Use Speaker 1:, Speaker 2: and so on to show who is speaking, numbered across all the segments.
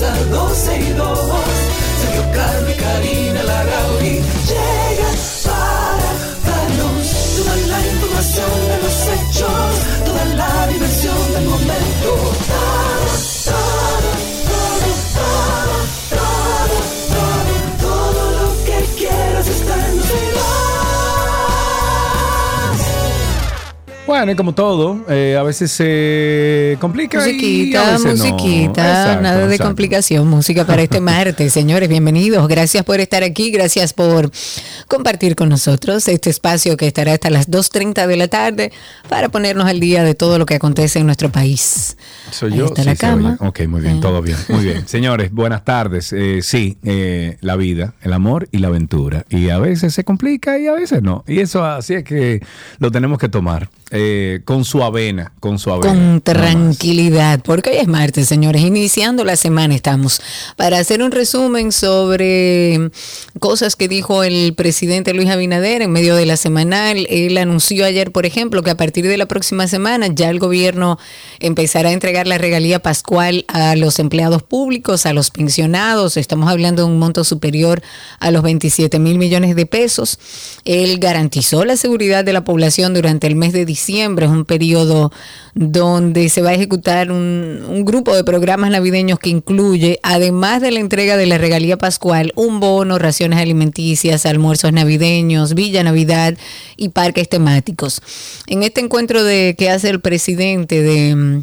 Speaker 1: ya comienza
Speaker 2: Bueno, y como todo, eh, a veces se complica y a
Speaker 3: Musiquita,
Speaker 2: veces no.
Speaker 3: musiquita,
Speaker 2: Exacto,
Speaker 3: nada de
Speaker 2: exacto.
Speaker 3: complicación. Música para este martes, señores, bienvenidos. Gracias por estar aquí, gracias por compartir con nosotros este espacio que estará hasta las 2.30 de la tarde para ponernos al día de todo lo que acontece en nuestro país.
Speaker 2: Soy
Speaker 3: Ahí
Speaker 2: yo.
Speaker 3: está
Speaker 2: sí,
Speaker 3: la cama.
Speaker 2: Ok, muy bien, todo bien. Muy bien. Señores, buenas tardes. Eh, sí, eh, la vida, el amor y la aventura. Y a veces se complica y a veces no. Y eso así es que lo tenemos que tomar eh, con su avena, con su avena.
Speaker 3: Con tranquilidad, porque hoy es martes, señores, iniciando la semana estamos para hacer un resumen sobre cosas que dijo el presidente Luis Abinader en medio de la semanal. Él anunció ayer, por ejemplo, que a partir de la próxima semana ya el gobierno empezará a entregar la regalía pascual a los empleados públicos, a los pensionados. Estamos hablando de un monto superior a los 27 mil millones de pesos. Él garantizó la seguridad de la población durante el mes de diciembre. Es un periodo donde se va a ejecutar un, un grupo de programas navideños que incluye, además de la entrega de la regalía pascual, un bono, raciones alimenticias, almuerzos navideños, Villa Navidad y parques temáticos. En este encuentro de que hace el presidente de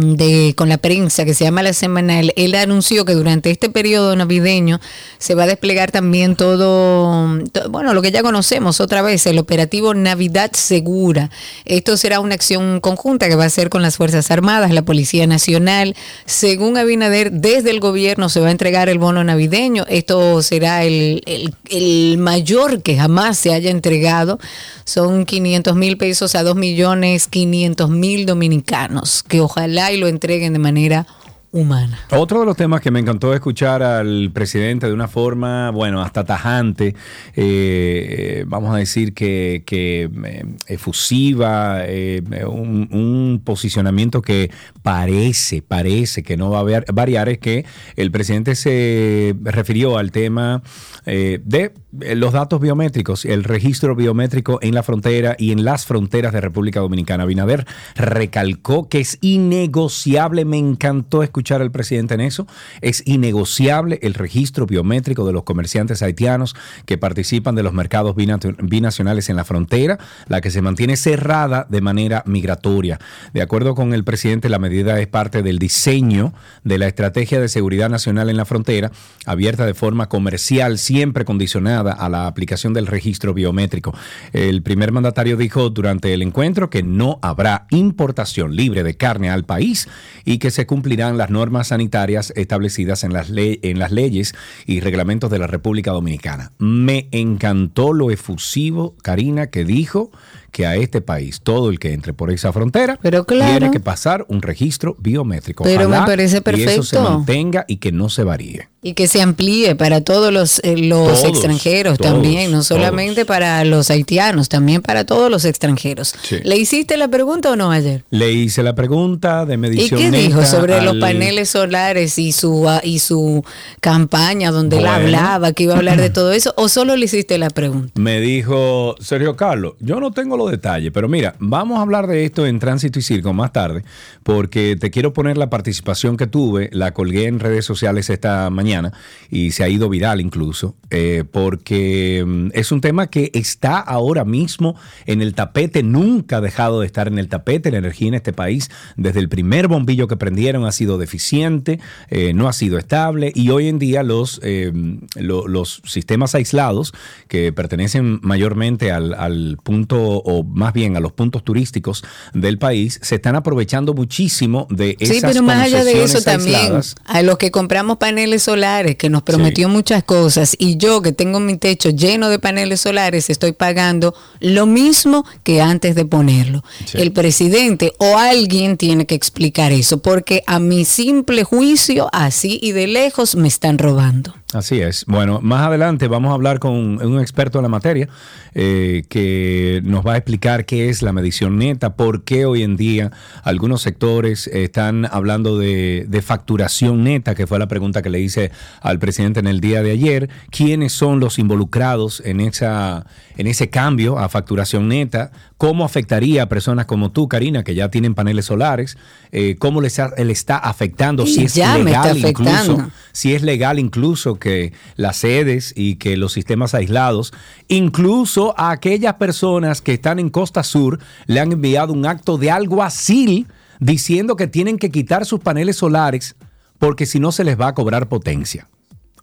Speaker 3: de con la prensa que se llama la semanal, él anunció que durante este periodo navideño se va a desplegar también todo, to- bueno, lo que ya conocemos otra vez, el operativo Navidad Segura. Esto será una acción conjunta que va a ser con las Fuerzas Armadas, la Policía Nacional. Según Abinader, desde el gobierno se va a entregar el bono navideño. Esto será el, el- el mayor que jamás se haya entregado. Son 500 mil pesos a 2 millones 500 mil dominicanos, que ojalá y lo entreguen de manera humana.
Speaker 2: Otro de los temas que me encantó escuchar al presidente de una forma, bueno, hasta tajante, eh, vamos a decir que, que, eh, efusiva, eh, un, posicionamiento que parece, parece que no va a variar, es que el presidente se refirió al tema de los datos biométricos, el registro biométrico en la frontera y en las fronteras de República Dominicana. Binader recalcó que es innegociable, me encantó escuchar al presidente en eso, es innegociable el registro biométrico de los comerciantes haitianos que participan de los mercados bina- binacionales en la frontera, la que se mantiene cerrada de manera migratoria. De acuerdo con el presidente, la medida es parte del diseño de la estrategia de seguridad nacional en la frontera, abierta de forma comercial, siempre condicionada a la aplicación del registro biométrico. El primer mandatario dijo durante el encuentro que no habrá importación libre de carne al país y que se cumplirán las normas sanitarias establecidas en las, en las leyes y reglamentos de la República Dominicana. Me encantó lo efusivo, Karina, que dijo que a este país todo el que entre por esa frontera
Speaker 3: Pero claro.
Speaker 2: tiene que pasar un registro biométrico.
Speaker 3: Pero me parece
Speaker 2: Y eso se
Speaker 3: perfecto.
Speaker 2: mantenga y que no se varíe.
Speaker 3: Y que se amplíe para todos los, eh, los
Speaker 2: Todos,
Speaker 3: extranjeros
Speaker 2: todos,
Speaker 3: también, no solamente
Speaker 2: todos.
Speaker 3: para los haitianos, también para todos los extranjeros.
Speaker 2: Sí.
Speaker 3: ¿Le hiciste la pregunta o no ayer?
Speaker 2: Le hice la pregunta de
Speaker 3: ¿Y
Speaker 2: medición
Speaker 3: qué dijo sobre los paneles solares y su y su campaña donde él
Speaker 2: Bueno.
Speaker 3: hablaba que iba a hablar de todo eso? ¿O solo le hiciste la pregunta?
Speaker 2: Me dijo Sergio Carlos, yo no tengo los detalles, pero mira, vamos a hablar de esto en Tránsito y Circo más tarde, porque te quiero poner la participación que tuve, la colgué en redes sociales esta mañana y se ha ido viral incluso, eh, porque mm, es un tema que está ahora mismo en el tapete, nunca ha dejado de estar en el tapete, la energía en este país, desde el primer bombillo que prendieron ha sido deficiente, eh, no ha sido estable y hoy en día los, eh, lo- los sistemas aislados que pertenecen mayormente al, al punto o más bien a los puntos turísticos del país, se están aprovechando muchísimo de esas
Speaker 3: Sí, pero más allá de eso también, a los que compramos paneles solares, que nos prometió muchas cosas, y yo que tengo mi techo lleno de paneles solares, estoy pagando lo mismo que antes de ponerlo.
Speaker 2: Sí.
Speaker 3: El presidente o alguien tiene que explicar eso, porque a mi simple juicio, así y de lejos, me están robando.
Speaker 2: Así es. Bueno, más adelante vamos a hablar con un experto en la materia eh, que nos va a explicar qué es la medición neta, por qué hoy en día algunos sectores están hablando de, de facturación neta, que fue la pregunta que le hice al presidente en el día de ayer. ¿Quiénes son los involucrados en, esa, en ese cambio a facturación neta? ¿Cómo afectaría a personas como tú, Karina, que ya tienen paneles solares? Eh, ¿Cómo les le está afectando?
Speaker 3: Y
Speaker 2: si es legal incluso si es legal incluso que las sedes y que los sistemas aislados, incluso a aquellas personas que están en Costa Sur, le han enviado un acto de alguacil diciendo que tienen que quitar sus paneles solares porque si no se les va a cobrar potencia.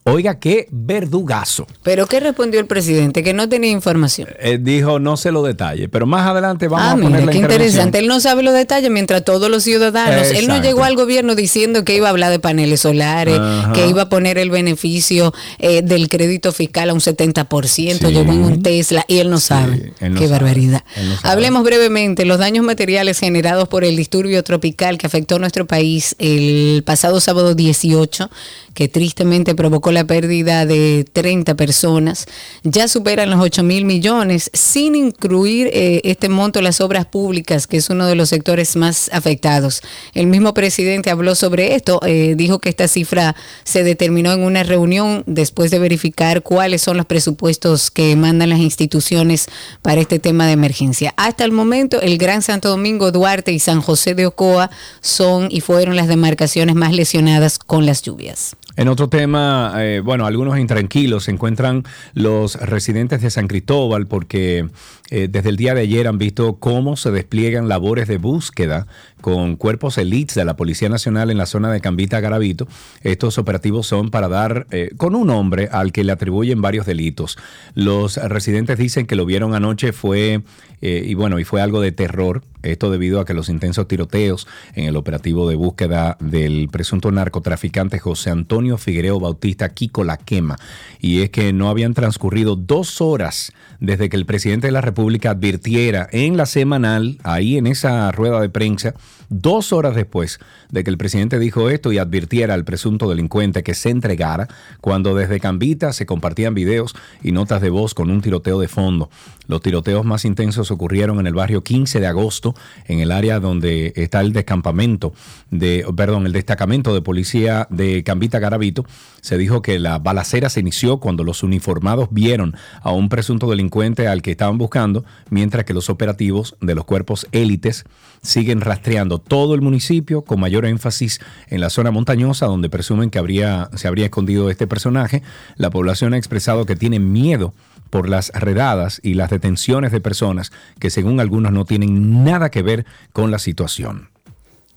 Speaker 2: Oiga, qué verdugazo.
Speaker 3: Pero ¿qué respondió el presidente? Que no tenía información.
Speaker 2: Eh, dijo, no se lo detalle, pero más adelante vamos
Speaker 3: ah,
Speaker 2: a poner
Speaker 3: mira, qué interesante. Él no sabe los detalles mientras todos los ciudadanos. Él no llegó al gobierno diciendo que iba a hablar de paneles solares,
Speaker 2: Ajá.
Speaker 3: que iba a poner el beneficio eh, del crédito fiscal a un 70%.
Speaker 2: Sí.
Speaker 3: Llegó en un Tesla y él no sabe.
Speaker 2: él no
Speaker 3: qué
Speaker 2: sabe.
Speaker 3: barbaridad.
Speaker 2: Él no sabe.
Speaker 3: Hablemos brevemente los daños materiales generados por el disturbio tropical que afectó nuestro país el pasado sábado 18, que tristemente provocó la pérdida de 30 personas. Ya superan los 8 mil millones, sin incluir eh, este monto las obras públicas, que es uno de los sectores más afectados. El mismo presidente habló sobre esto, eh, dijo que esta cifra se determinó en una reunión después de verificar cuáles son los presupuestos que mandan las instituciones para este tema de emergencia. Hasta el momento, el Gran Santo Domingo, Duarte y San José de Ocoa son y fueron las demarcaciones más lesionadas con las lluvias.
Speaker 2: En otro tema, eh, bueno, algunos intranquilos se encuentran los residentes de San Cristóbal porque eh, desde el día de ayer han visto cómo se despliegan labores de búsqueda con cuerpos elites de la Policía Nacional en la zona de Cambita Garavito. Estos operativos son para dar eh, con un hombre al que le atribuyen varios delitos. Los residentes dicen que lo vieron anoche fue eh, y bueno, y fue algo de terror. Esto debido a que los intensos tiroteos en el operativo de búsqueda del presunto narcotraficante José Antonio Figuereo Bautista Kiko La Quema. Y es que no habían transcurrido dos horas desde que el presidente de la República advirtiera en la semanal, ahí en esa rueda de prensa, dos horas después de que el presidente dijo esto y advirtiera al presunto delincuente que se entregara, cuando desde Cambita se compartían videos y notas de voz con un tiroteo de fondo. Los tiroteos más intensos ocurrieron en el barrio 15 de agosto, en el área donde está el descampamento de, perdón, el destacamento de policía de Cambita Garavito. Se dijo que la balacera se inició cuando los uniformados vieron a un presunto delincuente al que estaban buscando, mientras que los operativos de los cuerpos élites siguen rastreando todo el municipio con mayor énfasis en la zona montañosa donde presumen que habría, se habría escondido este personaje. La población ha expresado que tiene miedo por las redadas y las detenciones de personas que según algunos no tienen nada que ver con la situación.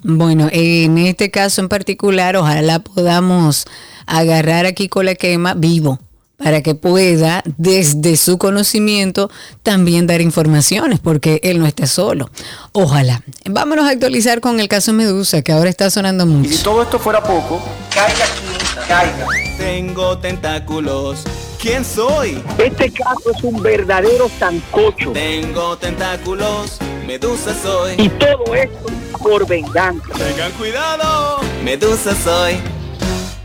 Speaker 3: Bueno, en este caso en particular, ojalá podamos agarrar aquí con la quema vivo para que pueda, desde su conocimiento, también dar informaciones, porque él no está solo. Ojalá. Vámonos a actualizar con el caso Medusa, que ahora está sonando
Speaker 4: Y
Speaker 3: mucho.
Speaker 4: si todo esto fuera poco, caiga quien caiga.
Speaker 5: Tengo tentáculos. ¿Quién soy?
Speaker 6: Este caso es un verdadero sancocho.
Speaker 5: Tengo tentáculos. Medusa soy.
Speaker 6: Y todo esto por venganza.
Speaker 5: Tengan cuidado. Medusa soy.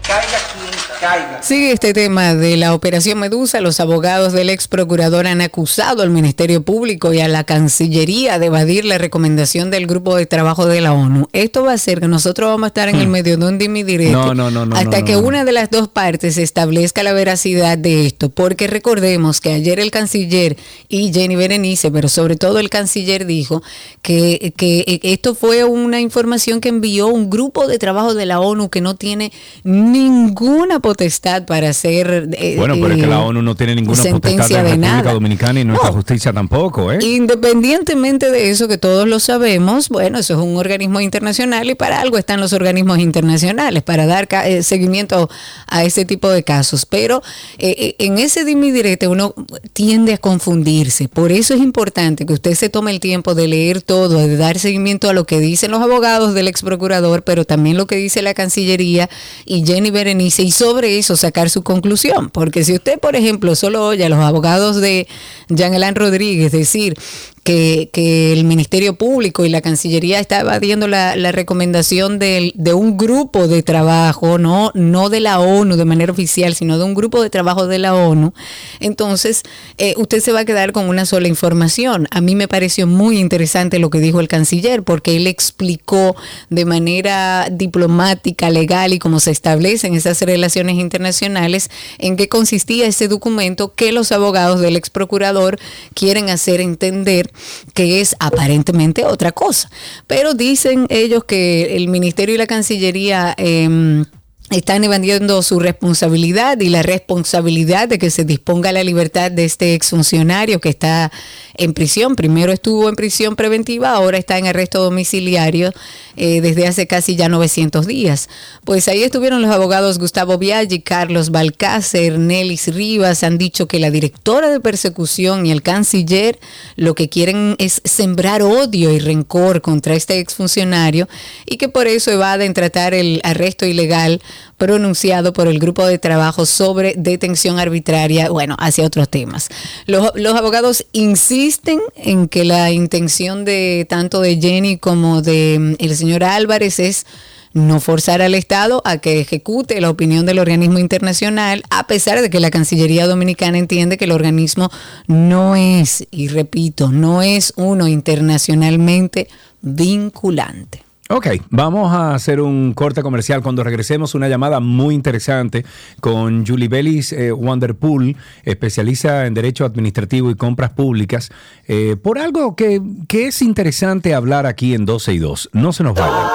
Speaker 4: Caiga quien caiga.
Speaker 3: Sigue este tema de la operación Medusa. Los abogados del ex procurador han acusado al Ministerio Público y a la Cancillería de evadir la recomendación del grupo de trabajo de la ONU. Esto va a hacer que nosotros vamos a estar en el medio de un dimidirete
Speaker 2: Hmm. No, no, no, no,
Speaker 3: hasta
Speaker 2: no,
Speaker 3: que
Speaker 2: no.
Speaker 3: una de las dos partes establezca la veracidad de esto. Porque recordemos que ayer el canciller y Jenny Berenice, pero sobre todo el canciller dijo que, que esto fue una información que envió un grupo de trabajo de la ONU que no tiene ninguna posibilidad potestad para hacer. eh,
Speaker 2: Bueno, pero es que
Speaker 3: eh,
Speaker 2: la ONU no tiene ninguna potestad
Speaker 3: sentencia
Speaker 2: en
Speaker 3: de
Speaker 2: República
Speaker 3: nada.
Speaker 2: Dominicana y nuestra
Speaker 3: No.
Speaker 2: justicia tampoco, ¿eh?
Speaker 3: Independientemente de eso, que todos lo sabemos, bueno, eso es un organismo internacional y para algo están los organismos internacionales, para dar eh, seguimiento a ese tipo de casos. Pero eh, eh, en ese dimidirete uno tiende a confundirse. Por eso es importante que usted se tome el tiempo de leer todo, de dar seguimiento a lo que dicen los abogados del ex procurador, pero también lo que dice la Cancillería y Jenny Berenice, y sobre eso sacar su conclusión. Porque si usted, por ejemplo, solo oye a los abogados de Jean Elan Rodríguez decir que, el Ministerio Público y la Cancillería está evadiendo la, recomendación de un grupo de trabajo, no, no de la ONU de manera oficial, sino de un grupo de trabajo de la ONU, entonces eh, usted se va a quedar con una sola información. A mí me pareció muy interesante lo que dijo el canciller, porque él explicó de manera diplomática, legal y como se establecen esas relaciones internacionales, en qué consistía ese documento que los abogados del ex procurador quieren hacer entender que es aparentemente otra cosa. Pero dicen ellos que el ministerio y la cancillería... em, están evadiendo su responsabilidad y la responsabilidad de que se disponga la libertad de este exfuncionario que está en prisión. Primero estuvo en prisión preventiva, ahora está en arresto domiciliario eh, desde hace casi ya 900 días. Pues ahí estuvieron los abogados Gustavo Biaggi, Carlos Balcácer, Nelis Rivas, han dicho que la directora de persecución y el canciller lo que quieren es sembrar odio y rencor contra este exfuncionario y que por eso evaden tratar el arresto ilegal pronunciado por el grupo de trabajo sobre detención arbitraria, bueno, hacia otros temas. Los, abogados insisten en que la intención de tanto de Jenny como de mm, el señor Álvarez es no forzar al Estado a que ejecute la opinión del organismo internacional, a pesar de que la Cancillería Dominicana entiende que el organismo no es, y repito, no es uno internacionalmente vinculante.
Speaker 2: Ok, vamos a hacer un corte comercial. Cuando regresemos, una llamada muy interesante con Julie Bellis eh, Wanderpool, especialista en Derecho Administrativo y Compras Públicas, eh, por algo que, que es interesante hablar aquí en 12 y 2. No se nos vayan.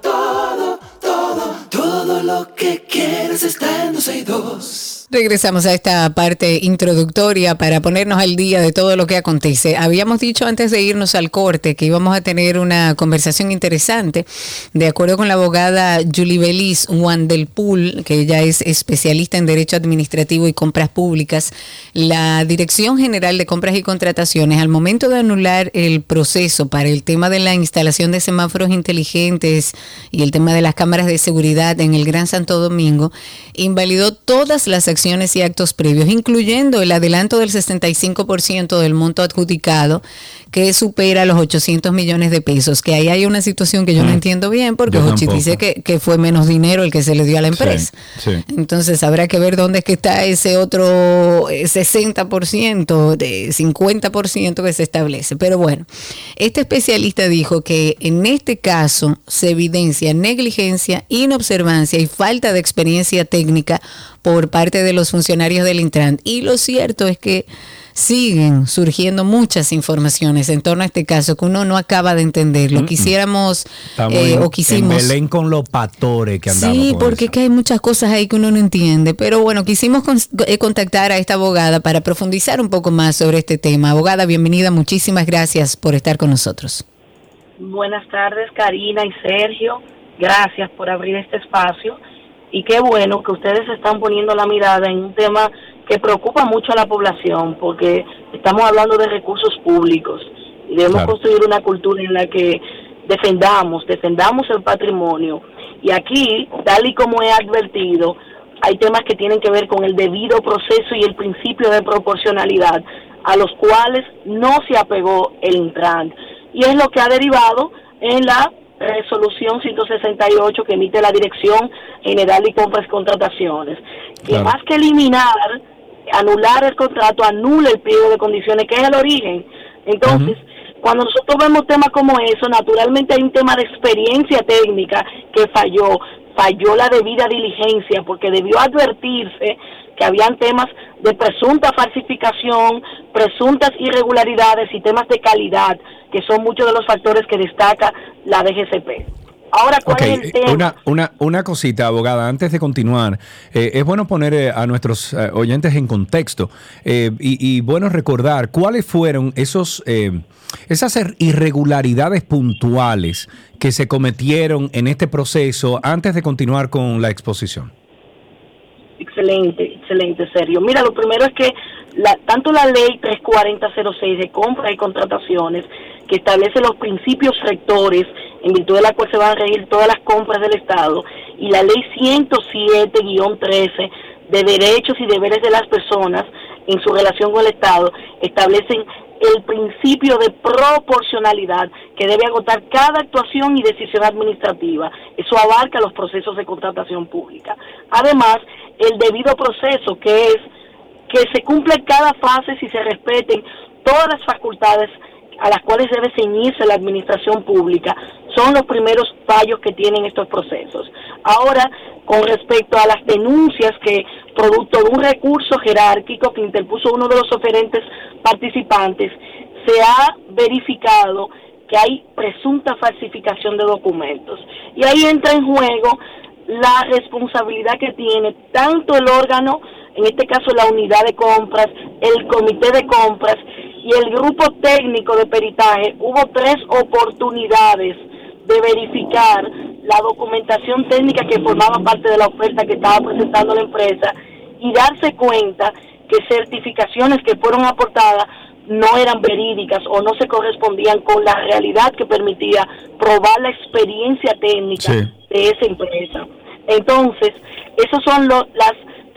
Speaker 1: Todo, todo, todo lo que quieres está en 12 y 2.
Speaker 3: Regresamos a esta parte introductoria para ponernos al día de todo lo que acontece. Habíamos dicho antes de irnos al corte que íbamos a tener una conversación interesante. De acuerdo con la abogada Julie Belis Wandelpool, que ella es especialista en Derecho Administrativo y Compras Públicas, la Dirección General de Compras y Contrataciones, al momento de anular el proceso para el tema de la instalación de semáforos inteligentes y el tema de las cámaras de seguridad en el Gran Santo Domingo, invalidó todas las acciones y actos previos, incluyendo el adelanto del 65% del monto adjudicado, que supera los 800 millones de pesos. Que ahí hay una situación que yo no entiendo bien, porque Jochi dice que, que fue menos dinero el que se le dio a la empresa.
Speaker 2: sí.
Speaker 3: Entonces habrá que ver dónde es que está ese otro eh, 60%, de 50% que se establece. Pero bueno, este especialista dijo que en este caso se evidencia negligencia, inobservancia y falta de experiencia técnica por parte de los funcionarios del Intran. Y lo cierto es que siguen surgiendo muchas informaciones en torno a este caso que uno no acaba de entenderlo. Quisiéramos
Speaker 2: Estamos
Speaker 3: eh, o quisimos...
Speaker 2: en Belén con los patores que andamos.
Speaker 3: Sí,
Speaker 2: con
Speaker 3: porque que hay muchas cosas ahí que uno no entiende. Pero bueno, quisimos con- eh, contactar a esta abogada para profundizar un poco más sobre este tema. Abogada, bienvenida. Muchísimas gracias por estar con nosotros.
Speaker 6: Buenas tardes, Karina y Sergio. Gracias por abrir este espacio. Y qué bueno que ustedes están poniendo la mirada en un tema que preocupa mucho a la población, porque estamos hablando de recursos públicos y debemos
Speaker 2: Claro.
Speaker 6: construir una cultura en la que defendamos, defendamos el patrimonio. Y aquí, tal y como he advertido, hay temas que tienen que ver con el debido proceso y el principio de proporcionalidad, a los cuales no se apegó el Intran. Y es lo que ha derivado en la resolución 168 que emite la Dirección General de Compras y Contrataciones, que
Speaker 2: Claro.
Speaker 6: más que eliminar, anular el contrato, anula el pliego de condiciones, que es el origen. Entonces, cuando nosotros vemos temas como eso, naturalmente hay un tema de experiencia técnica que falló, falló la debida diligencia, porque debió advertirse que habían temas de presunta falsificación, presuntas irregularidades y temas de calidad, que son muchos de los factores que destaca la DGCP. Ahora, ¿cuál
Speaker 2: Ok,
Speaker 6: es el tema?
Speaker 2: una, una, una cosita, abogada, antes de continuar, eh, es bueno poner eh, a nuestros eh, oyentes en contexto eh, y, y bueno recordar cuáles fueron esos, eh, esas er- irregularidades puntuales que se cometieron en este proceso antes de continuar con la exposición.
Speaker 6: Excelente, excelente, Sergio. Mira, lo primero es que la, tanto la ley 34006 de compras y contrataciones, que establece los principios rectores en virtud de la cual se van a regir todas las compras del Estado, y la ley 107-13 de derechos y deberes de las personas en su relación con el Estado, establecen el principio de proporcionalidad que debe agotar cada actuación y decisión administrativa. Eso abarca los procesos de contratación pública. Además, el debido proceso, que es que se cumple cada fase si se respeten todas las facultades a las cuales debe ceñirse la administración pública, son los primeros fallos que tienen estos procesos. Ahora, con respecto a las denuncias que, producto de un recurso jerárquico que interpuso uno de los oferentes participantes, se ha verificado que hay presunta falsificación de documentos. Y ahí entra en juego la responsabilidad que tiene tanto el órgano, en este caso la unidad de compras, el comité de compras y el grupo técnico de peritaje. Hubo tres oportunidades de verificar la documentación técnica que formaba parte de la oferta que estaba presentando la empresa y darse cuenta que certificaciones que fueron aportadas no eran verídicas o no se correspondían con la realidad que permitía probar la experiencia técnica
Speaker 2: Sí.
Speaker 6: de esa empresa. Entonces, esas son lo- las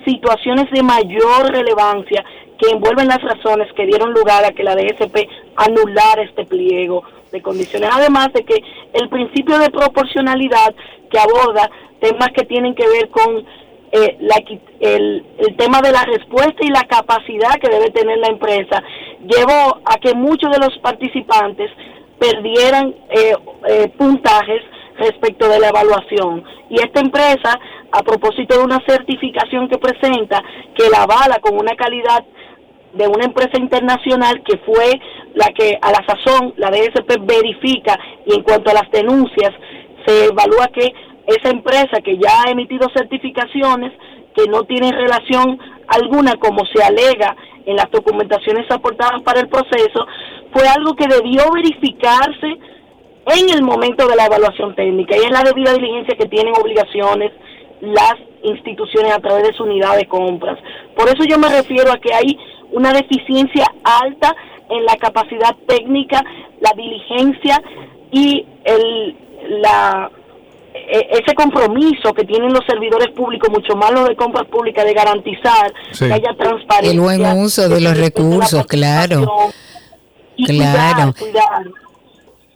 Speaker 6: situaciones de mayor relevancia que envuelven las razones que dieron lugar a que la DSP anulara este pliego de condiciones. Además de que el principio de proporcionalidad que aborda temas que tienen que ver con eh, la el tema de la respuesta y la capacidad que debe tener la empresa llevó a que muchos de los participantes perdieran eh, eh, puntajes respecto de la evaluación. Y esta empresa, a propósito de una certificación que presenta, que la avala con una calidad de una empresa internacional que fue la que a la sazón la DSP verifica y en cuanto a las denuncias se evalúa que esa empresa que ya ha emitido certificaciones que no tienen relación alguna como se alega en las documentaciones aportadas para el proceso fue algo que debió verificarse en el momento de la evaluación técnica. Y es la debida diligencia que tienen obligaciones las instituciones a través de su unidad de compras. Por eso yo me refiero a que hay una deficiencia alta en la capacidad técnica, la diligencia y el, la, e- ese compromiso que tienen los servidores públicos, mucho más los de compras públicas, de garantizar
Speaker 2: Sí.
Speaker 6: que haya transparencia.
Speaker 3: El buen uso de los recursos, claro.
Speaker 6: y
Speaker 3: Claro.
Speaker 6: cuidar, cuidar.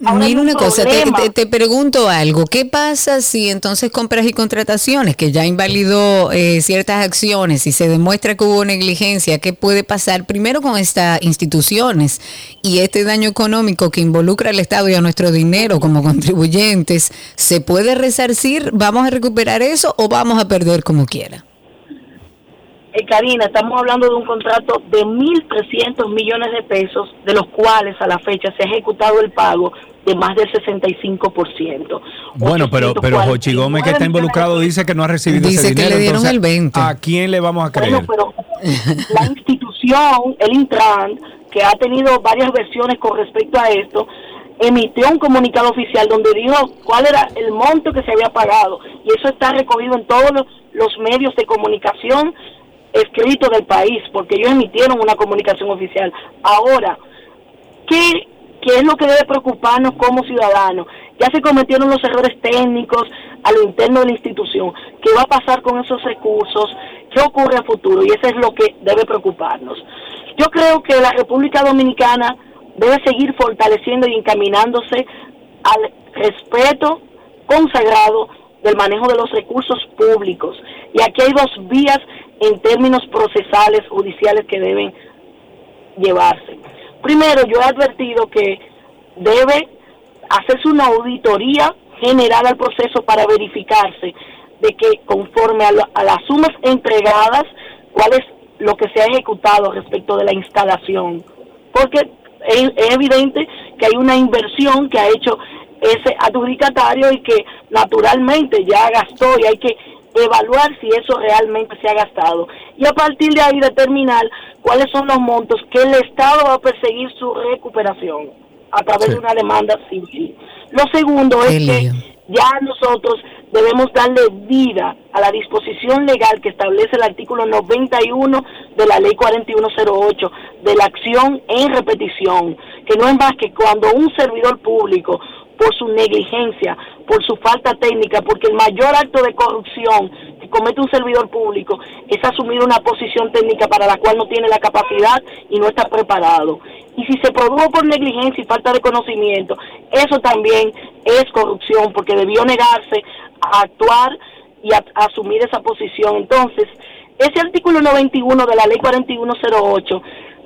Speaker 6: Ahora
Speaker 3: Mira
Speaker 6: un
Speaker 3: una cosa, te- te pregunto algo. ¿Qué pasa si entonces compras y contrataciones, que ya invalidó eh, ciertas acciones y se demuestra que hubo negligencia, qué puede pasar primero con estas instituciones y este daño económico que involucra al Estado y a nuestro dinero como contribuyentes? ¿Se puede resarcir? ¿Vamos a recuperar eso o vamos a perder como quiera?
Speaker 6: Eh, Karina, estamos hablando de un contrato de 1.300 millones de pesos, de los cuales a la fecha se ha ejecutado el pago de más del 65%.
Speaker 2: Bueno, pero, pero Jochi Gómez, que está
Speaker 6: 849
Speaker 2: involucrado, dice que no ha recibido
Speaker 3: Dice
Speaker 2: ese
Speaker 3: que le dieron
Speaker 2: entonces,
Speaker 3: el 20.
Speaker 2: ¿A quién le vamos a creer?
Speaker 6: Bueno, pero la institución, el Intran, que ha tenido varias versiones con respecto a esto, emitió un comunicado oficial donde dijo cuál era el monto que se había pagado. Y eso está recogido en todos los, los medios de comunicación escritos del país, porque ellos emitieron una comunicación oficial. Ahora, ¿qué, ¿qué es lo que debe preocuparnos como ciudadanos? Ya se cometieron los errores técnicos a lo interno de la institución. ¿Qué va a pasar con esos recursos? ¿Qué ocurre a futuro? Y eso es lo que debe preocuparnos. Yo creo que la República Dominicana debe seguir fortaleciendo y encaminándose al respeto consagrado del manejo de los recursos públicos. Y aquí hay dos vías en términos procesales, judiciales que deben llevarse. Primero, yo he advertido que debe hacerse una auditoría general al proceso para verificarse de que conforme a, lo- a las sumas entregadas, cuál es lo que se ha ejecutado respecto de la instalación. Porque es, es evidente que hay una inversión que ha hecho ese adjudicatario y que naturalmente ya gastó y hay que evaluar si eso realmente se ha gastado y a partir de ahí determinar cuáles son los montos que el Estado va a perseguir su recuperación a través
Speaker 2: Sí.
Speaker 6: de una demanda civil. Lo segundo es que ya nosotros debemos darle vida a la disposición legal que establece el artículo 91 de la ley 4108 de la acción en repetición, que no es más que cuando un servidor público por su negligencia, por su falta técnica, porque el mayor acto de corrupción que comete un servidor público es asumir una posición técnica para la cual no tiene la capacidad y no está preparado. Y si se produjo por negligencia y falta de conocimiento, eso también es corrupción, porque debió negarse a actuar y a, asumir esa posición. Entonces, ese artículo 91 de la ley 4108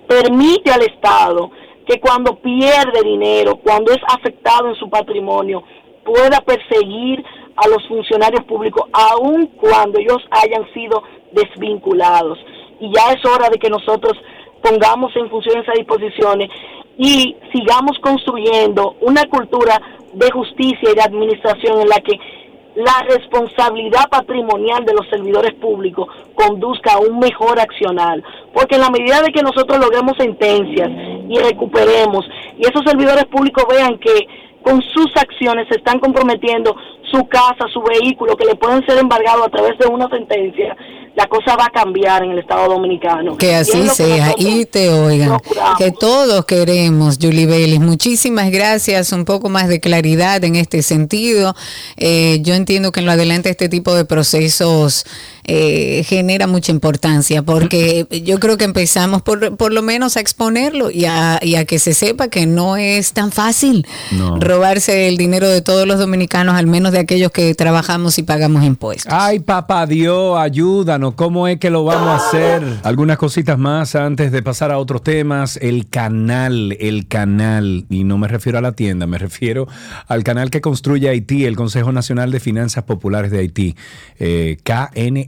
Speaker 6: permite al Estado que cuando pierde dinero, cuando es afectado en su patrimonio, pueda perseguir a los funcionarios públicos, aun cuando ellos hayan sido desvinculados. Y ya es hora de que nosotros pongamos en función esas disposiciones y sigamos construyendo una cultura de justicia y de administración en la que la responsabilidad patrimonial de los servidores públicos conduzca a un mejor accionar. Porque en la medida de que nosotros logremos sentencias y recuperemos, y esos servidores públicos vean que con sus acciones se están comprometiendo su casa, su vehículo, que le pueden ser embargados a través de una sentencia, la cosa va a cambiar en el Estado Dominicano.
Speaker 3: Que así sea y te oigan. Que todos queremos, Julie Vélez. Muchísimas gracias. Un poco más de claridad en este sentido. Eh, yo entiendo que en lo adelante este tipo de procesos eh, genera mucha importancia porque yo creo que empezamos por, por lo menos a exponerlo y a, y a que se sepa que no es tan fácil
Speaker 2: No.
Speaker 3: robarse el dinero de todos los dominicanos, al menos de aquellos que trabajamos y pagamos impuestos.
Speaker 2: Ay, papá Dios, ayúdanos. ¿Cómo es que lo vamos a hacer? Algunas cositas más antes de pasar a otros temas. El canal, el canal. Y no me refiero a la tienda, me refiero al canal que construye Haití, el Consejo Nacional de Finanzas Populares de Haití, eh,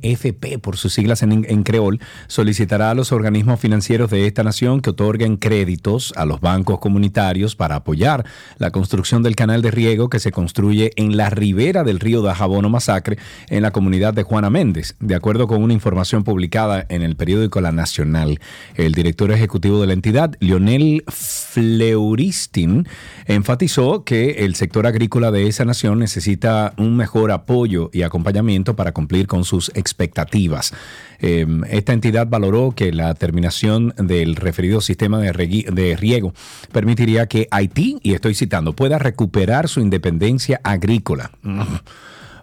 Speaker 2: KNFP, por sus siglas en, en creol, solicitará a los organismos financieros de esta nación que otorguen créditos a los bancos comunitarios para apoyar la construcción del canal de riego que se construye en la ribera del río Dajabono Masacre en la comunidad de Juana Méndez. De acuerdo con una información publicada en el periódico La Nacional, el director ejecutivo de la entidad, Lionel Fleuristin, enfatizó que el sector agrícola de esa nación necesita un mejor apoyo y acompañamiento para cumplir con sus expectativas. Eh, esta entidad valoró que la terminación del referido sistema de, de riego permitiría que Haití, y estoy citando, pueda recuperar su independencia agrícola.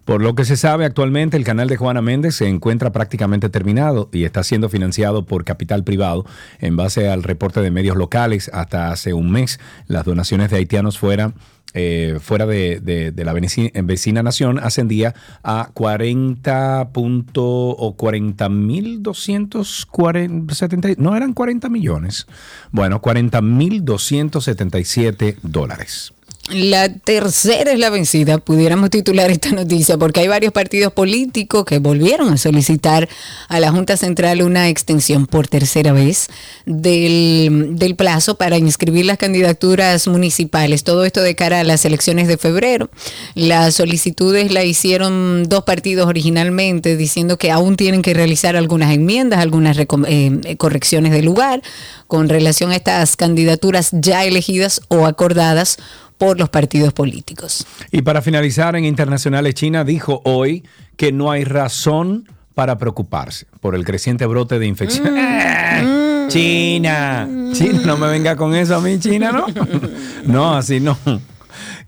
Speaker 2: Por lo que se sabe actualmente, el canal de Juana Méndez se encuentra prácticamente terminado y está siendo financiado por capital privado en base al reporte de medios locales. Hasta hace un mes, las donaciones de haitianos fuera, eh, fuera de, de- la veci- vecina nación ascendía a 40 punto o 40 mil 270, no eran 40 millones, bueno, 40 mil 277 dólares.
Speaker 3: La tercera es la vencida, pudiéramos titular esta noticia, porque hay varios partidos políticos que volvieron a solicitar a la Junta Central una extensión por tercera vez del, plazo para inscribir las candidaturas municipales. Todo esto de cara a las elecciones de febrero. Las solicitudes la hicieron dos partidos originalmente, diciendo que aún tienen que realizar algunas enmiendas, algunas recom- eh, correcciones de lugar con relación a estas candidaturas ya elegidas o acordadas por los partidos políticos.
Speaker 2: Y para finalizar, en Internacionales China dijo hoy que no hay razón para preocuparse por el creciente brote de infección. ¡Eh! China, China, no me venga con eso a mí, China, ¿no? No, así no.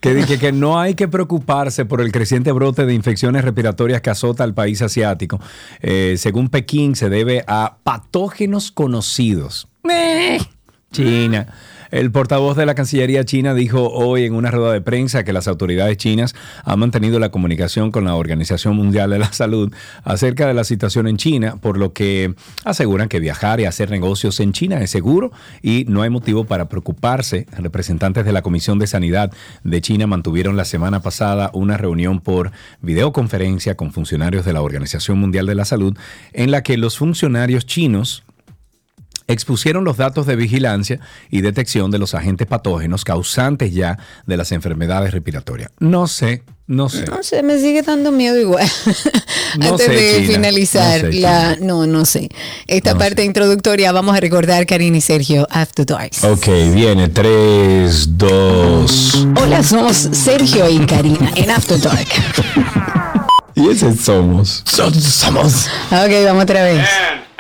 Speaker 2: Que dije que no hay que preocuparse por el creciente brote de infecciones respiratorias que azota al país asiático. Eh, según Pekín, se debe a patógenos conocidos. ¡Eh! China. El portavoz de la Cancillería china dijo hoy en una rueda de prensa que las autoridades chinas han mantenido la comunicación con la Organización Mundial de la Salud acerca de la situación en China, por lo que aseguran que viajar y hacer negocios en China es seguro y no hay motivo para preocuparse. Representantes de la Comisión de Sanidad de China mantuvieron la semana pasada una reunión por videoconferencia con funcionarios de la Organización Mundial de la Salud en la que los funcionarios chinos expusieron los datos de vigilancia y detección de los agentes patógenos causantes ya de las enfermedades respiratorias. No sé, no sé.
Speaker 3: No sé, me sigue dando miedo igual.
Speaker 2: No
Speaker 3: Antes
Speaker 2: sé,
Speaker 3: de
Speaker 2: China.
Speaker 3: finalizar
Speaker 2: No sé,
Speaker 3: la...
Speaker 2: China.
Speaker 3: No, no sé. Esta
Speaker 2: No
Speaker 3: parte
Speaker 2: sé.
Speaker 3: introductoria vamos a recordar, Karina y Sergio, After Darks.
Speaker 2: Ok, viene 3, 2.
Speaker 3: Hola, somos Sergio y Karina en After Dark.
Speaker 2: Y ese somos. somos.
Speaker 3: Ok, vamos otra vez.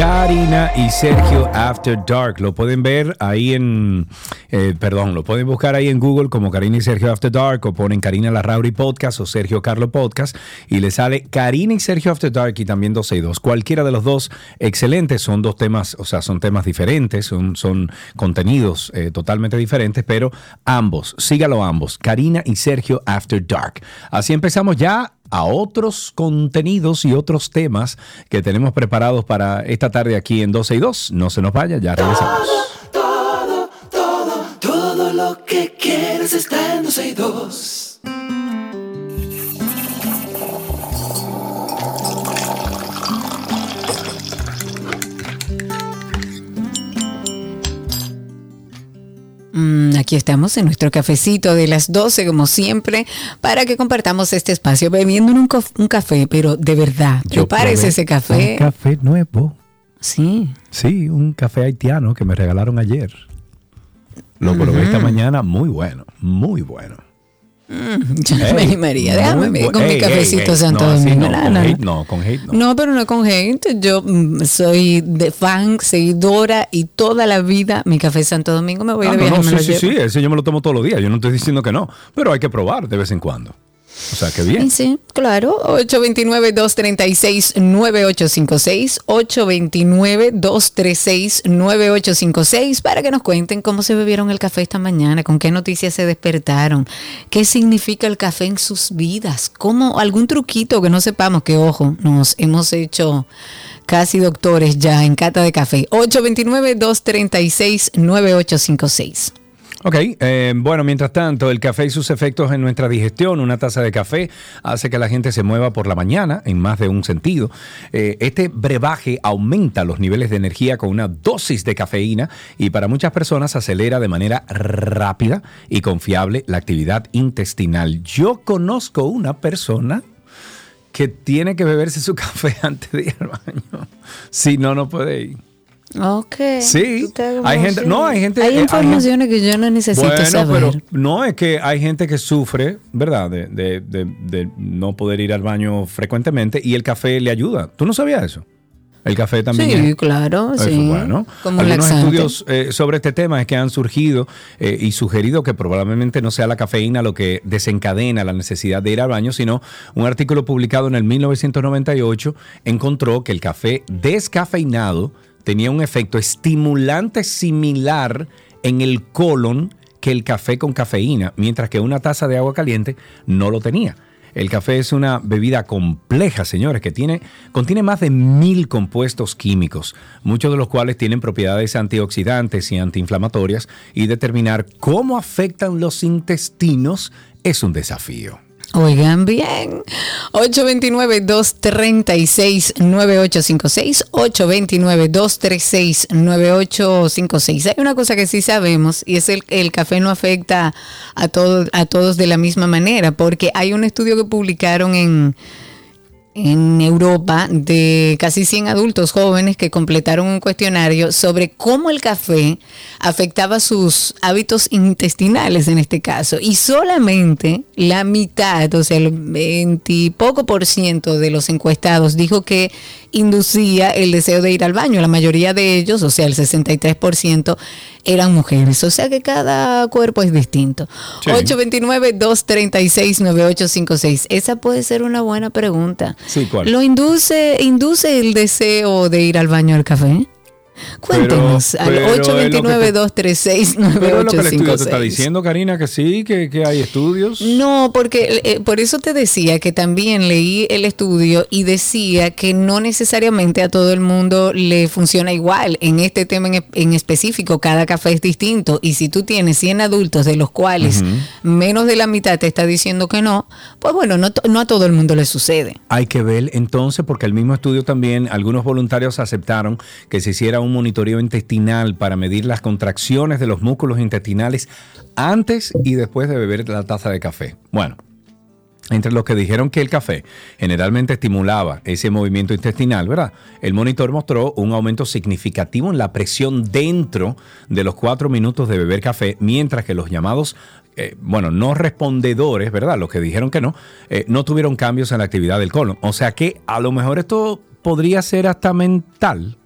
Speaker 2: Karina y Sergio After Dark. Lo pueden ver ahí en, eh, perdón, lo pueden buscar ahí en Google como Karina y Sergio After Dark o ponen Karina Larrauri Podcast o Sergio Carlo Podcast y le sale Karina y Sergio After Dark y también 12 y 2. Cualquiera de los dos, excelentes, son dos temas, o sea, son temas diferentes, son, son contenidos eh, totalmente diferentes, pero ambos, sígalo ambos, Karina y Sergio After Dark. Así empezamos ya a otros contenidos y otros temas que tenemos preparados para esta tarde aquí en 12 y 2. No se nos vaya, ya regresamos.
Speaker 1: Todo, todo, todo lo que quieres está en 12 y 2.
Speaker 3: Aquí estamos en nuestro cafecito de las 12, como siempre, para que compartamos este espacio bebiendo un, un café, pero de verdad, prepárese
Speaker 2: probé
Speaker 3: ese café.
Speaker 2: Un café nuevo.
Speaker 3: Sí.
Speaker 2: Sí, un café haitiano que me regalaron ayer. Lo probé esta mañana, muy bueno, muy bueno.
Speaker 3: Yo no me animaría. Déjame
Speaker 2: muy bu-
Speaker 3: con mi cafecito
Speaker 2: ey,
Speaker 3: Santo
Speaker 2: no,
Speaker 3: Domingo.
Speaker 2: no,
Speaker 3: No,
Speaker 2: con
Speaker 3: no,
Speaker 2: hate
Speaker 3: no.
Speaker 2: no, con hate no.
Speaker 3: No, pero no con hate. Yo mm, soy de fan, seguidora y toda la vida mi café Santo Domingo me voy
Speaker 2: Ah,
Speaker 3: de
Speaker 2: no,
Speaker 3: viaje
Speaker 2: no,
Speaker 3: me
Speaker 2: sí, sí, sí, ese yo me lo tomo todos los días. Yo no estoy diciendo que no, pero hay que probar de vez en cuando. O sea, que bien.
Speaker 3: Sí, claro. 829-236-9856. 829-236-9856 para que nos cuenten cómo se bebieron el café esta mañana, con qué noticias se despertaron, qué significa el café en sus vidas, cómo algún truquito que no sepamos, que ojo, nos hemos hecho casi doctores ya en cata de café. 829-236-9856.
Speaker 2: Ok, eh, bueno, mientras tanto, el café y sus efectos en nuestra digestión, una taza de café hace que la gente se mueva por la mañana en más de un sentido. Eh, este brebaje aumenta los niveles de energía con una dosis de cafeína y para muchas personas acelera de manera rápida y confiable la actividad intestinal. Yo conozco una persona que tiene que beberse su café antes de ir al baño. Si no, no puede ir.
Speaker 3: Ok.
Speaker 2: Sí, hay gente- no, hay gente-
Speaker 3: Hay
Speaker 2: eh, hay
Speaker 3: informaciones que yo no necesito
Speaker 2: Bueno,
Speaker 3: saber.
Speaker 2: pero no es que hay gente que sufre, ¿verdad? De, de- de- de no poder ir al baño frecuentemente y el café le ayuda. ¿Tú no sabías eso? El café también.
Speaker 3: Sí,
Speaker 2: es-
Speaker 3: claro,
Speaker 2: Eso,
Speaker 3: sí.
Speaker 2: bueno,
Speaker 3: Como un
Speaker 2: algunos
Speaker 3: laxante.
Speaker 2: estudios eh, sobre este tema es que han surgido eh, y sugerido que probablemente no sea la cafeína lo que desencadena la necesidad de ir al baño, sino un artículo publicado en el 1998 encontró que el café descafeinado tenía un efecto estimulante similar en el colon que el café con cafeína, mientras que una taza de agua caliente no lo tenía. El café es una bebida compleja, señores, que tiene, contiene más de mil compuestos químicos, muchos de los cuales tienen propiedades antioxidantes y antiinflamatorias, y determinar cómo afectan los intestinos es un desafío.
Speaker 3: Oigan bien. 829-236-9856. 829-236-9856. Hay una cosa que sí sabemos y es el, el café no afecta a, todo, a todos de la misma manera porque hay un estudio que publicaron en, en Europa de casi 100 adultos jóvenes que completaron un cuestionario sobre cómo el café afectaba sus hábitos intestinales en este caso. Y solamente la mitad, o sea, el 20 y poco por ciento de los encuestados dijo que inducía el deseo de ir al baño. La mayoría de ellos, o sea, el 63%, eran mujeres. O sea que cada cuerpo es distinto.
Speaker 2: Sí.
Speaker 3: 829-236-9856. Esa puede ser una buena pregunta.
Speaker 2: Sí, ¿cuál?
Speaker 3: ¿Lo induce, induce el deseo de ir al baño al café? Cuéntenos al
Speaker 2: es lo que te-
Speaker 3: 829-236-9856.
Speaker 2: Pero es lo que el estudio te está diciendo, Karina, que sí, que, que hay estudios.
Speaker 3: No, porque eh, por eso te decía que también leí el estudio y decía que no necesariamente a todo el mundo le funciona igual. En este tema en, en específico, cada café es distinto. Y si tú tienes 100 adultos, de los cuales menos de la mitad te está diciendo que no, pues bueno, no, no a todo el mundo le sucede.
Speaker 2: Hay que ver entonces, porque el mismo estudio también, algunos voluntarios aceptaron que se hiciera un monitoreo intestinal para medir las contracciones de los músculos intestinales antes y después de beber la taza de café. Bueno. Entre los que dijeron que el café generalmente estimulaba ese movimiento intestinal, ¿verdad? El monitor mostró un aumento significativo en la presión dentro de los cuatro minutos de beber café, mientras que los llamados, eh, bueno, no respondedores, ¿verdad? Los que dijeron que no, eh, no tuvieron cambios en la actividad del colon. O sea que a lo mejor esto podría ser hasta mental.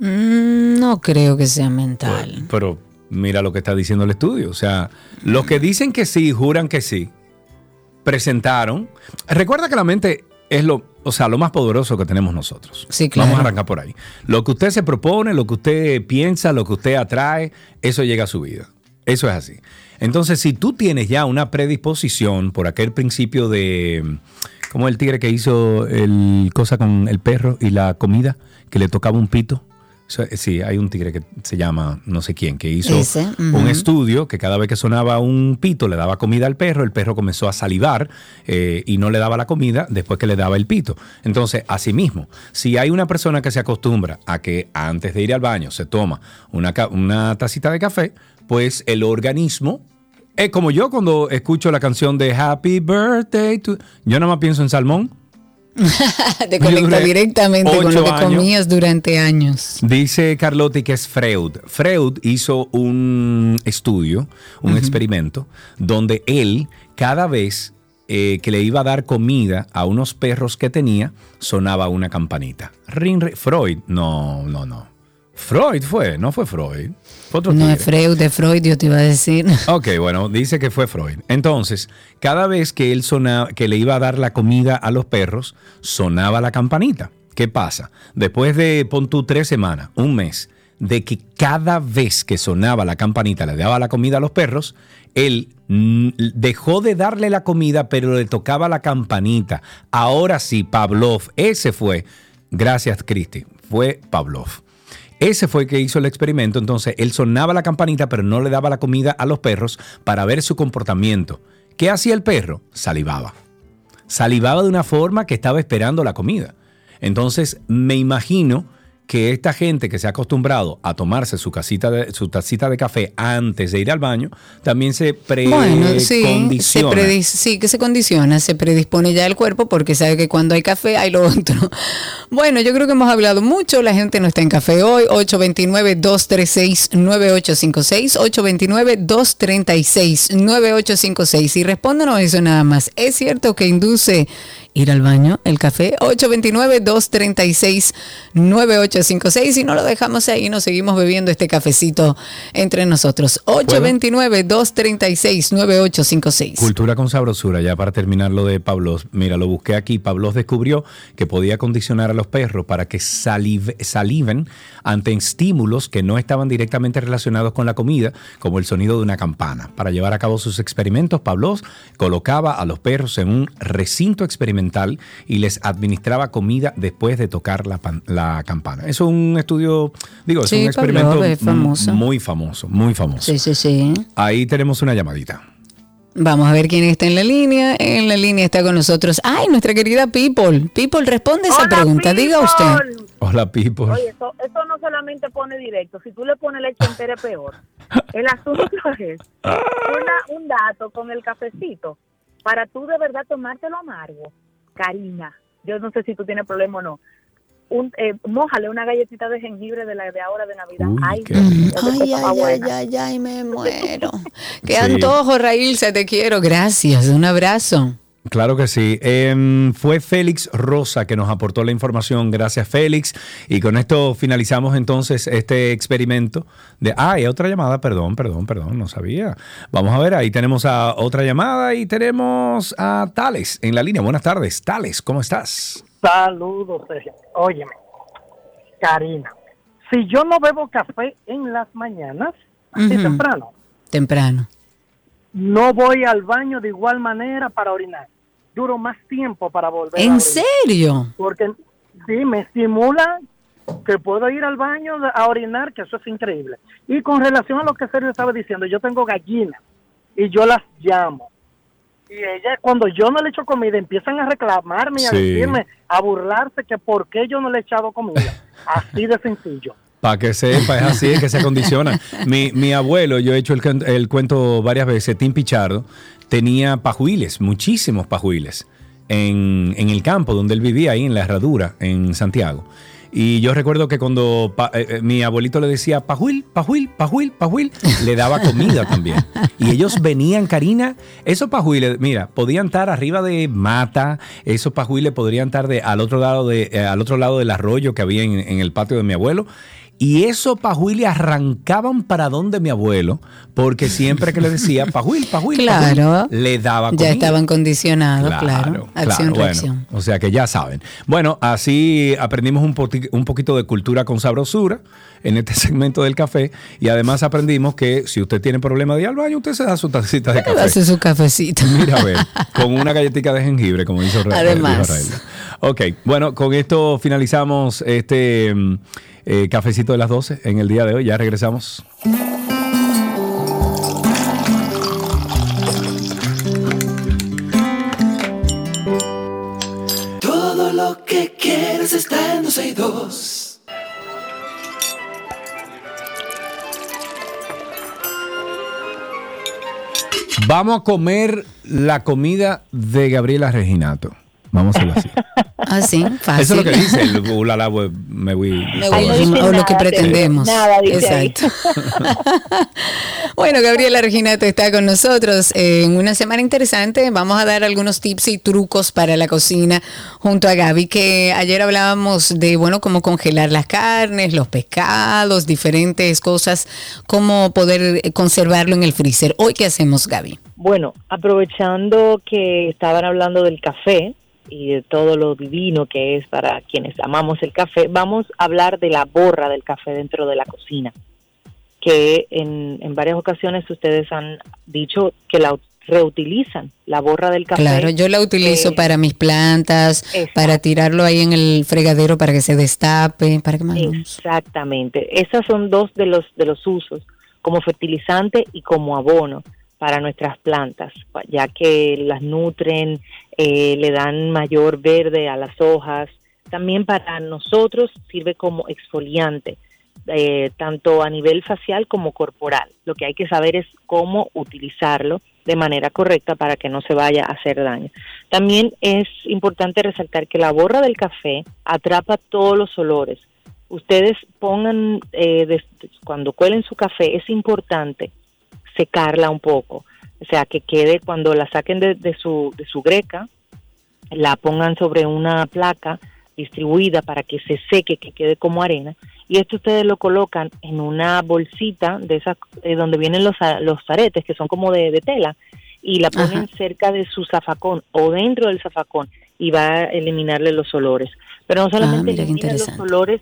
Speaker 3: Mm, no creo que sea mental.
Speaker 2: Pero mira lo que está diciendo el estudio. O sea, los que dicen que sí, juran que sí, presentaron. Recuerda que la mente es lo, o sea, lo más poderoso que tenemos nosotros.
Speaker 3: Sí, claro.
Speaker 2: Vamos a arrancar por ahí. Lo que usted se propone, lo que usted piensa, lo que usted atrae, eso llega a su vida. Eso es así. Entonces, si tú tienes ya una predisposición por aquel principio de, como el tigre que hizo el cosa con el perro y la comida, que le tocaba un pito. Sí, hay un tigre que se llama no sé quién, que hizo
Speaker 3: Ese,
Speaker 2: un estudio que cada vez que sonaba un pito le daba comida al perro, el perro comenzó a salivar eh, y no le daba la comida después que le daba el pito. Entonces, asimismo, si hay una persona que se acostumbra a que antes de ir al baño se toma una, una tacita de café, pues el organismo... Es como yo cuando escucho la canción de Happy Birthday to... Yo nada más pienso en salmón.
Speaker 3: Te
Speaker 2: duré
Speaker 3: directamente con lo que
Speaker 2: años.
Speaker 3: comías durante años.
Speaker 2: Dice Carlotti que es Freud. Freud hizo un estudio, un experimento, donde él cada vez eh, que le iba a dar comida a unos perros que tenía, sonaba una campanita. Freud, no, no, no. Freud fue, no fue Freud. Fue otro
Speaker 3: No es Freud, de Freud, yo te iba a decir.
Speaker 2: Ok, bueno, dice que fue Freud. Entonces, cada vez que él sonaba, que le iba a dar la comida a los perros, sonaba la campanita. ¿Qué pasa? Después de, pon tú, tres semanas, un mes, de que cada vez que sonaba la campanita le daba la comida a los perros, él mm, dejó de darle la comida, pero le tocaba la campanita. Ahora sí, Pavlov, ese fue, gracias Cristi, fue Pavlov. Ese fue el que hizo el experimento, entonces él sonaba la campanita pero no le daba la comida a los perros para ver su comportamiento. ¿Qué hacía el perro? Salivaba. Salivaba de una forma que estaba esperando la comida. Entonces me imagino que esta gente que se ha acostumbrado a tomarse su, casita de, su tacita de café antes de ir al baño, también se
Speaker 3: Bueno, sí, se
Speaker 2: precondiciona.
Speaker 3: predis- sí, que se condiciona, se predispone ya el cuerpo porque sabe que cuando hay café hay lo otro. Bueno, yo creo que hemos hablado mucho, la gente no está en café hoy, 829-236-9856, 829-236-9856 y respóndanos eso nada más. ¿Es cierto que induce ir al baño el café? 829-236-9856 y no lo dejamos ahí, nos seguimos bebiendo este cafecito entre nosotros. 829-236-9856.
Speaker 2: Cultura con sabrosura, ya para terminar lo de Pablos. Mira, lo busqué aquí. Pablos descubrió que podía condicionar a los perros para que saliv- saliven ante estímulos que no estaban directamente relacionados con la comida, como el sonido de una campana. Para llevar a cabo sus experimentos, Pablos colocaba a los perros en un recinto experimental y les administraba comida después de tocar la, pan- la campana. Eso es un estudio, digo, es
Speaker 3: Sí,
Speaker 2: un experimento
Speaker 3: Pavlov es famoso.
Speaker 2: muy famoso, muy famoso.
Speaker 3: Sí, sí, sí.
Speaker 2: Ahí tenemos una llamadita.
Speaker 3: Vamos a ver quién está en la línea. En la línea está con nosotros. Ay, nuestra querida People. People, responde esa
Speaker 6: Hola,
Speaker 3: pregunta. Diga usted.
Speaker 6: people.
Speaker 2: Hola, Pipo.
Speaker 6: Oye, eso, eso no solamente pone directo, si tú le pones leche entera es peor. El asunto es una- un dato con el cafecito. Para tú de verdad tomártelo amargo, Karina, yo no sé si tú tienes problema o no, un, eh, mójale una galletita de jengibre de la de ahora de Navidad.
Speaker 2: Uy,
Speaker 6: ay,
Speaker 3: Ay, ay, ay, ay, ay, me muero. Qué
Speaker 2: Sí.
Speaker 3: antojo, Raílse, te quiero. Gracias, un abrazo.
Speaker 2: Claro que sí. Em, fue Félix Rosa que nos aportó la información. Gracias, Félix. Y con esto finalizamos entonces este experimento de. Ah, hay otra llamada, perdón, perdón, perdón, no sabía. Vamos a ver, ahí tenemos a otra llamada y tenemos a Tales en la línea. Buenas tardes, Tales, ¿cómo estás?
Speaker 7: Saludos, Sergio. Óyeme, Karina, si yo no bebo café en las mañanas, así temprano,
Speaker 3: Temprano.
Speaker 7: No voy al baño de igual manera para orinar. Duro más tiempo para volver a
Speaker 3: ¿En
Speaker 7: orinar.
Speaker 3: serio?
Speaker 7: Porque sí, me estimula que puedo ir al baño a orinar, que eso es increíble. Y con relación a lo que Sergio estaba diciendo, yo tengo gallinas y yo las llamo. Y ellas, cuando yo no le echo comida, empiezan a reclamarme y a
Speaker 2: Sí.
Speaker 7: decirme, a burlarse que por qué yo no le he echado comida. Así de sencillo.
Speaker 2: Para que sepa, es así, es que se acondiciona. Mi, mi abuelo, yo he hecho el, el cuento varias veces, Tim Pichardo, tenía pajuiles, muchísimos pajuiles, en, en el campo donde él vivía, ahí en la herradura, en Santiago. Y yo recuerdo que cuando eh, eh, mi abuelito le decía pajuil, pajuil, pajuil, pajuil, le daba comida también. Y ellos venían, Karina, esos pajuiles, mira, podían estar arriba de mata, esos pajuiles podrían estar de, al, otro lado de, eh, al otro lado del arroyo que había en el patio de mi abuelo. Y esos pajuiles arrancaban para donde mi abuelo, porque siempre que le decía pajuil, pajuil,
Speaker 3: Claro.
Speaker 2: pajuil, le daba comida.
Speaker 3: Ya estaban condicionados, claro. Acción, reacción.
Speaker 2: o sea que ya saben. Bueno, así aprendimos un, poquito de cultura con sabrosura en este segmento del café y además aprendimos que si usted tiene problema de ir al baño, usted se da su tacita de café.
Speaker 3: Hace su cafecito.
Speaker 2: Mira, a ver, con una galletita de jengibre, como hizo
Speaker 3: Además.
Speaker 2: dijo. Ok, bueno, con esto finalizamos este mm, eh, cafecito de las 12 en el día de hoy. Ya regresamos.
Speaker 1: Todo lo que quieres está en 12 y 2.
Speaker 2: Vamos a comer la comida de Gabriela Reginato. Vamos a hacerlo así.
Speaker 3: Ah, sí, fácil.
Speaker 2: Eso es lo que dice el ulala, we- me voy.
Speaker 3: Me voy,
Speaker 6: dice
Speaker 3: o lo que
Speaker 6: nada,
Speaker 3: pretendemos.
Speaker 6: nada dice.
Speaker 3: Exacto. bueno, Gabriela Reginato está con nosotros eh, en una semana interesante. Vamos a dar algunos tips y trucos para la cocina junto a Gaby, que ayer hablábamos de, bueno, cómo congelar las carnes, los pescados, diferentes cosas, cómo poder eh, conservarlo en el freezer. Hoy, ¿qué hacemos, Gaby?
Speaker 8: Bueno, aprovechando que estaban hablando del café y de todo lo divino que es para quienes amamos el café, vamos a hablar de la borra del café dentro de la cocina, que en, en varias ocasiones ustedes han dicho que la reutilizan, la borra del café.
Speaker 3: Claro, yo la utilizo
Speaker 8: eh,
Speaker 3: para mis plantas,
Speaker 8: exacto.
Speaker 3: para tirarlo ahí en el fregadero para que se destape, para que más
Speaker 8: Exactamente. Esos son dos de los de los usos, como fertilizante y como abono para nuestras plantas, ya que las nutren, eh, le dan mayor verde a las hojas. También para nosotros sirve como exfoliante, eh, tanto a nivel facial como corporal. Lo que hay que saber es cómo utilizarlo de manera correcta para que no se vaya a hacer daño. También es importante resaltar que la borra del café atrapa todos los olores. Ustedes pongan, eh, cuando cuelen su café, es importante secarla un poco. O sea, que quede cuando la saquen de, de su, de su greca, la pongan sobre una placa distribuida para que se seque, que quede como arena. Y esto ustedes lo colocan en una bolsita de esas eh, donde vienen los, los aretes, que son como de, de tela, y la ponen
Speaker 3: Ajá.
Speaker 8: cerca de su zafacón o dentro del zafacón y va a eliminarle los olores. Pero no solamente
Speaker 3: Ah, mira qué
Speaker 8: elimina los olores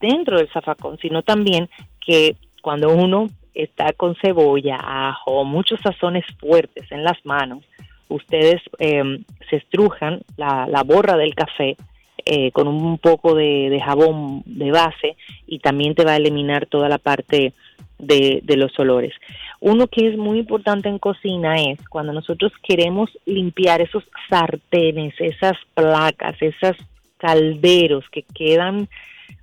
Speaker 8: dentro del zafacón, sino también que cuando uno está con cebolla, ajo, muchos sazones fuertes en las manos, ustedes eh, se estrujan la, la borra del café eh, con un poco de, de jabón de base y también te va a eliminar toda la parte de, de los olores. Uno que es muy importante en cocina es cuando nosotros queremos limpiar esos sartenes, esas placas, esos calderos que quedan,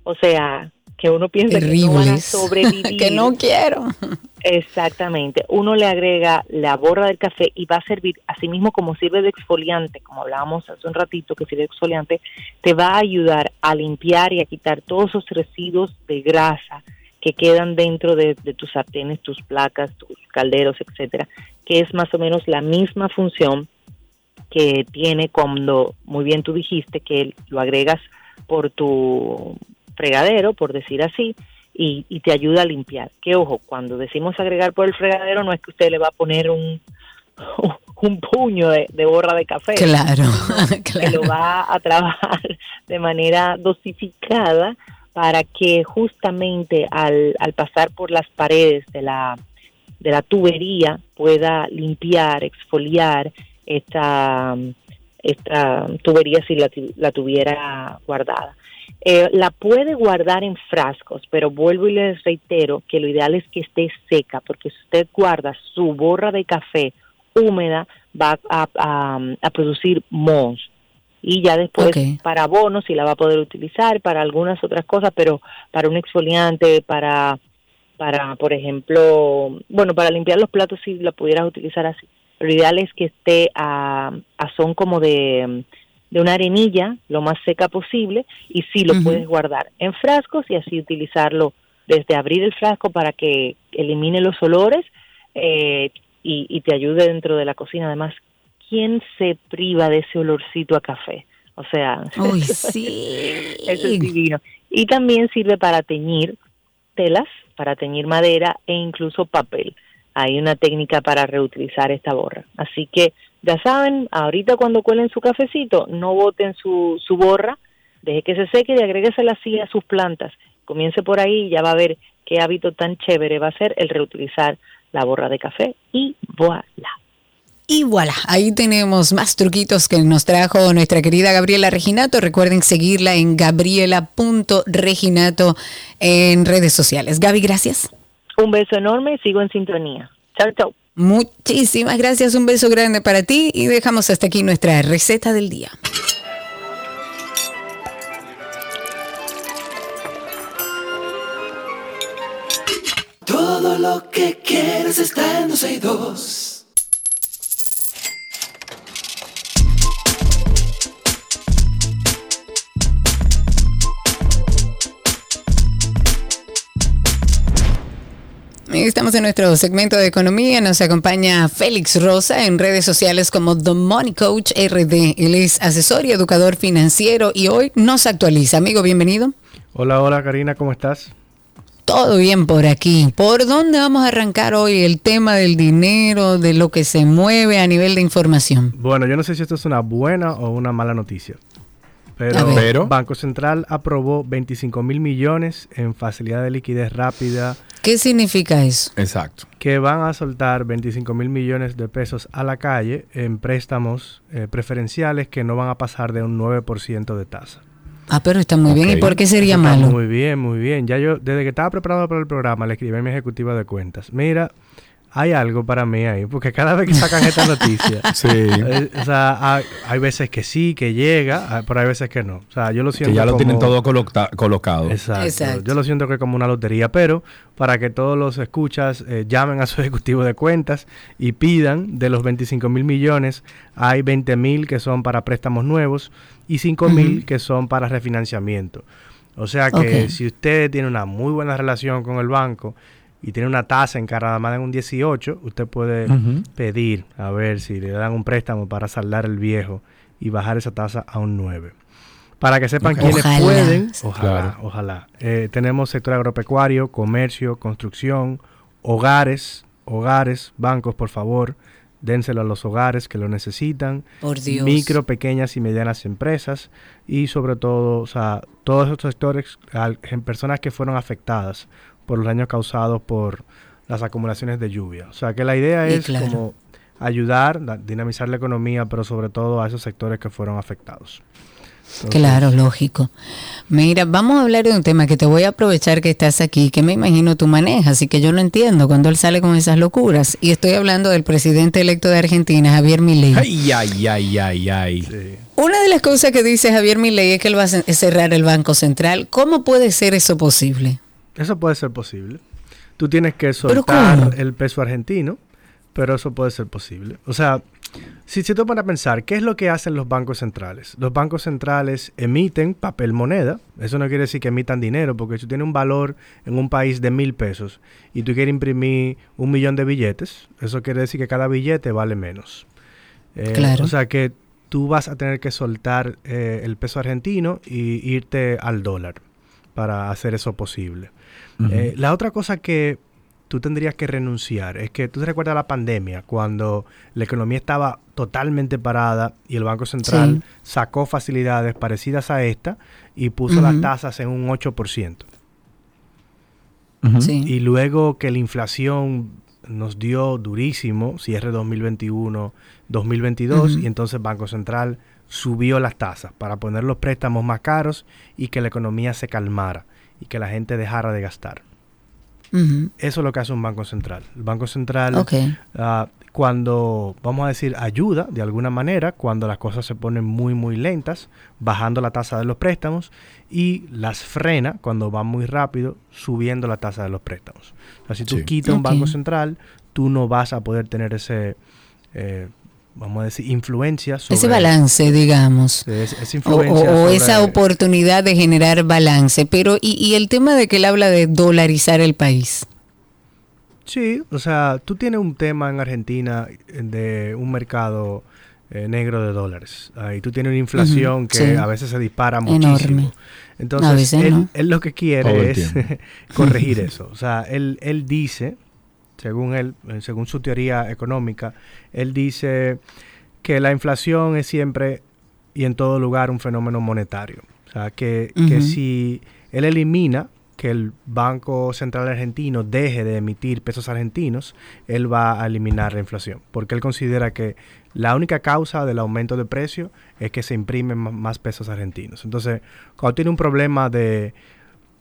Speaker 8: o sea, que uno piensa que no van a sobrevivir.
Speaker 3: que no quiero.
Speaker 8: Exactamente. Uno le agrega la borra del café y va a servir, así mismo como sirve de exfoliante, como hablábamos hace un ratito que sirve de exfoliante, te va a ayudar a limpiar y a quitar todos esos residuos de grasa que quedan dentro de, de tus sartenes, tus placas, tus calderos, etcétera, que es más o menos la misma función que tiene cuando, muy bien tú dijiste, que lo agregas por tu fregadero, por decir así, y, y te ayuda a limpiar. Que ojo, cuando decimos agregar por el fregadero no es que usted le va a poner un, un puño de, de borra de café.
Speaker 3: Claro,
Speaker 8: que lo va a trabajar de manera dosificada para que justamente al, al pasar por las paredes de la, de la tubería pueda limpiar, exfoliar esta, esta tubería si la, la tuviera guardada. Eh, la puede guardar en frascos, pero vuelvo y les reitero que lo ideal es que esté seca, porque si usted guarda su borra de café húmeda, va a, a, a producir mohos y ya después para abonos sí la va a poder utilizar para algunas otras cosas, pero para un exfoliante, para para por ejemplo, bueno, para limpiar los platos si la pudieras utilizar así. Lo ideal es que esté a, a son como de, de una arenilla, lo más seca posible, y sí lo puedes guardar en frascos y así utilizarlo desde abrir el frasco para que elimine los olores eh, y, y te ayude dentro de la cocina. Además, ¿quién se priva de ese olorcito a café? O sea,
Speaker 3: Uy, sí.
Speaker 8: eso es divino. Y también sirve para teñir telas, para teñir madera e incluso papel. Hay una técnica para reutilizar esta borra. Así que ya saben, ahorita cuando cuelen su cafecito, no boten su, su borra, deje que se seque y agréguesela así a sus plantas. Comience por ahí y ya va a ver qué hábito tan chévere va a ser el reutilizar la borra de café y voilà.
Speaker 3: Y voilà, ahí tenemos más truquitos que nos trajo nuestra querida Gabriela Reginato. Recuerden seguirla en gabriela.reginato en redes sociales. Gaby, gracias.
Speaker 8: Un beso enorme y sigo en sintonía. Chao, chao.
Speaker 3: Muchísimas gracias, un beso grande para ti y dejamos hasta aquí nuestra receta del día.
Speaker 1: Todo lo que quieres está en 12 y 2.
Speaker 3: Estamos en nuestro segmento de economía. Nos acompaña Félix Rosa en redes sociales como The Money Coach RD. Él es asesor y educador financiero y hoy nos actualiza. Amigo, bienvenido.
Speaker 9: Hola, hola Karina, ¿cómo estás?
Speaker 3: Todo bien por aquí. ¿Por dónde vamos a arrancar hoy el tema del dinero, de lo que se mueve a nivel de información?
Speaker 9: Bueno, yo no sé si esto es una buena o una mala noticia. Pero.
Speaker 2: Pero-
Speaker 9: Banco Central aprobó 25 mil millones en facilidad de liquidez rápida
Speaker 3: ¿Qué significa eso?
Speaker 2: Exacto.
Speaker 9: que van a soltar 25 mil millones de pesos a la calle en préstamos eh, preferenciales que no van a pasar de un 9% de tasa.
Speaker 3: Ah, pero está muy bien. ¿Y por qué sería
Speaker 9: está
Speaker 3: malo?
Speaker 9: Muy bien, muy bien. Ya yo, desde que estaba preparado para el programa, le escribí a mi ejecutiva de cuentas. Mira, hay algo para mí ahí, porque cada vez que sacan esta noticia,
Speaker 2: Sí.
Speaker 9: eh, o sea, hay, hay veces que sí, que llega, ah, pero hay veces que no. O sea, yo lo siento
Speaker 2: Que ya lo
Speaker 9: como-
Speaker 2: tienen todo coloca- colocado.
Speaker 9: Exacto.
Speaker 3: Exacto.
Speaker 9: Yo lo siento que es como una lotería, pero para que todos los escuchas eh, llamen a su ejecutivo de cuentas y pidan de los 25 mil millones, hay 20 mil que son para préstamos nuevos y 5 mil que son para refinanciamiento. O sea que si usted tiene una muy buena relación con el banco y tiene una tasa encarada más de un 18, usted puede pedir a ver si le dan un préstamo para saldar el viejo y bajar esa tasa a un 9. Para que sepan quiénes
Speaker 3: Ojalá.
Speaker 9: pueden, ojalá,
Speaker 2: Claro.
Speaker 9: ojalá. Eh, tenemos sector agropecuario, comercio, construcción, hogares, hogares, bancos, por favor, dénselo a los hogares que lo necesitan,
Speaker 3: Por Dios.
Speaker 9: micro, pequeñas y medianas empresas y sobre todo, o sea, todos estos sectores, al- en personas que fueron afectadas por los daños causados por las acumulaciones de lluvia. O sea, que la idea
Speaker 3: Y
Speaker 9: es
Speaker 3: claro.
Speaker 9: como ayudar, da- dinamizar la economía, pero sobre todo a esos sectores que fueron afectados. Entonces,
Speaker 3: Claro, lógico. Mira, vamos a hablar de un tema que te voy a aprovechar que estás aquí, que me imagino tú manejas y que yo no entiendo cuando él sale con esas locuras. Y estoy hablando del presidente electo de Argentina, Javier Milei.
Speaker 2: Ay, ay, ay, ay, ay.
Speaker 9: sí.
Speaker 3: Una de las cosas que dice Javier Milei es que él va a ce- cerrar el Banco Central. ¿Cómo puede ser eso posible?
Speaker 9: Eso puede ser posible. Tú tienes que
Speaker 3: ¿Pero
Speaker 9: soltar el peso argentino, pero eso puede ser posible. O sea, si se te pone a pensar, ¿qué es lo que hacen los bancos centrales? Los bancos centrales emiten papel moneda. Eso no quiere decir que emitan dinero, porque si tú tienes un valor en un país de mil pesos y tú quieres imprimir un millón de billetes, eso quiere decir que cada billete vale menos. Eh,
Speaker 3: Claro.
Speaker 9: O sea que tú vas a tener que soltar eh, el peso argentino y irte al dólar para hacer eso posible. Eh, la otra cosa que tú tendrías que renunciar es que tú te recuerdas la pandemia, cuando la economía estaba totalmente parada y el Banco Central sacó facilidades parecidas a esta y puso las tasas en un 8%. Y luego que la inflación nos dio durísimo, cierre 2021, 2022, y entonces Banco Central subió las tasas para poner los préstamos más caros y que la economía se calmara y que la gente dejara de gastar. Eso es lo que hace un banco central. El banco central, ah, cuando, vamos a decir, ayuda de alguna manera, cuando las cosas se ponen muy, muy lentas, bajando la tasa de los préstamos, y las frena cuando van muy rápido, subiendo la tasa de los préstamos. O si tú quitas un banco central, tú no vas a poder tener ese... Eh, vamos a decir, influencia sobre...
Speaker 3: Ese balance, digamos. o, esa oportunidad de generar balance. Pero, ¿y, el tema de que él habla de dolarizar el país?
Speaker 9: Sí, o sea, tú tienes un tema en Argentina de un mercado eh, negro de dólares. y tú tienes una inflación que a veces se dispara muchísimo. Entonces, él, él, lo que quiere es corregir eso. O sea, él, él dice según él, eh, según su teoría económica, él dice que la inflación es siempre y en todo lugar un fenómeno monetario. O sea, que, que si él elimina que el Banco Central Argentino deje de emitir pesos argentinos, él va a eliminar la inflación, porque él considera que la única causa del aumento de precio es que se imprimen más pesos argentinos. Entonces, cuando tiene un problema de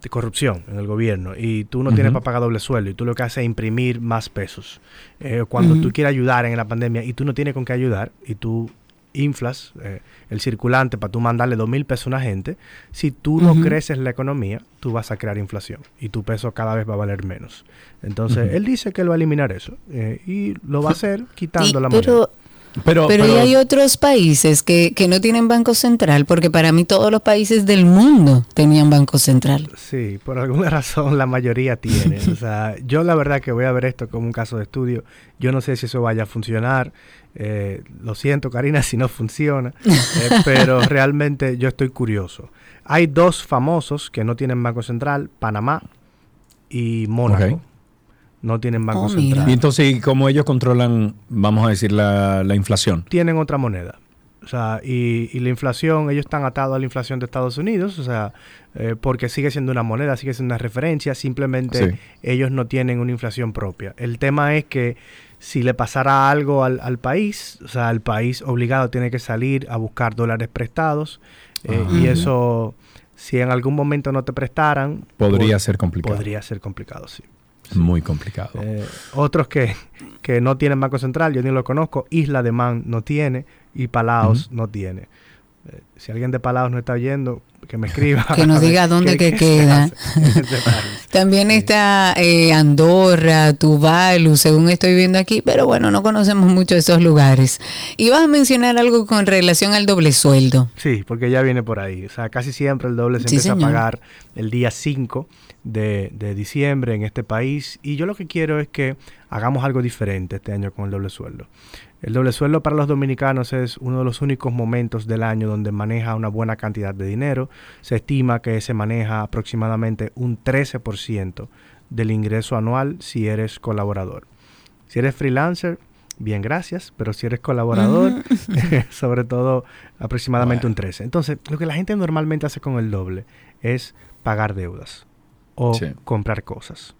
Speaker 9: de corrupción en el gobierno y tú no tienes para pagar doble sueldo y tú lo que haces es imprimir más pesos. Eh, cuando tú quieres ayudar en la pandemia y tú no tienes con qué ayudar y tú inflas eh, el circulante para tú mandarle dos mil pesos a una gente, si tú no creces la economía, tú vas a crear inflación y tu peso cada vez va a valer menos. Entonces, él dice que él va a eliminar eso eh, y lo va a hacer quitando la moneda.
Speaker 3: Pero, pero, hay otros países que, que, no tienen banco central, porque para mí todos los países del mundo tenían banco central.
Speaker 9: Sí, por alguna razón la mayoría tiene. o sea, yo la verdad que voy a ver esto como un caso de estudio. Yo no sé si eso vaya a funcionar. Eh, lo siento, Karina, si no funciona. Eh, pero realmente yo estoy curioso. Hay dos famosos que no tienen banco central, Panamá y Mónaco no tienen banco oh, central.
Speaker 2: Y entonces, ¿cómo ellos controlan, vamos a decir, la, inflación?
Speaker 9: Tienen otra moneda. O sea, y, la inflación, ellos están atados a la inflación de Estados Unidos, o sea, eh, porque sigue siendo una moneda, sigue siendo una referencia, simplemente ellos no tienen una inflación propia. El tema es que si le pasara algo al, país, o sea, el país obligado tiene que salir a buscar dólares prestados, eh, y eso, si en algún momento no te prestaran...
Speaker 2: Podría ser complicado.
Speaker 9: Podría ser complicado, sí.
Speaker 2: Muy complicado.
Speaker 9: Eh, otros que, que, no tienen Banco Central, yo ni lo conozco. Isla de Man no tiene y Palaos no tiene. Eh, si alguien de Palaos no está oyendo, que me escriba.
Speaker 3: que nos diga dónde que queda. También está eh, Andorra, Tuvalu, según estoy viendo aquí, pero bueno, no conocemos mucho esos lugares. Y vas a mencionar algo con relación al doble sueldo.
Speaker 9: Sí, porque ya viene por ahí. O sea, casi siempre el doble se empieza a pagar el día 5 de, de diciembre en este país. Y yo lo que quiero es que hagamos algo diferente este año con el doble sueldo. El doble sueldo para los dominicanos es uno de los únicos momentos del año donde maneja una buena cantidad de dinero. Se estima que se maneja aproximadamente un 13% del ingreso anual si eres colaborador. Si eres freelancer, bien, gracias, pero si eres colaborador, sobre todo aproximadamente un 13%. Entonces, lo que la gente normalmente hace con el doble es pagar deudas o comprar cosas.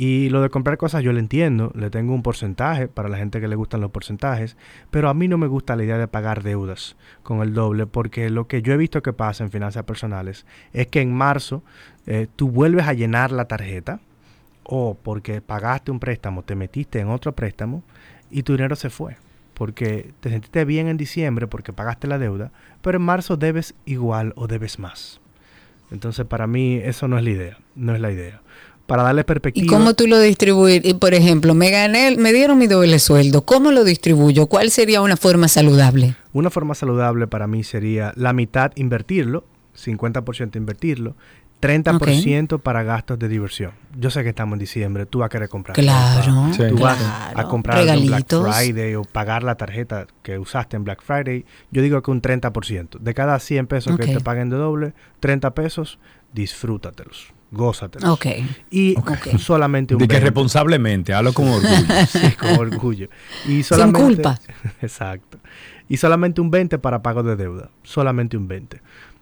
Speaker 9: Y lo de comprar cosas yo lo entiendo, le tengo un porcentaje para la gente que le gustan los porcentajes, pero a mí no me gusta la idea de pagar deudas con el doble, porque lo que yo he visto que pasa en finanzas personales es que en marzo eh, tú vuelves a llenar la tarjeta o porque pagaste un préstamo, te metiste en otro préstamo y tu dinero se fue. Porque te sentiste bien en diciembre porque pagaste la deuda, pero en marzo debes igual o debes más. Entonces para mí eso no es la idea, no es la idea para darle perspectiva.
Speaker 3: ¿Y cómo tú lo distribuyes? Por ejemplo, me gané, me dieron mi doble sueldo. ¿Cómo lo distribuyo? ¿Cuál sería una forma saludable?
Speaker 9: Una forma saludable para mí sería la mitad invertirlo, 50% invertirlo, 30% para gastos de diversión. Yo sé que estamos en diciembre, tú vas a querer comprar.
Speaker 3: Claro,
Speaker 2: Sí.
Speaker 9: Tú vas
Speaker 3: claro.
Speaker 9: a comprar en Black
Speaker 3: Regalitos.
Speaker 9: Friday o pagar la tarjeta que usaste en Black Friday. Yo digo que un 30%. De cada 100 pesos que te paguen de doble, 30 pesos, disfrútatelos, gózatelos.
Speaker 3: Ok.
Speaker 9: Y solamente un
Speaker 2: De que
Speaker 9: 20.
Speaker 2: responsablemente, hablo con orgullo.
Speaker 9: Sí, con orgullo. Y solamente,
Speaker 3: culpa.
Speaker 9: Exacto. Y solamente un 20 para pago de deuda. Solamente un 20.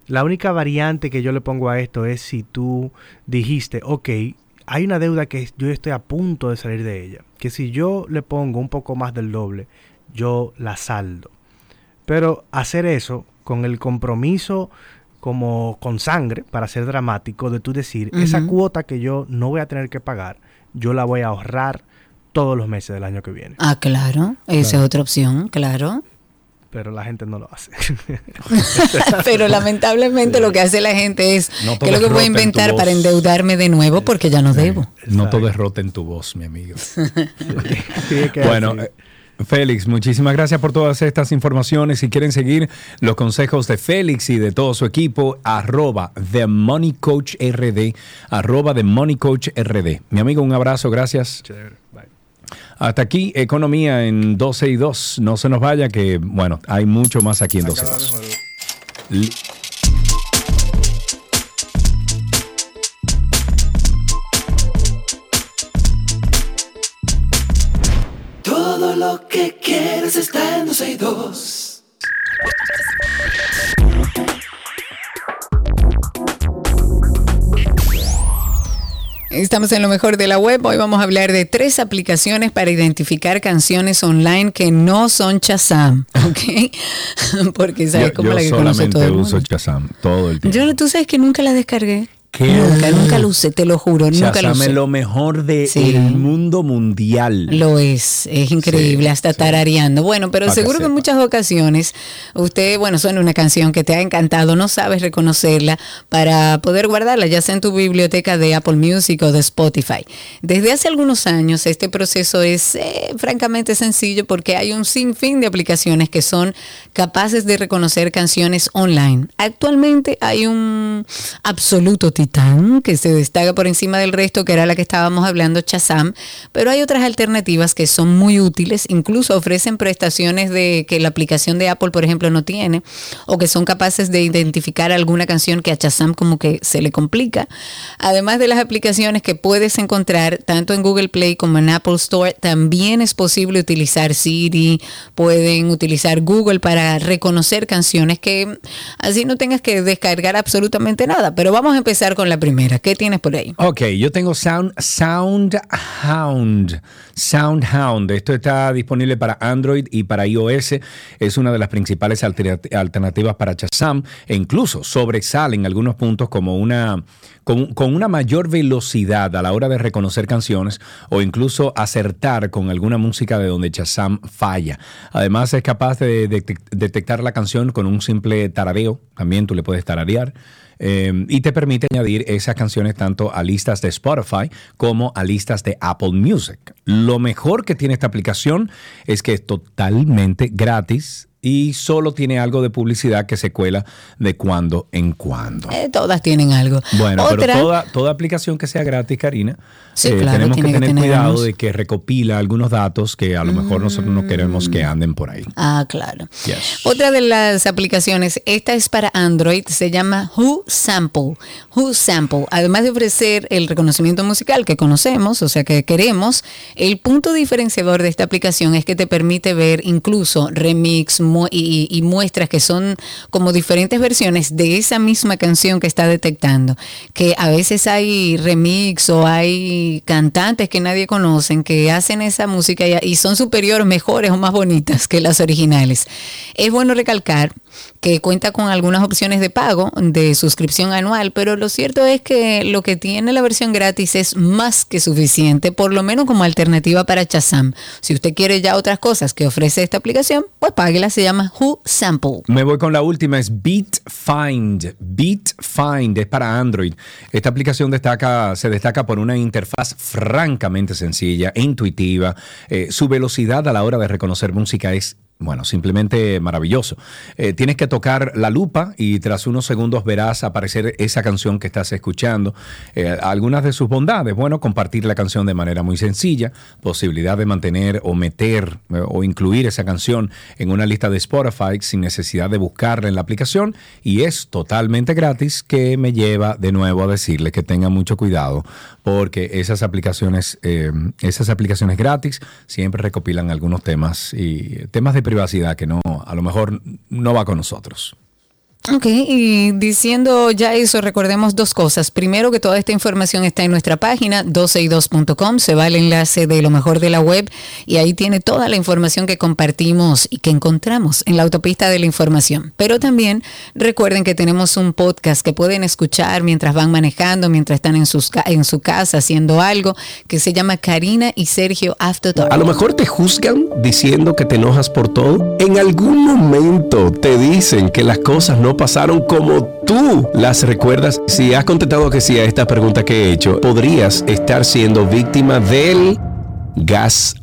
Speaker 9: La única variante que yo le pongo a esto es si tú dijiste, ok, hay una deuda que yo estoy a punto de salir de ella. Que si yo le pongo un poco más del doble, yo la saldo. Pero hacer eso con el compromiso como con sangre, para ser dramático, de tú decir, esa cuota que yo no voy a tener que pagar, yo la voy a ahorrar todos los meses del año que viene.
Speaker 3: Ah, claro. Esa es otra opción, claro.
Speaker 9: Pero la gente no lo hace.
Speaker 3: Pero lamentablemente lo que hace la gente es
Speaker 2: No
Speaker 3: que lo que voy a
Speaker 2: es
Speaker 3: inventar para endeudarme de nuevo porque ya no debo.
Speaker 2: No todo es rota en tu voz, mi amigo.
Speaker 9: Sí, es que
Speaker 2: Bueno,
Speaker 9: así.
Speaker 2: Félix, muchísimas gracias por todas estas informaciones. Si quieren seguir los consejos de Félix y de todo su equipo, arroba The Money Coach RD, arroba The Money Coach RD. Mi amigo, un abrazo, gracias.
Speaker 9: Chévere. Bye.
Speaker 2: Hasta aquí, Economía en 12 y 2. No se nos vaya, que bueno, hay mucho más aquí en 12 y 2.
Speaker 1: Todo lo que quieres está en 12 y 2.
Speaker 3: Estamos en lo mejor de la web. Hoy vamos a hablar de tres aplicaciones para identificar canciones online que no son Shazam, ¿ok? Porque sabes
Speaker 2: Yo, yo
Speaker 3: la que conoce todo el
Speaker 2: uso
Speaker 3: mundo.
Speaker 2: Shazam todo el tiempo.
Speaker 3: Yo, tú sabes que nunca la descargué.
Speaker 2: ¿Qué?
Speaker 3: Nunca, nunca lo usé, te lo juro, nunca lo
Speaker 2: Shazam
Speaker 3: usé.
Speaker 2: lo mejor del
Speaker 3: Sí.
Speaker 2: mundo mundial.
Speaker 3: Lo es, es increíble,
Speaker 2: Sí,
Speaker 3: hasta
Speaker 2: sí.
Speaker 3: tarareando. Bueno, pero seguro que en muchas ocasiones usted, bueno, suena una canción que te ha encantado, no sabes reconocerla para poder guardarla, ya sea en tu biblioteca de Apple Music o de Spotify. Desde hace algunos años este proceso es eh, francamente sencillo porque hay un sinfín de aplicaciones que son capaces de reconocer canciones online. Actualmente hay un absoluto que se destaca por encima del resto, que era la que estábamos hablando, Shazam, pero hay otras alternativas que son muy útiles, incluso ofrecen prestaciones de que la aplicación de Apple, por ejemplo, no tiene, o que son capaces de identificar alguna canción que a Shazam como que se le complica. Además de las aplicaciones que puedes encontrar tanto en Google Play como en Apple Store, también es posible utilizar Siri, pueden utilizar Google para reconocer canciones que así no tengas que descargar absolutamente nada. Pero vamos a empezar con la primera. ¿Qué tienes por ahí?
Speaker 2: Ok, yo tengo Sound, SoundHound. SoundHound. Esto está disponible para Android y para iOS. Es una de las principales alternat- alternativas para Shazam e incluso sobresale en algunos puntos como una, con, con una mayor velocidad a la hora de reconocer canciones o incluso acertar con alguna música de donde Shazam falla. Además es capaz de detec- detectar la canción con un simple tarareo. También tú le puedes tararear. Eh, y te permite añadir esas canciones tanto a listas de Spotify como a listas de Apple Music. Lo mejor que tiene esta aplicación es que es totalmente gratis y solo tiene algo de publicidad que se cuela de cuando en cuando.
Speaker 3: Eh, todas tienen algo.
Speaker 2: Bueno,
Speaker 3: Otra,
Speaker 2: pero toda, toda aplicación que sea gratis, Karina, eh,
Speaker 3: Sí, claro,
Speaker 2: tenemos que
Speaker 3: que
Speaker 2: tener
Speaker 3: tener
Speaker 2: cuidado de que recopila algunos datos que a lo mejor nosotros no queremos que anden por ahí.
Speaker 3: Ah, claro.
Speaker 2: Yes.
Speaker 3: Otra de las aplicaciones, esta es para Android, se llama Who Sample. Who Sample, además de ofrecer el reconocimiento musical que conocemos, o sea que queremos, el punto diferenciador de esta aplicación es que te permite ver incluso remix y muestras que son como diferentes versiones de esa misma canción que está detectando. Que a veces hay remix o hay cantantes que nadie conocen que hacen esa música y, y son superiores, mejores o más bonitas que las originales. Es bueno recalcar que cuenta con algunas opciones de pago, de suscripción anual, pero lo cierto es que lo que tiene la versión gratis es más que suficiente, por lo menos como alternativa para Shazam. Si usted quiere ya otras cosas que ofrece esta aplicación, pues páguela, se llama Who Sample.
Speaker 2: Me voy con la última, es BeatFind. BeatFind es para Android. Esta aplicación destaca, se destaca por una interfaz francamente sencilla intuitiva. Eh, su velocidad a la hora de reconocer música es bueno, simplemente maravilloso. Eh, tienes que tocar la lupa y tras unos segundos verás aparecer esa canción que estás escuchando. Eh, algunas de sus bondades, bueno, compartir la canción de manera muy sencilla, posibilidad de mantener o meter eh, o incluir esa canción en una lista de Spotify sin necesidad de buscarla en la aplicación y es totalmente gratis que me lleva de nuevo a decirle que tengan mucho cuidado porque esas aplicaciones, esas aplicaciones gratis siempre recopilan algunos temas y temas de privacidad que no, a lo mejor no va con nosotros.
Speaker 3: Ok, y diciendo ya eso, recordemos dos cosas. Primero, que toda esta información está en nuestra página 12y2.com, se va el enlace de lo mejor de la web y ahí tiene toda la información que compartimos y que encontramos en la autopista de la información. Pero también recuerden que tenemos un podcast que pueden escuchar mientras van manejando, mientras están en, sus, en su casa haciendo algo, que se llama Karina y Sergio After Dark.
Speaker 10: A lo mejor te juzgan diciendo que te enojas por todo. En algún momento te dicen que las cosas no pasaron como tú las recuerdas. Si has contestado que sí a esta pregunta que he hecho, podrías estar siendo víctima del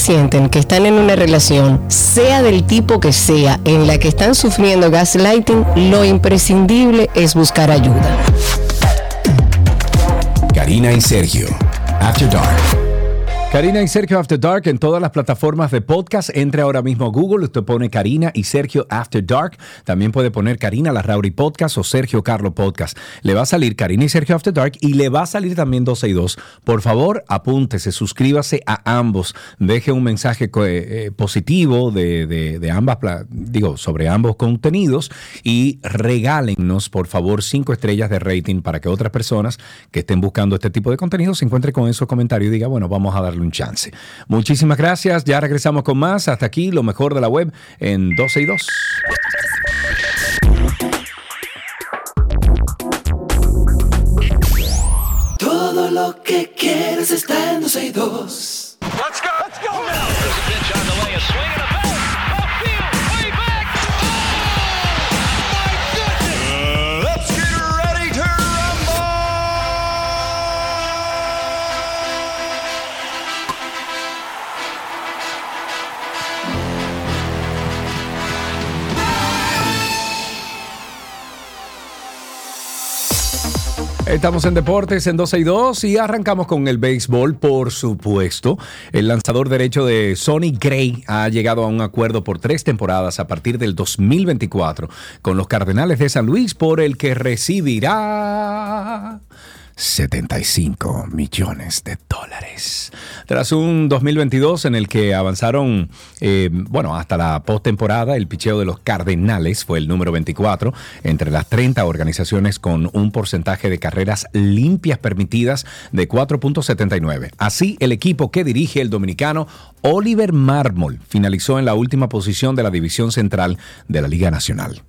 Speaker 11: sienten que están en una relación, sea del tipo que sea, en la que están sufriendo gaslighting, lo imprescindible es buscar ayuda.
Speaker 10: Karina y Sergio, After Dark.
Speaker 2: Karina y Sergio After Dark en todas las plataformas de podcast. Entre ahora mismo a Google, usted pone Karina y Sergio After Dark. También puede poner Karina La Rauri Podcast o Sergio Carlo Podcast. Le va a salir Karina y Sergio After Dark y le va a salir también 12 y 2. Por favor, apúntese, suscríbase a ambos. Deje un mensaje eh, positivo de, de, ambas, digo, sobre ambos contenidos y regálennos, por favor, cinco estrellas de rating para que otras personas que estén buscando este tipo de contenido se encuentren con esos comentarios y digan, bueno, vamos a darle un chance. Muchísimas gracias. Ya regresamos con más. Hasta aquí lo mejor de la web en 12 y 2.
Speaker 1: Todo lo que quieres está en 12 y 2. Let's go. Let's go.
Speaker 2: Estamos en Deportes en 12 y 2 y arrancamos con el béisbol, por supuesto. El lanzador derecho de Sonny Gray ha llegado a un acuerdo por tres temporadas a partir del 2024 con los Cardenales de San Luis, por el que recibirá 75 millones de dólares. Tras un 2022 en el que avanzaron, eh, bueno, hasta la postemporada, el picheo de los Cardenales fue el número 24 entre las 30 organizaciones con un porcentaje de carreras limpias permitidas de 4.79. Así, el equipo que dirige el dominicano Oliver Mármol finalizó en la última posición de la división central de la Liga Nacional.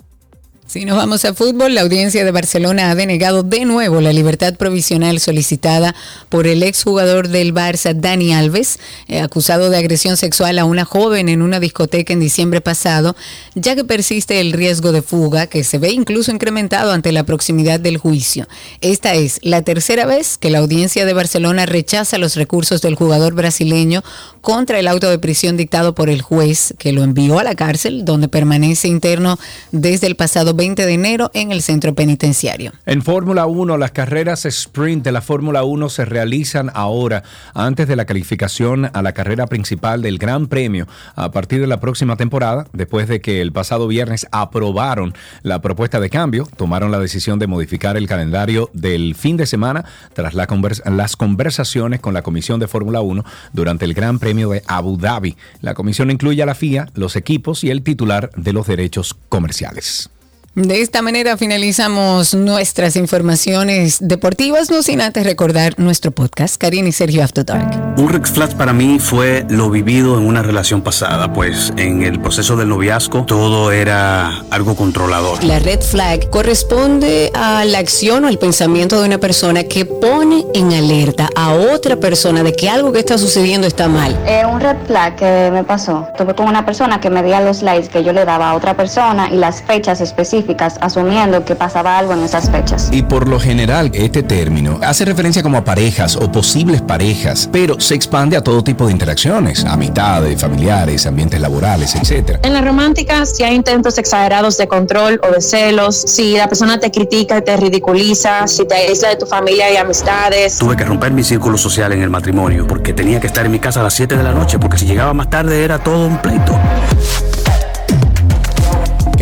Speaker 3: Si nos vamos a fútbol, la audiencia de Barcelona ha denegado de nuevo la libertad provisional solicitada por el exjugador del Barça, Dani Alves, eh, acusado de agresión sexual a una joven en una discoteca en diciembre pasado, ya que persiste el riesgo de fuga que se ve incluso incrementado ante la proximidad del juicio. Esta es la tercera vez que la audiencia de Barcelona rechaza los recursos del jugador brasileño contra el auto de prisión dictado por el juez que lo envió a la cárcel, donde permanece interno desde el pasado 20 de enero en el centro penitenciario.
Speaker 2: En Fórmula 1, las carreras sprint de la Fórmula 1 se realizan ahora, antes de la calificación a la carrera principal del Gran Premio, a partir de la próxima temporada, después de que el pasado viernes aprobaron la propuesta de cambio, tomaron la decisión de modificar el calendario del fin de semana tras las conversaciones con la Comisión de Fórmula 1 durante el Gran Premio de Abu Dhabi. La comisión incluye a la FIA, los equipos y el titular de los derechos comerciales.
Speaker 3: De esta manera finalizamos nuestras informaciones deportivas, no sin antes recordar nuestro podcast, Karina y Sergio After Dark.
Speaker 12: Un red flag para mí fue lo vivido en una relación pasada, pues en el proceso del noviazgo todo era algo controlador.
Speaker 11: La red flag corresponde a la acción o el pensamiento de una persona que pone en alerta a otra persona de que algo que está sucediendo está mal.
Speaker 13: Eh, un red flag que me pasó, tuve con una persona que me dio los likes que yo le daba a otra persona y las fechas específicas, asumiendo que pasaba algo en esas fechas.
Speaker 14: Y por lo general, este término hace referencia como a parejas o posibles parejas, pero se expande a todo tipo de interacciones, amistades, familiares, ambientes laborales, etc.
Speaker 15: En la romántica, si hay intentos exagerados de control o de celos, si la persona te critica y te ridiculiza, si te aísla de tu familia y amistades.
Speaker 12: Tuve que romper mi círculo social en el matrimonio porque tenía que estar en mi casa a las 7 de la noche porque si llegaba más tarde era todo un pleito.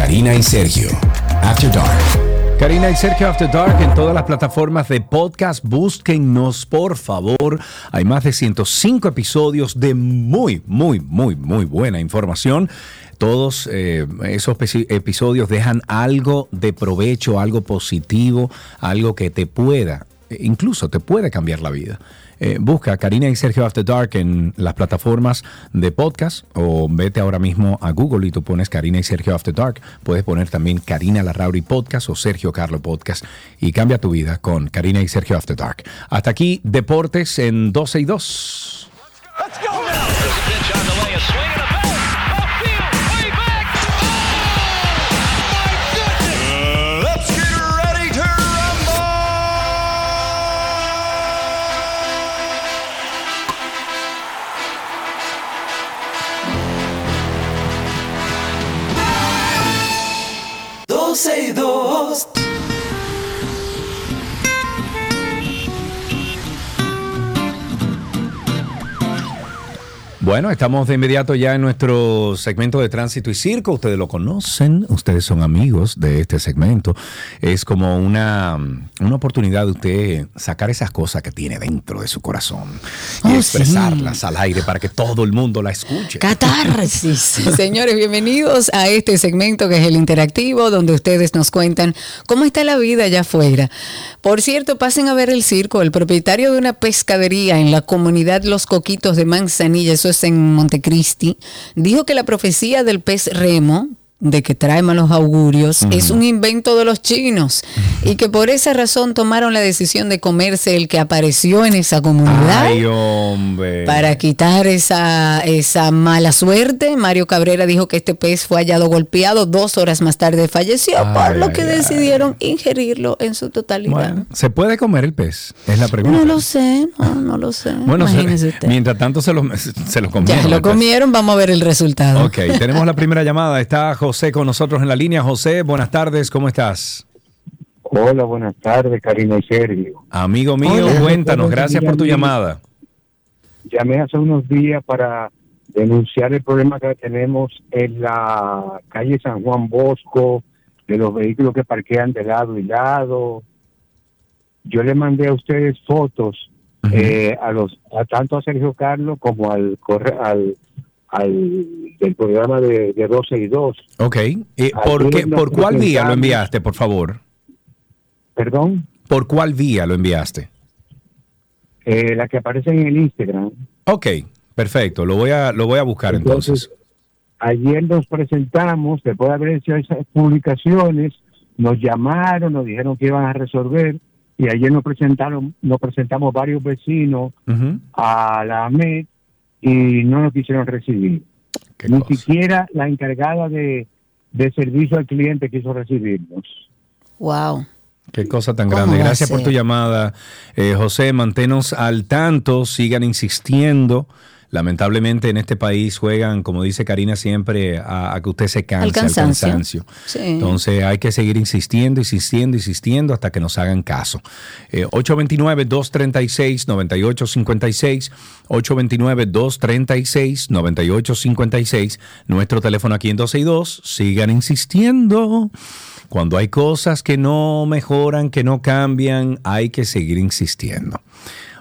Speaker 14: Karina y Sergio, After Dark.
Speaker 2: Karina y Sergio After Dark en todas las plataformas de podcast. Búsquennos, por favor. Hay más de 105 episodios de muy, muy, muy, muy buena información. Todos eh, esos episodios dejan algo de provecho, algo positivo, algo que te pueda, incluso te puede cambiar la vida. Eh, busca Karina y Sergio After Dark en las plataformas de podcast o vete ahora mismo a Google y tú pones Karina y Sergio After Dark. Puedes poner también Karina Larrauri Podcast o Sergio Carlo Podcast y cambia tu vida con Karina y Sergio After Dark. Hasta aquí, Deportes en 12 y 2.
Speaker 1: Let's 12 y 2.
Speaker 2: Bueno, estamos de inmediato ya en nuestro segmento de tránsito y circo. Ustedes lo conocen, ustedes son amigos de este segmento. Es como una, una oportunidad de usted sacar esas cosas que tiene dentro de su corazón y
Speaker 3: Oh,
Speaker 2: expresarlas al aire para que todo el mundo la escuche.
Speaker 3: Catarsis. Señores, bienvenidos a este segmento que es el interactivo, donde ustedes nos cuentan cómo está la vida allá afuera. Por cierto, pasen a ver el circo. El propietario de una pescadería en la comunidad Los Coquitos de Manzanilla, eso es en Montecristi, dijo que la profecía del pez remo de que trae malos augurios es un invento de los chinos y que por esa razón tomaron la decisión de comerse el que apareció en esa comunidad
Speaker 2: Ay, hombre.
Speaker 3: para quitar esa, esa mala suerte, Mario Cabrera dijo que este pez fue hallado golpeado, dos horas más tarde falleció, por lo que
Speaker 2: ay.
Speaker 3: decidieron ingerirlo en su totalidad.
Speaker 2: Bueno, ¿se puede comer el pez? Es la pregunta.
Speaker 3: no lo sé, no, no lo sé.
Speaker 2: Bueno, se- mientras tanto se lo, se lo comieron.
Speaker 3: Ya lo comieron, vamos a ver el resultado.
Speaker 2: Ok, tenemos la primera llamada. Está José con nosotros en la línea. José, buenas tardes, ¿cómo estás?
Speaker 16: Hola, buenas tardes, Karina y Sergio.
Speaker 2: Amigo mío,
Speaker 16: Hola.
Speaker 2: cuéntanos, gracias por tu llamada.
Speaker 16: Llamé hace unos días para denunciar el problema que tenemos en la calle San Juan Bosco, de los vehículos que parquean de lado y lado. Yo le mandé a ustedes fotos eh, a los a tanto a Sergio Carlos como al al al del programa de, de 12 y 2.
Speaker 2: Ok, eh, ¿por, qué- ¿por cuál vía lo enviaste, por favor?
Speaker 16: Perdón,
Speaker 2: ¿Por cuál vía lo enviaste?
Speaker 16: eh, la que aparece en el Instagram.
Speaker 2: Ok, perfecto, lo voy a, lo voy a buscar entonces.
Speaker 16: Ayer nos presentamos, después de haber hecho esas publicaciones, nos llamaron, nos dijeron que iban a resolver y ayer nos presentaron, nos presentamos varios vecinos a la AMED y no nos quisieron recibir. Ni siquiera la encargada de, de servicio al cliente quiso recibirnos.
Speaker 3: Wow.
Speaker 2: Qué cosa tan
Speaker 16: ¿Cómo
Speaker 2: grande. Gracias por tu llamada, eh, José. Mantenos al tanto, sigan insistiendo. Lamentablemente en este país juegan, como dice Karina siempre, a, a que usted se canse,
Speaker 3: Al
Speaker 2: al
Speaker 3: cansancio. Sí.
Speaker 2: Entonces hay que seguir insistiendo, insistiendo, insistiendo hasta que nos hagan caso. Eh, 829-236-9856, 829-236-9856, nuestro teléfono aquí en 12 y 2. Sigan insistiendo. Cuando hay cosas que no mejoran, que no cambian, hay que seguir insistiendo.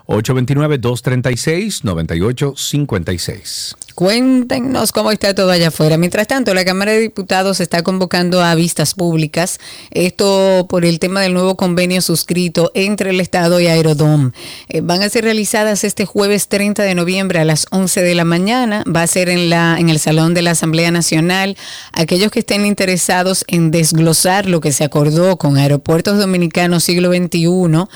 Speaker 2: 829-236-9856.
Speaker 3: Cuéntenos cómo está todo allá afuera. Mientras tanto, la Cámara de Diputados está convocando a vistas públicas, esto por el tema del nuevo convenio suscrito entre el Estado y Aerodom. Eh, van a ser realizadas este jueves 30 de noviembre a las 11 de la mañana. Va a ser en, la, en el Salón de la Asamblea Nacional. Aquellos que estén interesados en desglosar lo que se acordó con Aeropuertos Dominicanos Siglo XXI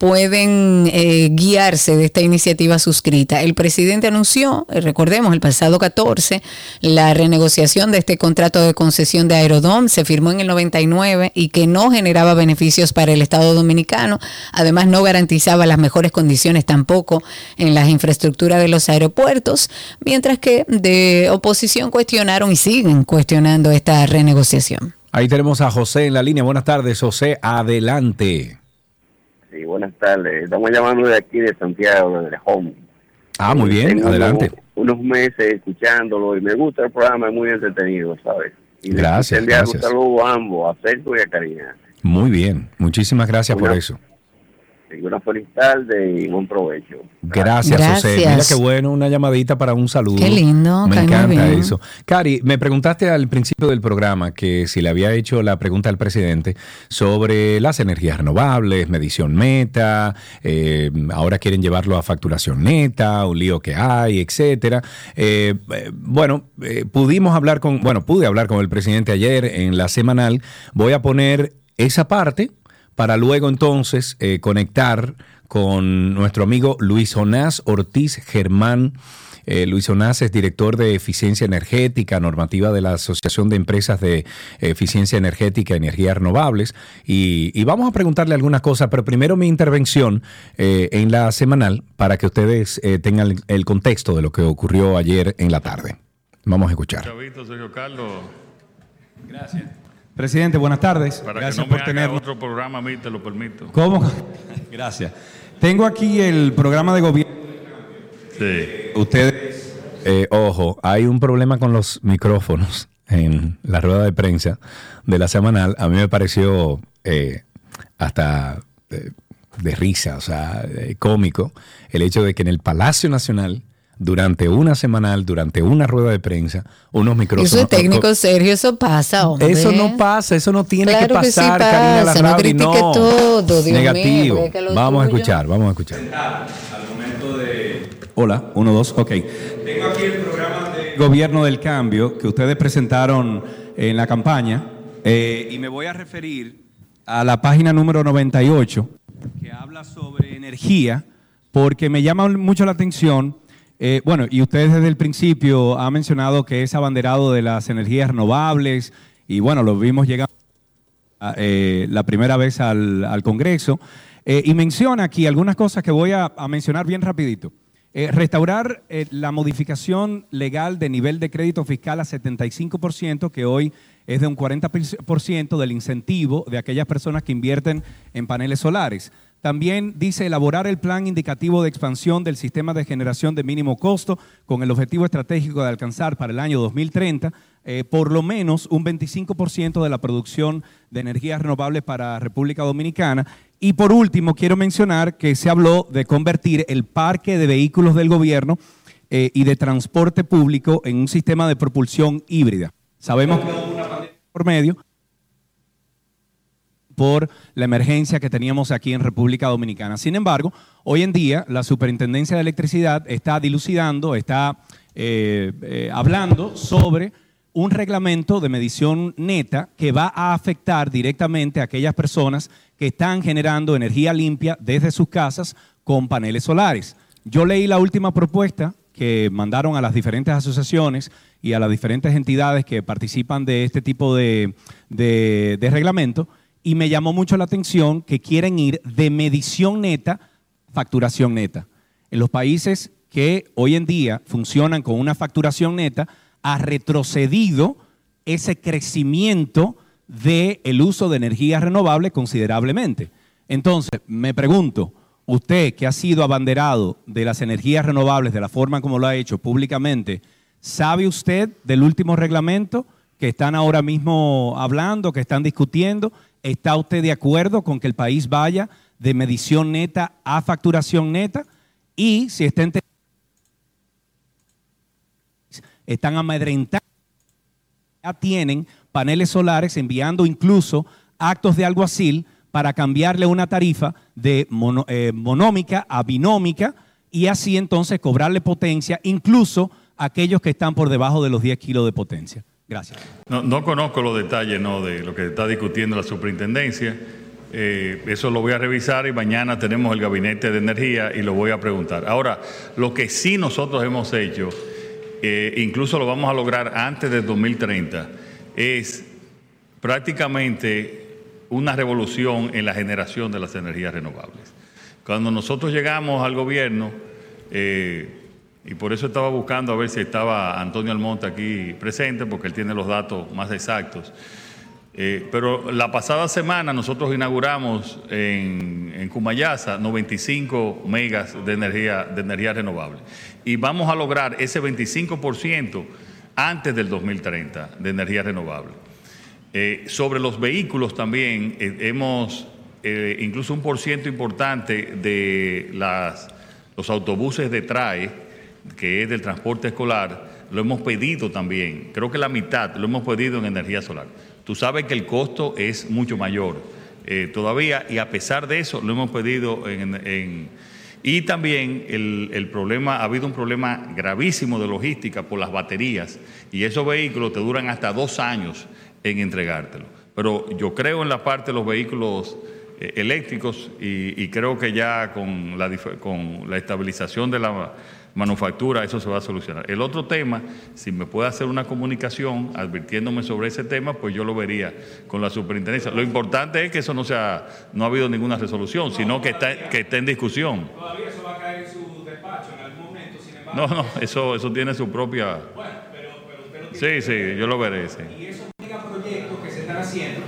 Speaker 3: pueden eh, guiarse de esta iniciativa suscrita. El presidente anunció, eh, recordemos, el 14, la renegociación de este contrato de concesión de Aerodom, se firmó en el 99 y que no generaba beneficios para el Estado dominicano, además no garantizaba las mejores condiciones tampoco en las infraestructuras de los aeropuertos, mientras que de oposición cuestionaron y siguen cuestionando esta renegociación.
Speaker 2: Ahí tenemos a José en la línea. Buenas tardes, José. Adelante.
Speaker 17: Sí, buenas tardes. Estamos llamando de aquí de Santiago, de Home.
Speaker 2: Ah, muy bien,
Speaker 17: Tengo
Speaker 2: adelante.
Speaker 17: Unos, meses escuchándolo y me gusta el programa, es muy entretenido, ¿sabes? Y
Speaker 2: Gracias, gracias.
Speaker 17: Un saludo a ambos, a Sergio y a Karina.
Speaker 2: Muy bien. Muchísimas gracias por eso.
Speaker 17: Y una feliz tarde y buen provecho.
Speaker 2: Gracias, José. Mira qué bueno, una llamadita para un saludo.
Speaker 3: Qué lindo,
Speaker 2: Me encanta
Speaker 3: bien.
Speaker 2: eso. Cari, me preguntaste al principio del programa que si le había hecho la pregunta al presidente sobre las energías renovables, medición meta, eh, ahora quieren llevarlo a facturación neta, un lío que hay, etcétera. Eh, eh, bueno, eh, pudimos hablar con, bueno, pude hablar con el presidente ayer en la semanal. Voy a poner esa parte para luego entonces eh, conectar con nuestro amigo Luis Jonás Ortiz Germán. Eh, Luis Jonás es director de eficiencia energética, normativa de la Asociación de Empresas de Eficiencia Energética y Energías Renovables. Y, y vamos a preguntarle algunas cosas, pero primero mi intervención eh, en la semanal para que ustedes eh, tengan el, el contexto de lo que ocurrió ayer en la tarde. Vamos a escuchar.
Speaker 18: Chavito, Sergio Carlos.
Speaker 19: Gracias. Presidente, buenas tardes.
Speaker 18: Para
Speaker 19: Gracias
Speaker 18: que no
Speaker 19: por tenernos.
Speaker 18: otro programa a mí, te lo permito.
Speaker 19: ¿Cómo? Gracias. Tengo aquí el programa de gobierno.
Speaker 18: Sí.
Speaker 19: Ustedes.
Speaker 2: Eh, ojo, hay un problema con los micrófonos en la rueda de prensa de la semanal. A mí me pareció eh, hasta eh, de risa, o sea, eh, cómico, el hecho de que en el Palacio Nacional, durante una semanal, durante una rueda de prensa, unos micrófonos...
Speaker 3: Eso es técnico, Sergio, eso pasa, hombre.
Speaker 2: Eso no pasa, eso no tiene
Speaker 3: Claro
Speaker 2: que
Speaker 3: que sí
Speaker 2: pasar,
Speaker 3: pasa,
Speaker 2: Karina
Speaker 3: no todo, Dios
Speaker 2: Negativo. Vamos a escuchar, vamos a escuchar.
Speaker 19: Al momento de. Hola, uno, dos, ok. Tengo aquí el programa de gobierno del cambio que ustedes presentaron en la campaña eh, y me voy a referir a la página número 98 que habla sobre energía porque me llama mucho la atención. Eh, bueno, y ustedes desde el principio han mencionado que es abanderado de las energías renovables y bueno, lo vimos llegar a- eh, la primera vez al, Congreso. Eh, y menciona aquí algunas cosas que voy a, a mencionar bien rapidito. Restaurar la modificación legal de nivel de crédito fiscal a 75%, que hoy es de un 40% del incentivo de aquellas personas que invierten en paneles solares. También dice elaborar el plan indicativo de expansión del sistema de generación de mínimo costo con el objetivo estratégico de alcanzar para el año 2030 eh, por lo menos un 25% de la producción de energías renovables para República Dominicana. Y por último, quiero mencionar que se habló de convertir el parque de vehículos del gobierno eh, y de transporte público en un sistema de propulsión híbrida. Sabemos que por medio, por la emergencia que teníamos aquí en República Dominicana. Sin embargo, hoy en día la Superintendencia de Electricidad está dilucidando, está eh, eh, hablando sobre un reglamento de medición neta que va a afectar directamente a aquellas personas que están generando energía limpia desde sus casas con paneles solares. Yo leí la última propuesta que mandaron a las diferentes asociaciones y a las diferentes entidades que participan de este tipo de, de- de reglamento y me llamó mucho la atención que quieren ir de medición neta a facturación neta. En los países que hoy en día funcionan con una facturación neta, ha retrocedido ese crecimiento del uso de energías renovables considerablemente. Entonces, me pregunto, usted que ha sido abanderado de las energías renovables de la forma como lo ha hecho públicamente, ¿sabe usted del último reglamento que están ahora mismo hablando, que están discutiendo? ¿Está usted de acuerdo con que el país vaya de medición neta a facturación neta? Y si está entendiendo están amedrentando, ya tienen paneles solares enviando incluso actos de alguacil para cambiarle una tarifa de eh, monómica a binómica y así entonces cobrarle potencia incluso a aquellos que están por debajo de los 10 kilos de potencia. Gracias.
Speaker 18: No, no conozco los detalles no, de lo que está discutiendo la superintendencia. Eh, eso lo voy a revisar y mañana tenemos el gabinete de energía y lo voy a preguntar. Ahora, lo que sí nosotros hemos hecho, eh, incluso lo vamos a lograr antes del 2030, es prácticamente una revolución en la generación de las energías renovables. Cuando nosotros llegamos al gobierno, eh, y por eso estaba buscando a ver si estaba Antonio Almonte aquí presente, porque él tiene los datos más exactos. Eh, pero la pasada semana nosotros inauguramos en, en Cumayasa 95 megas de energía, de energía renovable. Y vamos a lograr ese 25% antes del 2030 de energía renovable. Eh, sobre los vehículos también eh, hemos incluso un por ciento importante de las, los autobuses de TRAE, que es del transporte escolar, lo hemos pedido también. Creo que la mitad lo hemos pedido en energía solar. Tú sabes que el costo es mucho mayor eh, todavía y a pesar de eso lo hemos pedido en... y también el, el problema, ha habido un problema gravísimo de logística por las baterías y esos vehículos te duran hasta dos años en entregártelo. Pero yo creo en la parte de los vehículos eh, eléctricos y, y creo que ya con la, con la estabilización de la manufactura eso se va a solucionar. El otro tema, si me puede hacer una comunicación advirtiéndome sobre ese tema, pues yo lo vería con la superintendencia. Lo importante es que eso no sea, no ha habido ninguna resolución, sino que está, que está en discusión.
Speaker 19: Todavía eso va a caer en su despacho en algún momento, sin
Speaker 18: No, no, eso, eso tiene su propia... Sí, sí, yo lo veré, sí.
Speaker 19: Y esos megaproyectos que se están haciendo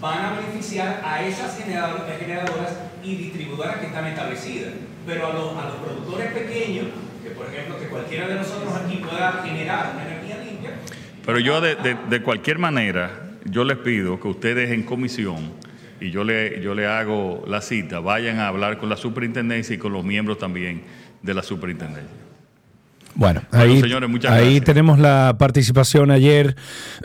Speaker 19: van a beneficiar a esas generador- generadoras y distribuidoras que están establecidas. Pero a los, a los productores pequeños, por ejemplo que cualquiera de nosotros aquí pueda generar energía limpia,
Speaker 18: Pero yo de, de- de cualquier manera, yo les pido que ustedes en comisión, y yo le, yo le hago la cita, vayan a hablar con la superintendencia y con los miembros también de la superintendencia.
Speaker 2: Bueno,
Speaker 18: Bueno,
Speaker 2: ahí,
Speaker 18: señores, muchas
Speaker 2: ahí
Speaker 18: gracias.
Speaker 2: tenemos la participación ayer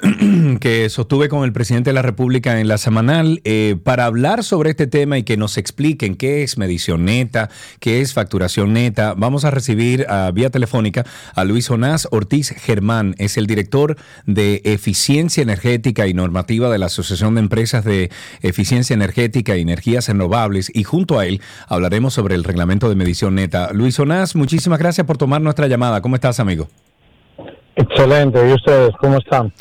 Speaker 2: que sostuve con el presidente de la República en la semanal eh, para hablar sobre este tema y que nos expliquen qué es medición neta, qué es facturación neta. Vamos a recibir a vía telefónica a Luis Jonás Ortiz Germán, es el director de Eficiencia Energética y Normativa de la Asociación de Empresas de Eficiencia Energética y Energías Renovables y junto a él hablaremos sobre el reglamento de medición neta. Luis Jonás, muchísimas gracias por tomar nuestra llamada. ¿Cómo estás, amigo?
Speaker 20: Excelente, ¿y ustedes cómo están?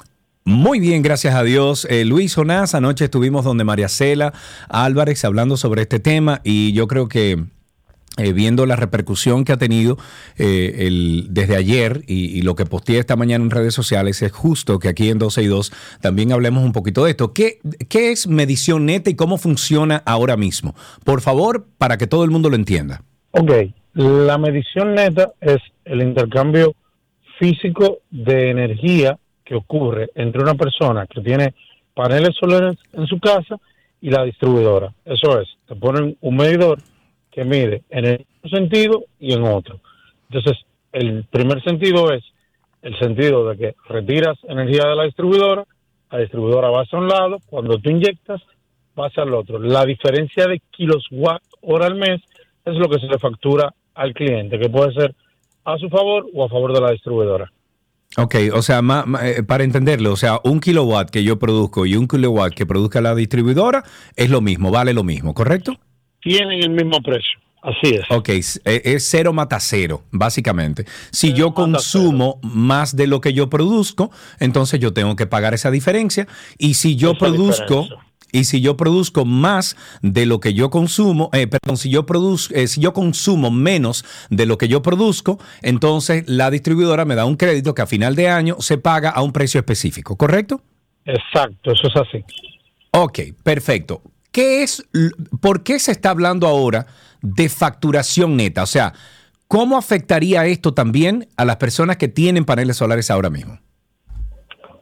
Speaker 2: Muy bien, gracias a Dios. Eh, Luis Jonás, anoche estuvimos donde María Cela Álvarez hablando sobre este tema y yo creo que eh, viendo la repercusión que ha tenido eh, el, desde ayer y, y lo que posteé esta mañana en redes sociales, es justo que aquí en 12 y 2 también hablemos un poquito de esto. ¿Qué, ¿Qué es medición neta y cómo funciona ahora mismo? Por favor, para que todo el mundo lo entienda.
Speaker 20: Ok, la medición neta es el intercambio físico de energía que ocurre entre una persona que tiene paneles solares en su casa y la distribuidora. Eso es, te ponen un medidor que mide en un sentido y en otro. Entonces, el primer sentido es el sentido de que retiras energía de la distribuidora, la distribuidora va hacia un lado, cuando tú inyectas, va hacia el otro. La diferencia de kilowatt hora al mes es lo que se le factura al cliente, que puede ser a su favor o a favor de la distribuidora.
Speaker 2: Ok, o sea, ma- ma- eh, para entenderlo, o sea, un kilowatt que yo produzco y un kilowatt que produzca la distribuidora es lo mismo, vale lo mismo, ¿correcto?
Speaker 20: Tienen el mismo precio, así es.
Speaker 2: Ok, es cero mata cero, básicamente. Si yo consumo más de lo que yo produzco, entonces yo tengo que pagar esa diferencia. Y si yo
Speaker 20: Esa
Speaker 2: produzco,
Speaker 20: diferencia.
Speaker 2: Y si yo produzco más de lo que yo consumo, eh, perdón, si yo produzco, si yo consumo menos de lo que yo produzco, entonces la distribuidora me da un crédito que a final de año se paga a un precio específico, ¿correcto?
Speaker 20: Exacto, eso es así.
Speaker 2: Ok, perfecto. ¿Qué es, ¿Por qué se está hablando ahora de facturación neta? O sea, ¿cómo afectaría esto también a las personas que tienen paneles solares ahora mismo?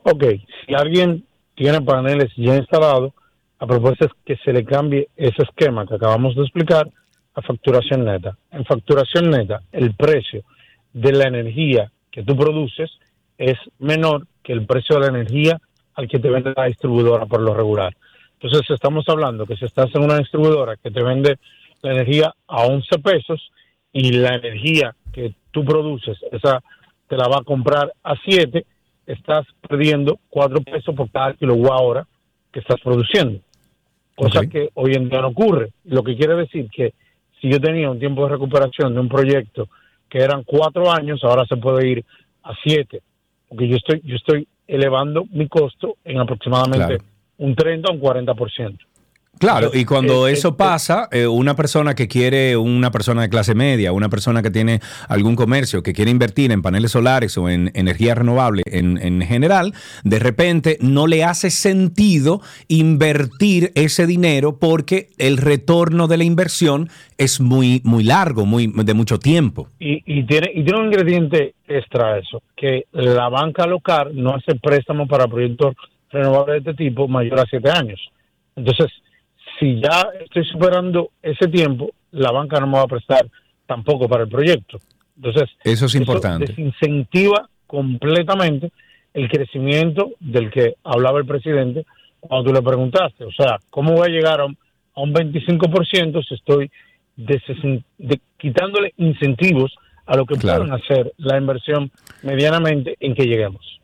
Speaker 20: Ok, si alguien tiene paneles ya instalados, la propuesta es que se le cambie ese esquema que acabamos de explicar a facturación neta. En facturación neta, el precio de la energía que tú produces es menor que el precio de la energía al que te vende la distribuidora por lo regular. Entonces estamos hablando que si estás en una distribuidora que te vende la energía a 11 pesos y la energía que tú produces, esa te la va a comprar a 7, estás perdiendo 4 pesos por cada kilowatt hora que estás produciendo. Cosa que hoy en día no ocurre. Lo que quiere decir que si yo tenía un tiempo de recuperación de un proyecto que eran 4 años, ahora se puede ir a 7. Porque yo estoy, yo estoy elevando mi costo en aproximadamente un 30 o un 40%.
Speaker 2: Claro, y cuando eso pasa, eh, una persona que quiere, una persona de clase media, una persona que tiene algún comercio, que quiere invertir en paneles solares o en energía renovable en, en general, de repente no le hace sentido invertir ese dinero porque el retorno de la inversión es muy, muy largo, muy, de mucho tiempo.
Speaker 20: Y, y, tiene, y tiene un ingrediente extra eso, que la banca local no hace préstamos para proyectos renovables de este tipo mayor a siete años. Entonces, si ya estoy superando ese tiempo, la banca no me va a prestar tampoco para el proyecto. Entonces,
Speaker 2: eso es importante.
Speaker 20: desincentiva completamente el crecimiento del que hablaba el presidente cuando tú le preguntaste. O sea, ¿cómo voy a llegar a un, a un 25% si estoy quitándole incentivos a lo que pueden hacer la inversión medianamente en que lleguemos?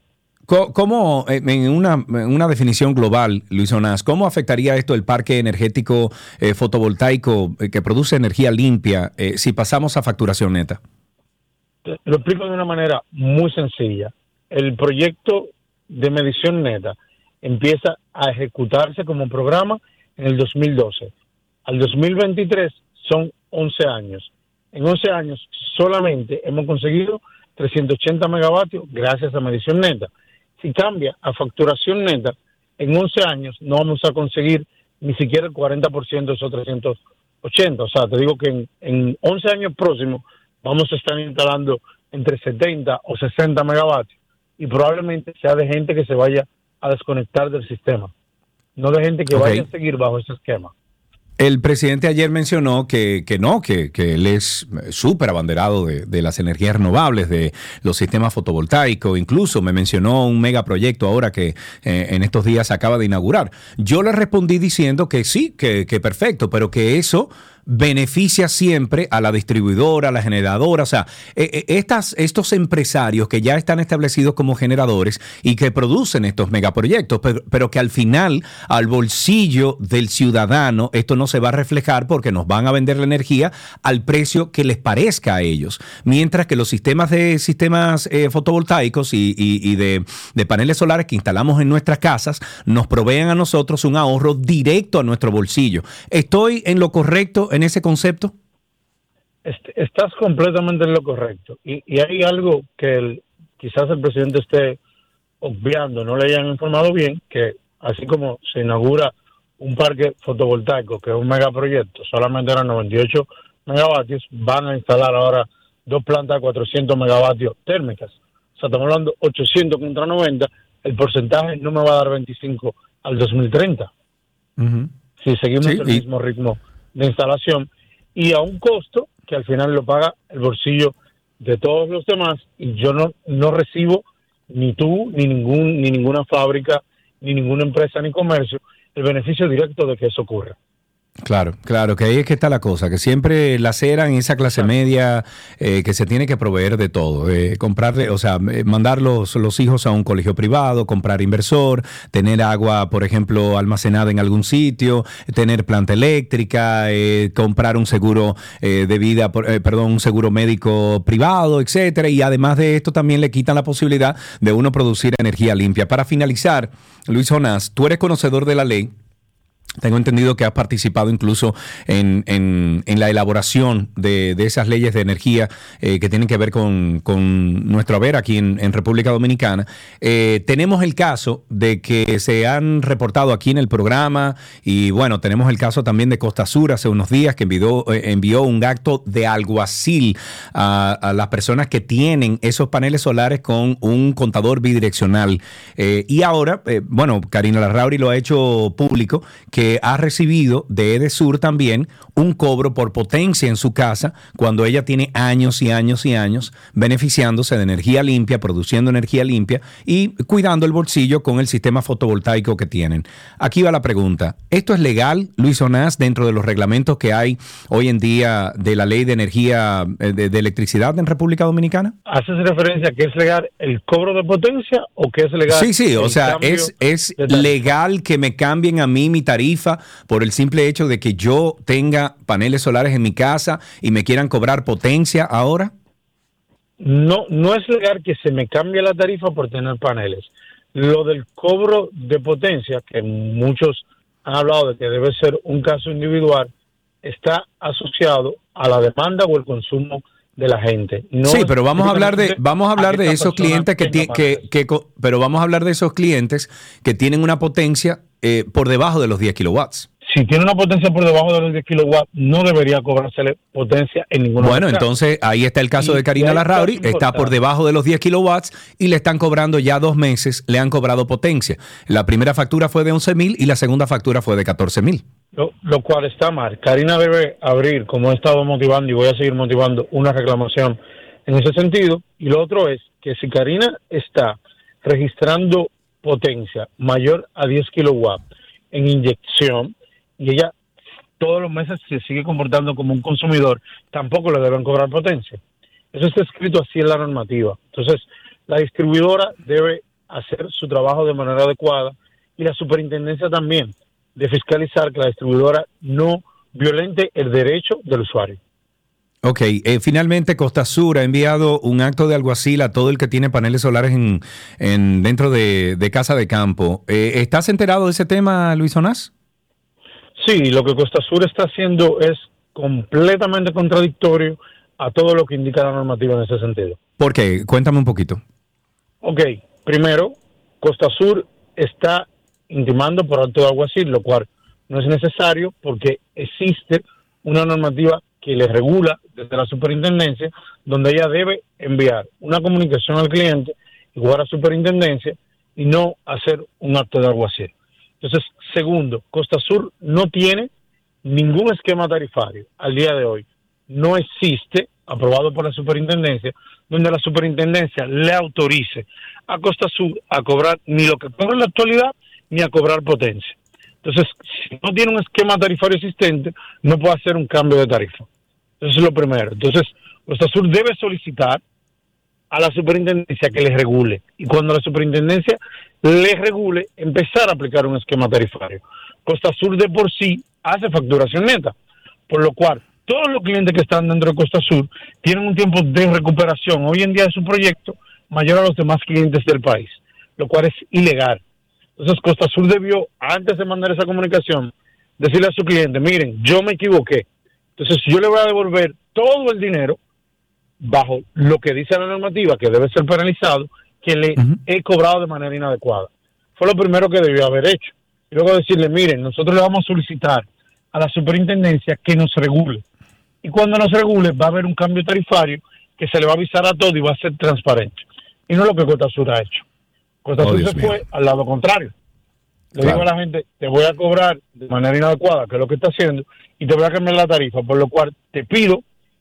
Speaker 2: ¿Cómo, eh, en una, definición global, Luis Onás, cómo afectaría esto el parque energético eh, fotovoltaico eh, que produce energía limpia si pasamos a facturación neta?
Speaker 20: Lo explico de una manera muy sencilla. El proyecto de medición neta empieza a ejecutarse como programa en el 2012. Al 2023 son 11 años. En 11 años solamente hemos conseguido 380 megavatios gracias a medición neta si cambia a facturación neta, en 11 años no vamos a conseguir ni siquiera el 40% de esos 380. O sea, te digo que en, en 11 años próximos vamos a estar instalando entre 70 o 60 megavatios y probablemente sea de gente que se vaya a desconectar del sistema, no de gente que vaya a seguir bajo ese esquema.
Speaker 2: El presidente ayer mencionó que, que no, que, que, él es súper abanderado de, de, las energías renovables, de los sistemas fotovoltaicos, incluso me mencionó un megaproyecto ahora que eh, en estos días acaba de inaugurar. Yo le respondí diciendo que sí, que, que perfecto, pero que eso beneficia siempre a la distribuidora, a la generadora, o sea, e, e, estas, estos empresarios que ya están establecidos como generadores y que producen estos megaproyectos, pero, pero que al final al bolsillo del ciudadano esto no se va a reflejar porque nos van a vender la energía al precio que les parezca a ellos, mientras que los sistemas de sistemas eh, fotovoltaicos y, y, de, de paneles solares que instalamos en nuestras casas nos proveen a nosotros un ahorro directo a nuestro bolsillo. ¿Estoy en lo correcto en ese concepto?
Speaker 20: Estás completamente en lo correcto. Y, hay algo que quizás el presidente esté obviando, no le hayan informado bien, que así como se inaugura un parque fotovoltaico, que es un megaproyecto, solamente eran 98 megavatios, van a instalar ahora dos plantas de 400 megavatios térmicas. O sea, estamos hablando 800 contra 90, el porcentaje no me va a dar 25 al 2030. Si seguimos el mismo ritmo de instalación y a un costo que al final lo paga el bolsillo de todos los demás y yo no, no recibo ni tú, ni ningún, ni ninguna fábrica, ni ninguna empresa ni comercio el beneficio directo de que eso ocurra.
Speaker 2: Claro, claro, que ahí es que está la cosa, que siempre la cera en esa clase media eh, que se tiene que proveer de todo, eh, comprarle, o sea, eh, mandar los, los, hijos a un colegio privado, comprar inversor, tener agua, por ejemplo, almacenada en algún sitio, tener planta eléctrica, comprar un seguro de vida, perdón, un seguro médico privado, etcétera, y además de esto también le quitan la posibilidad de uno producir energía limpia. Para finalizar, Luis Jonás, tú eres conocedor de la ley. Tengo entendido que has participado incluso en, en, la elaboración de, de, esas leyes de energía eh, que tienen que ver con, con nuestro haber aquí en, República Dominicana. Eh, tenemos el caso de que se han reportado aquí en el programa y bueno, tenemos el caso también de Costa Sur hace unos días que envió, eh, envió un acto de alguacil a, a, las personas que tienen esos paneles solares con un contador bidireccional. y ahora, bueno, Karina Larrauri lo ha hecho público que ha recibido de Edesur también un cobro por potencia en su casa cuando ella tiene años y años y años beneficiándose de energía limpia, produciendo energía limpia y cuidando el bolsillo con el sistema fotovoltaico que tienen. Aquí va la pregunta. ¿Esto es legal, Luis Onás, dentro de los reglamentos que hay hoy en día de la ley de energía eh, de, de electricidad en República Dominicana?
Speaker 20: ¿Haces referencia a que es legal el cobro de potencia o que es legal?
Speaker 2: Sí, sí, o sea, es, es legal que me cambien a mí mi tarifa por el simple hecho de que yo tenga paneles solares en mi casa y me quieran cobrar potencia ahora.
Speaker 20: No, no es legal que se me cambie la tarifa por tener paneles. Lo del cobro de potencia, que muchos han hablado de que debe ser un caso individual, está asociado a la demanda o el consumo de la gente. No
Speaker 2: sí, pero vamos a hablar de vamos a hablar de esos clientes que, ti- que, pero vamos a hablar de esos clientes que tienen una potencia eh, por debajo de los 10 kilowatts.
Speaker 20: si tiene una potencia por debajo de los 10 kilowatts, no debería cobrársele potencia en ninguna
Speaker 2: Bueno, entonces ahí está el caso
Speaker 20: Y-
Speaker 2: de Karina Larrauri,
Speaker 20: caso
Speaker 2: está por debajo de los 10 kilowatts y le están cobrando ya dos meses, le han cobrado potencia. La primera factura fue de 11 mil y la segunda factura fue de 14 mil.
Speaker 20: Lo, cual está mal. Karina debe abrir, como he estado motivando y voy a seguir motivando, una reclamación en ese sentido. Y lo otro es que si Karina está registrando potencia mayor a 10 kilowatts en inyección y ella todos los meses se sigue comportando como un consumidor, tampoco le deben cobrar potencia. Eso está escrito así en la normativa. Entonces, la distribuidora debe hacer su trabajo de manera adecuada y la superintendencia también de fiscalizar que la distribuidora no violente el derecho del usuario.
Speaker 2: Ok, eh, finalmente Costa Sur ha enviado un acto de alguacil a todo el que tiene paneles solares en, en- dentro de, de casa de campo. Eh, ¿Estás enterado de ese tema, Luis Onás?
Speaker 20: Sí, lo que Costa Sur está haciendo es completamente contradictorio a todo lo que indica la normativa en ese sentido.
Speaker 2: ¿Por qué? Cuéntame un poquito.
Speaker 20: Ok, primero, Costa Sur está intimando por alto de alguacil, lo cual no es necesario porque existe una normativa que le regula desde la superintendencia, donde ella debe enviar una comunicación al cliente, igual a la superintendencia, y no hacer un acto de alguacil. Entonces, segundo, Costa Sur no tiene ningún esquema tarifario al día de hoy. No existe, aprobado por la superintendencia, donde la superintendencia le autorice a Costa Sur a cobrar ni lo que cobra en la actualidad, ni a cobrar potencia. Entonces, si no tiene un esquema tarifario existente, no puede hacer un cambio de tarifa. Eso es lo primero. Entonces, Costa Sur debe solicitar a la superintendencia que le regule. Y cuando la superintendencia le regule, empezar a aplicar un esquema tarifario. Costa Sur de por sí hace facturación neta, por lo cual todos los clientes que están dentro de Costa Sur tienen un tiempo de recuperación hoy en día de su proyecto mayor a los demás clientes del país, lo cual es ilegal. Entonces Costa Sur debió, antes de mandar esa comunicación, decirle a su cliente, miren, yo me equivoqué. Entonces yo le voy a devolver todo el dinero bajo lo que dice la normativa, que debe ser penalizado, que le he cobrado de manera inadecuada. Fue lo primero que debió haber hecho. Y luego decirle, miren, nosotros le vamos a solicitar a la superintendencia que nos regule. Y cuando nos regule va a haber un cambio tarifario que se le va a avisar a todo y va a ser transparente. Y no es lo que Costa Sur ha hecho. Costa
Speaker 2: Oh, mío.
Speaker 20: fue al lado contrario. Le
Speaker 2: Claro.
Speaker 20: digo a la gente, te voy a cobrar de manera inadecuada, que es lo que está haciendo, y te voy a cambiar la tarifa, por lo cual te pido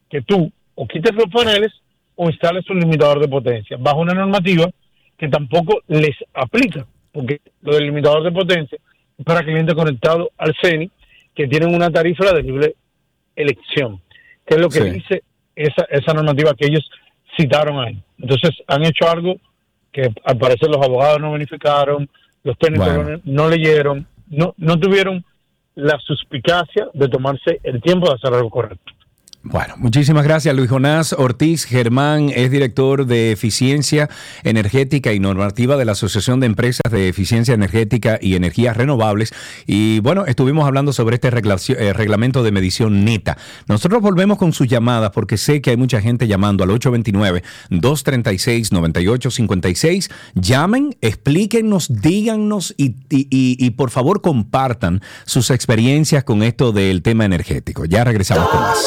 Speaker 20: que tú o quites los paneles o instales un limitador de potencia, bajo una normativa que tampoco les aplica, porque lo del limitador de potencia es para clientes conectados al CENI que tienen una tarifa de libre elección, que es lo que
Speaker 2: Sí.
Speaker 20: dice esa, esa normativa que ellos citaron ahí. Entonces han hecho algo que al parecer los abogados no verificaron, los técnicos
Speaker 2: Bueno.
Speaker 20: no, no leyeron, no, no tuvieron la suspicacia de tomarse el tiempo de hacer algo correcto.
Speaker 2: Bueno, muchísimas gracias Luis Jonás Ortiz Germán, es director de Eficiencia Energética y Normativa de la Asociación de Empresas de Eficiencia Energética y Energías Renovables. Y bueno, estuvimos hablando sobre este eh, reglamento de medición neta. Nosotros volvemos con sus llamadas porque sé que hay mucha gente llamando al 829-236-9856. Llamen, explíquenos, díganos y- y- y por favor compartan sus experiencias con esto del tema energético. Ya regresamos con más.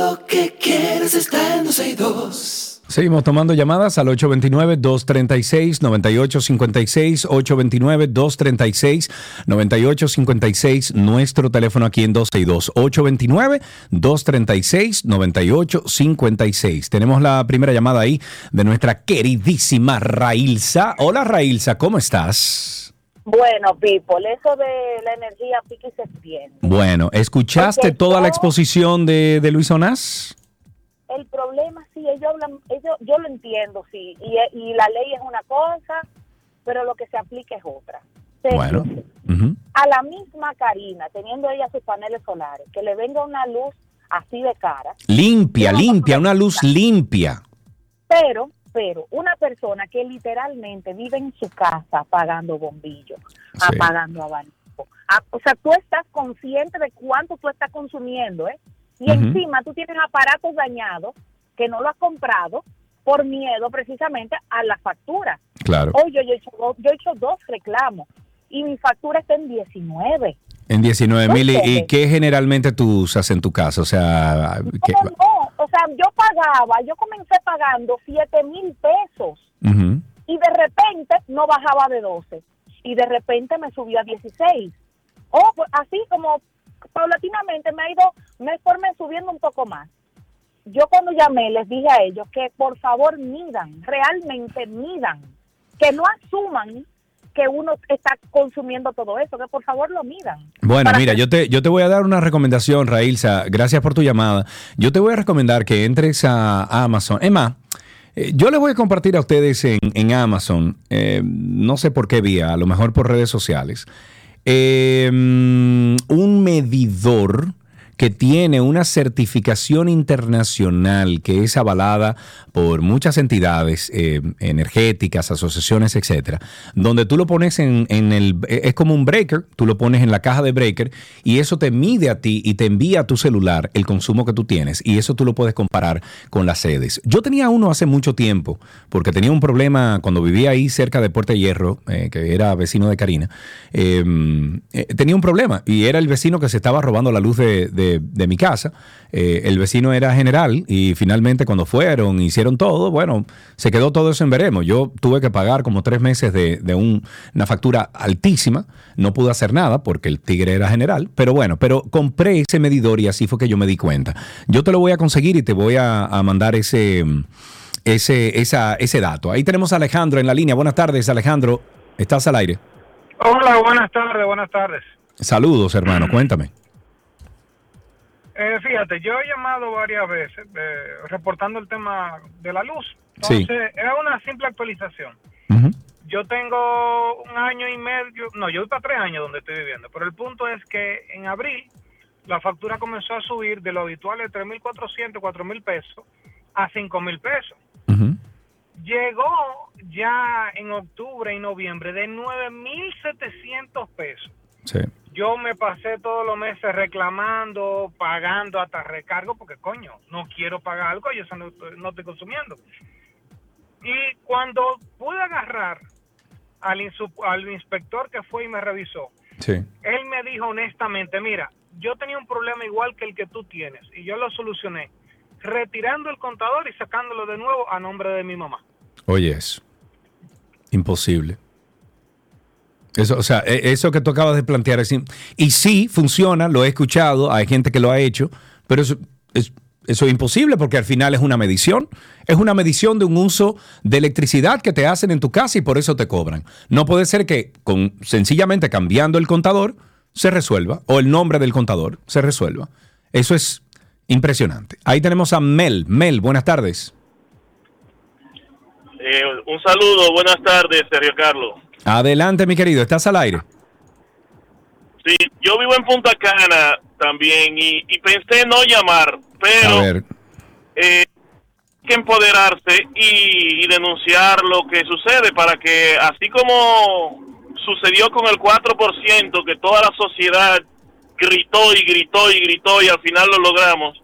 Speaker 1: Lo que quieres está en 262.
Speaker 2: Seguimos tomando llamadas al 829-236-9856, 829-236-9856, nuestro teléfono aquí en 262, 829-236-9856. Tenemos la primera llamada ahí de nuestra queridísima Railsa. Hola Railsa, ¿cómo estás?
Speaker 21: Bueno, people, eso de la energía pique y se extiende.
Speaker 2: Bueno, ¿escuchaste
Speaker 21: Porque
Speaker 2: toda la exposición de, de Luis Onás?
Speaker 21: El problema, sí, ellos hablan, ellos, yo lo entiendo, sí, y, y la ley es una cosa, pero lo que se aplica es otra. Se-
Speaker 2: Bueno.
Speaker 21: A la misma Karina, teniendo ella sus paneles solares, que le venga una luz así de cara,
Speaker 2: Limpia, limpia, una luz limpia.
Speaker 21: pero, pero, una persona que literalmente vive en su casa apagando bombillos, apagando abanico, a- o sea, tú estás consciente de cuánto tú estás consumiendo, ¿eh? Y encima tú tienes aparatos dañados que no lo has comprado por miedo precisamente a la factura.
Speaker 2: Claro.
Speaker 21: Hoy yo, yo he hecho, dos- yo he hecho dos reclamos y mi factura está en 19.
Speaker 2: En 19 mil. ¿Y, qué generalmente tú usas en tu casa? O sea, ¿qué-
Speaker 21: No, no, o sea, yo pagaba, yo comencé pagando 7 mil pesos y de repente no bajaba de 12 y de repente me subió a 16. Oh, pues así como paulatinamente me ha ido, me formé subiendo un poco más. Yo cuando llamé les dije a ellos que por favor midan, realmente midan, que no asuman que uno está consumiendo todo eso, que por favor lo midan.
Speaker 2: Bueno, mira, yo te, yo te voy a dar una recomendación, Railsa. Gracias por tu llamada. Yo te voy a recomendar que entres a, Amazon. Emma, eh, yo les voy a compartir a ustedes en, en Amazon, eh, no sé por qué vía, a lo mejor por redes sociales, eh, un medidor que tiene una certificación internacional que es avalada por muchas entidades eh, energéticas, asociaciones, etcétera, donde tú lo pones en, el, es como un breaker, tú lo pones en la caja de breaker y eso te mide a ti y te envía a tu celular el consumo que tú tienes y eso tú lo puedes comparar con las sedes. Yo tenía uno hace mucho tiempo porque tenía un problema cuando vivía ahí cerca de Puerto Hierro, eh, que era vecino de Karina, eh, tenía un problema y era el vecino que se estaba robando la luz de, de- de mi casa. Eh, el vecino era general y finalmente cuando fueron, hicieron todo, bueno, se quedó todo eso en veremos. Yo tuve que pagar como tres meses de, de un- una factura altísima, no pude hacer nada porque el tigre era general, pero bueno, pero compré ese medidor y así fue que yo me di cuenta. Yo te lo voy a conseguir y te voy a, a mandar ese, ese, esa- ese dato. Ahí tenemos a Alejandro en la línea. Buenas tardes, Alejandro. Estás al aire.
Speaker 22: Hola, buenas tardes, buenas tardes.
Speaker 2: Saludos, hermano. Cuéntame.
Speaker 22: Eh, fíjate, yo he llamado varias veces eh, reportando el tema de la luz.
Speaker 2: Sí.
Speaker 22: Entonces, era una simple actualización. Yo tengo un año y medio, no, yo voy para tres años donde estoy viviendo, pero el punto es que en abril la factura comenzó a subir de lo habitual de 3.400, 4.000 pesos a 5.000 pesos. Llegó ya en octubre y noviembre de 9.700 pesos.
Speaker 2: Sí.
Speaker 22: Yo me pasé todos los meses reclamando, pagando hasta recargo, porque coño, no quiero pagar algo y eso no, estoy- no estoy consumiendo. Y cuando pude agarrar al, insu- al inspector que fue y me revisó,
Speaker 2: Sí.
Speaker 22: él me dijo honestamente, mira, yo tenía un problema igual que el que tú tienes y yo lo solucioné retirando el contador y sacándolo de nuevo a nombre de mi mamá.
Speaker 2: Oye, eso. Imposible. Eso, o sea, e- eso que tú acabas de plantear im- Y sí, funciona, lo he escuchado, hay gente que lo ha hecho, pero eso es, eso es imposible porque al final es una medición. Es una medición de un uso de electricidad que te hacen en tu casa y por eso te cobran. No puede ser que con sencillamente cambiando el contador se resuelva o el nombre del contador se resuelva. Eso es impresionante. Ahí tenemos a Mel. Mel, buenas tardes.
Speaker 23: Eh, un saludo, buenas tardes, Sergio Carlos.
Speaker 2: Adelante, mi querido, estás al aire.
Speaker 23: Sí, yo vivo en Punta Cana también y, y pensé no llamar, pero eh, hay que empoderarse y, y denunciar lo que sucede para que, así como sucedió con el 4%, que toda la sociedad gritó y gritó y gritó y al final lo logramos,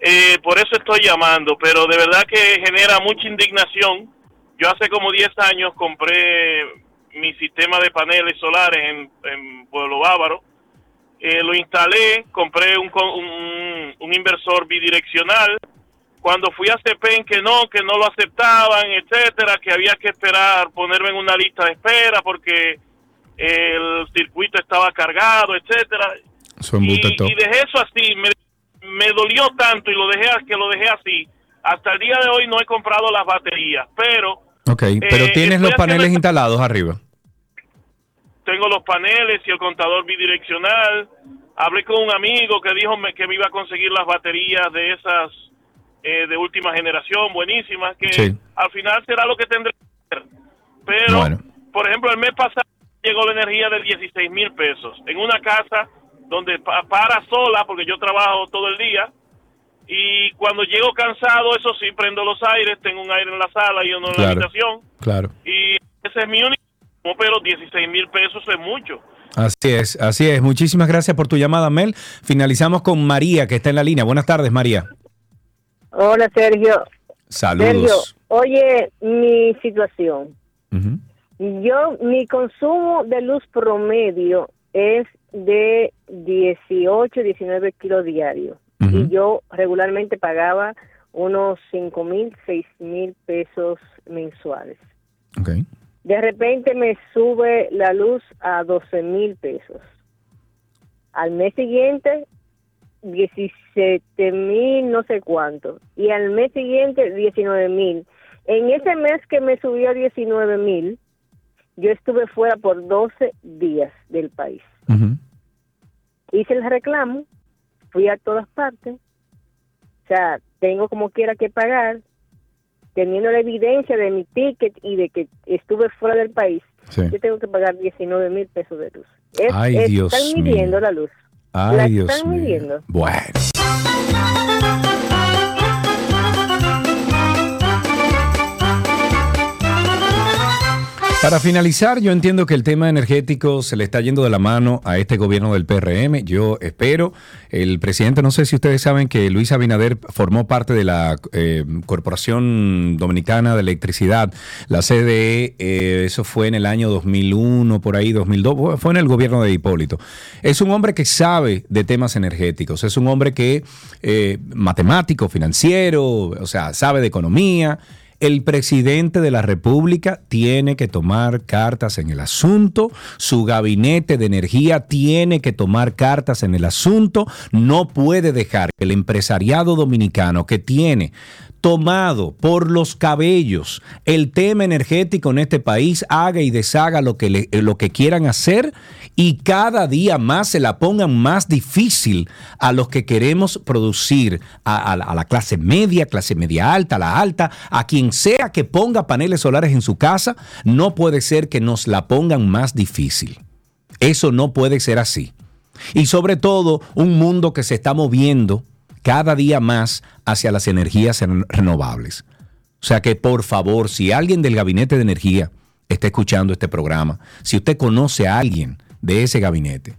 Speaker 23: eh, por eso estoy llamando, pero de verdad que genera mucha indignación. Yo hace como 10 años compré mi sistema de paneles solares en, en Pueblo Bávaro. Eh, lo instalé, compré un, un, un inversor bidireccional cuando fui a CEPEN que no, que no lo aceptaban, etcétera, que había que esperar ponerme en una lista de espera porque el circuito estaba cargado, etcétera. Y, y dejé eso así, me, me dolió tanto y lo dejé que lo dejé así. Hasta el día de hoy no he comprado las baterías, pero
Speaker 2: Ok, pero
Speaker 23: Eh,
Speaker 2: tienes los paneles
Speaker 23: haciendo-
Speaker 2: instalados arriba.
Speaker 23: tengo los paneles y el contador bidireccional. Hablé con un amigo que dijo me- que me iba a conseguir las baterías de esas eh, de última generación, buenísimas, que
Speaker 2: Sí.
Speaker 23: al final será lo que tendré que hacer. Pero,
Speaker 2: Bueno.
Speaker 23: por ejemplo, el mes pasado llegó la energía de 16 mil pesos en una casa donde pa- para sola, porque yo trabajo todo el día, y cuando llego cansado, eso sí, prendo los aires, tengo un aire en la sala y uno en
Speaker 2: Claro.
Speaker 23: la habitación,
Speaker 2: Claro.
Speaker 23: y ese es mi único, pero 16 mil pesos es mucho.
Speaker 2: Así es, así es. Muchísimas gracias por tu llamada, Mel. Finalizamos con María, que está en la línea. Buenas tardes, María.
Speaker 24: Hola Sergio. Sergio,
Speaker 2: Saludos.
Speaker 24: oye mi situación. Yo, mi consumo de luz promedio es de 18, 19 kilos diarios. Y yo regularmente pagaba unos 5 mil, 6 mil pesos mensuales.
Speaker 2: Ok.
Speaker 24: De repente me sube la luz a 12 mil pesos. Al mes siguiente, 17 mil, no sé cuánto. Y al mes siguiente, 19 mil. En ese mes que me subió a 19 mil, yo estuve fuera por 12 días del país. Hice el reclamo, fui a todas partes. O sea, tengo como quiera que pagar, teniendo la evidencia de mi ticket y de que estuve fuera del país.
Speaker 2: Sí.
Speaker 24: Yo tengo que pagar 19 mil pesos de luz. Es-
Speaker 2: Ay,
Speaker 24: es-
Speaker 2: Dios
Speaker 24: están
Speaker 2: mío.
Speaker 24: midiendo la luz.
Speaker 2: Ay,
Speaker 24: la
Speaker 2: Dios
Speaker 24: están
Speaker 2: mío.
Speaker 24: midiendo.
Speaker 2: Bueno. Para finalizar, yo entiendo que el tema energético se le está yendo de la mano a este gobierno del PRM. Yo espero, el presidente, no sé si ustedes saben que Luis Abinader formó parte de la eh, Corporación Dominicana de Electricidad, la CDE, eh, eso fue en el año 2001, por ahí 2002, fue en el gobierno de Hipólito. Es un hombre que sabe de temas energéticos, es un hombre que, eh, matemático, financiero, o sea, sabe de economía. El presidente de la República tiene que tomar cartas en el asunto, su gabinete de energía tiene que tomar cartas en el asunto, no puede dejar que el empresariado dominicano que tiene tomado por los cabellos el tema energético en este país haga y deshaga lo que, le- lo que quieran hacer y cada día más se la pongan más difícil a los que queremos producir, a, a la- a la clase media, clase media alta, la alta, a quien sea que ponga paneles solares en su casa, no puede ser que nos la pongan más difícil. Eso no puede ser así. Y sobre todo, un mundo que se está moviendo cada día más hacia las energías ren- renovables. O sea que, por favor, si alguien del gabinete de energía está escuchando este programa, si usted conoce a alguien de ese gabinete,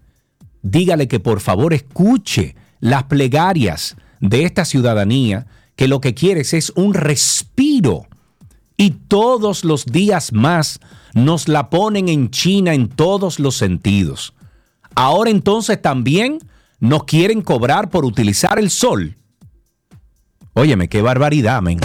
Speaker 2: dígale que por favor escuche las plegarias de esta ciudadanía que lo que quieres es un respiro y todos los días más nos la ponen en China en todos los sentidos. Ahora entonces también nos quieren cobrar por utilizar el sol. Óyeme, qué barbaridad, men.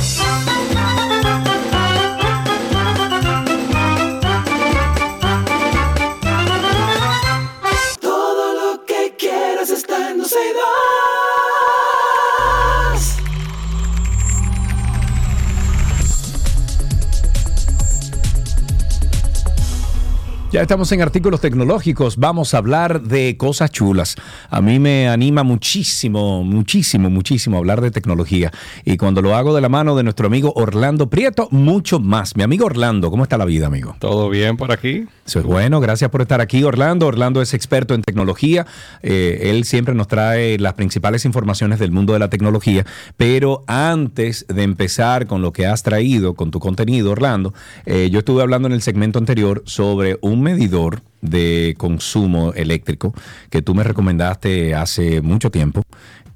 Speaker 2: Ya estamos en artículos tecnológicos, vamos a hablar de cosas chulas. A mí me anima muchísimo, muchísimo, muchísimo hablar de tecnología. Y cuando lo hago de la mano de nuestro amigo Orlando Prieto, mucho más. Mi amigo Orlando, ¿cómo está la vida, amigo?
Speaker 25: Todo bien por aquí.
Speaker 2: Eso es bueno, gracias por estar aquí, Orlando. Orlando es experto en tecnología. Eh, él siempre nos trae las principales informaciones del mundo de la tecnología. Pero antes de empezar con lo que has traído, con tu contenido, Orlando, eh, yo estuve hablando en el segmento anterior sobre un medidor de consumo eléctrico que tú me recomendaste hace mucho tiempo.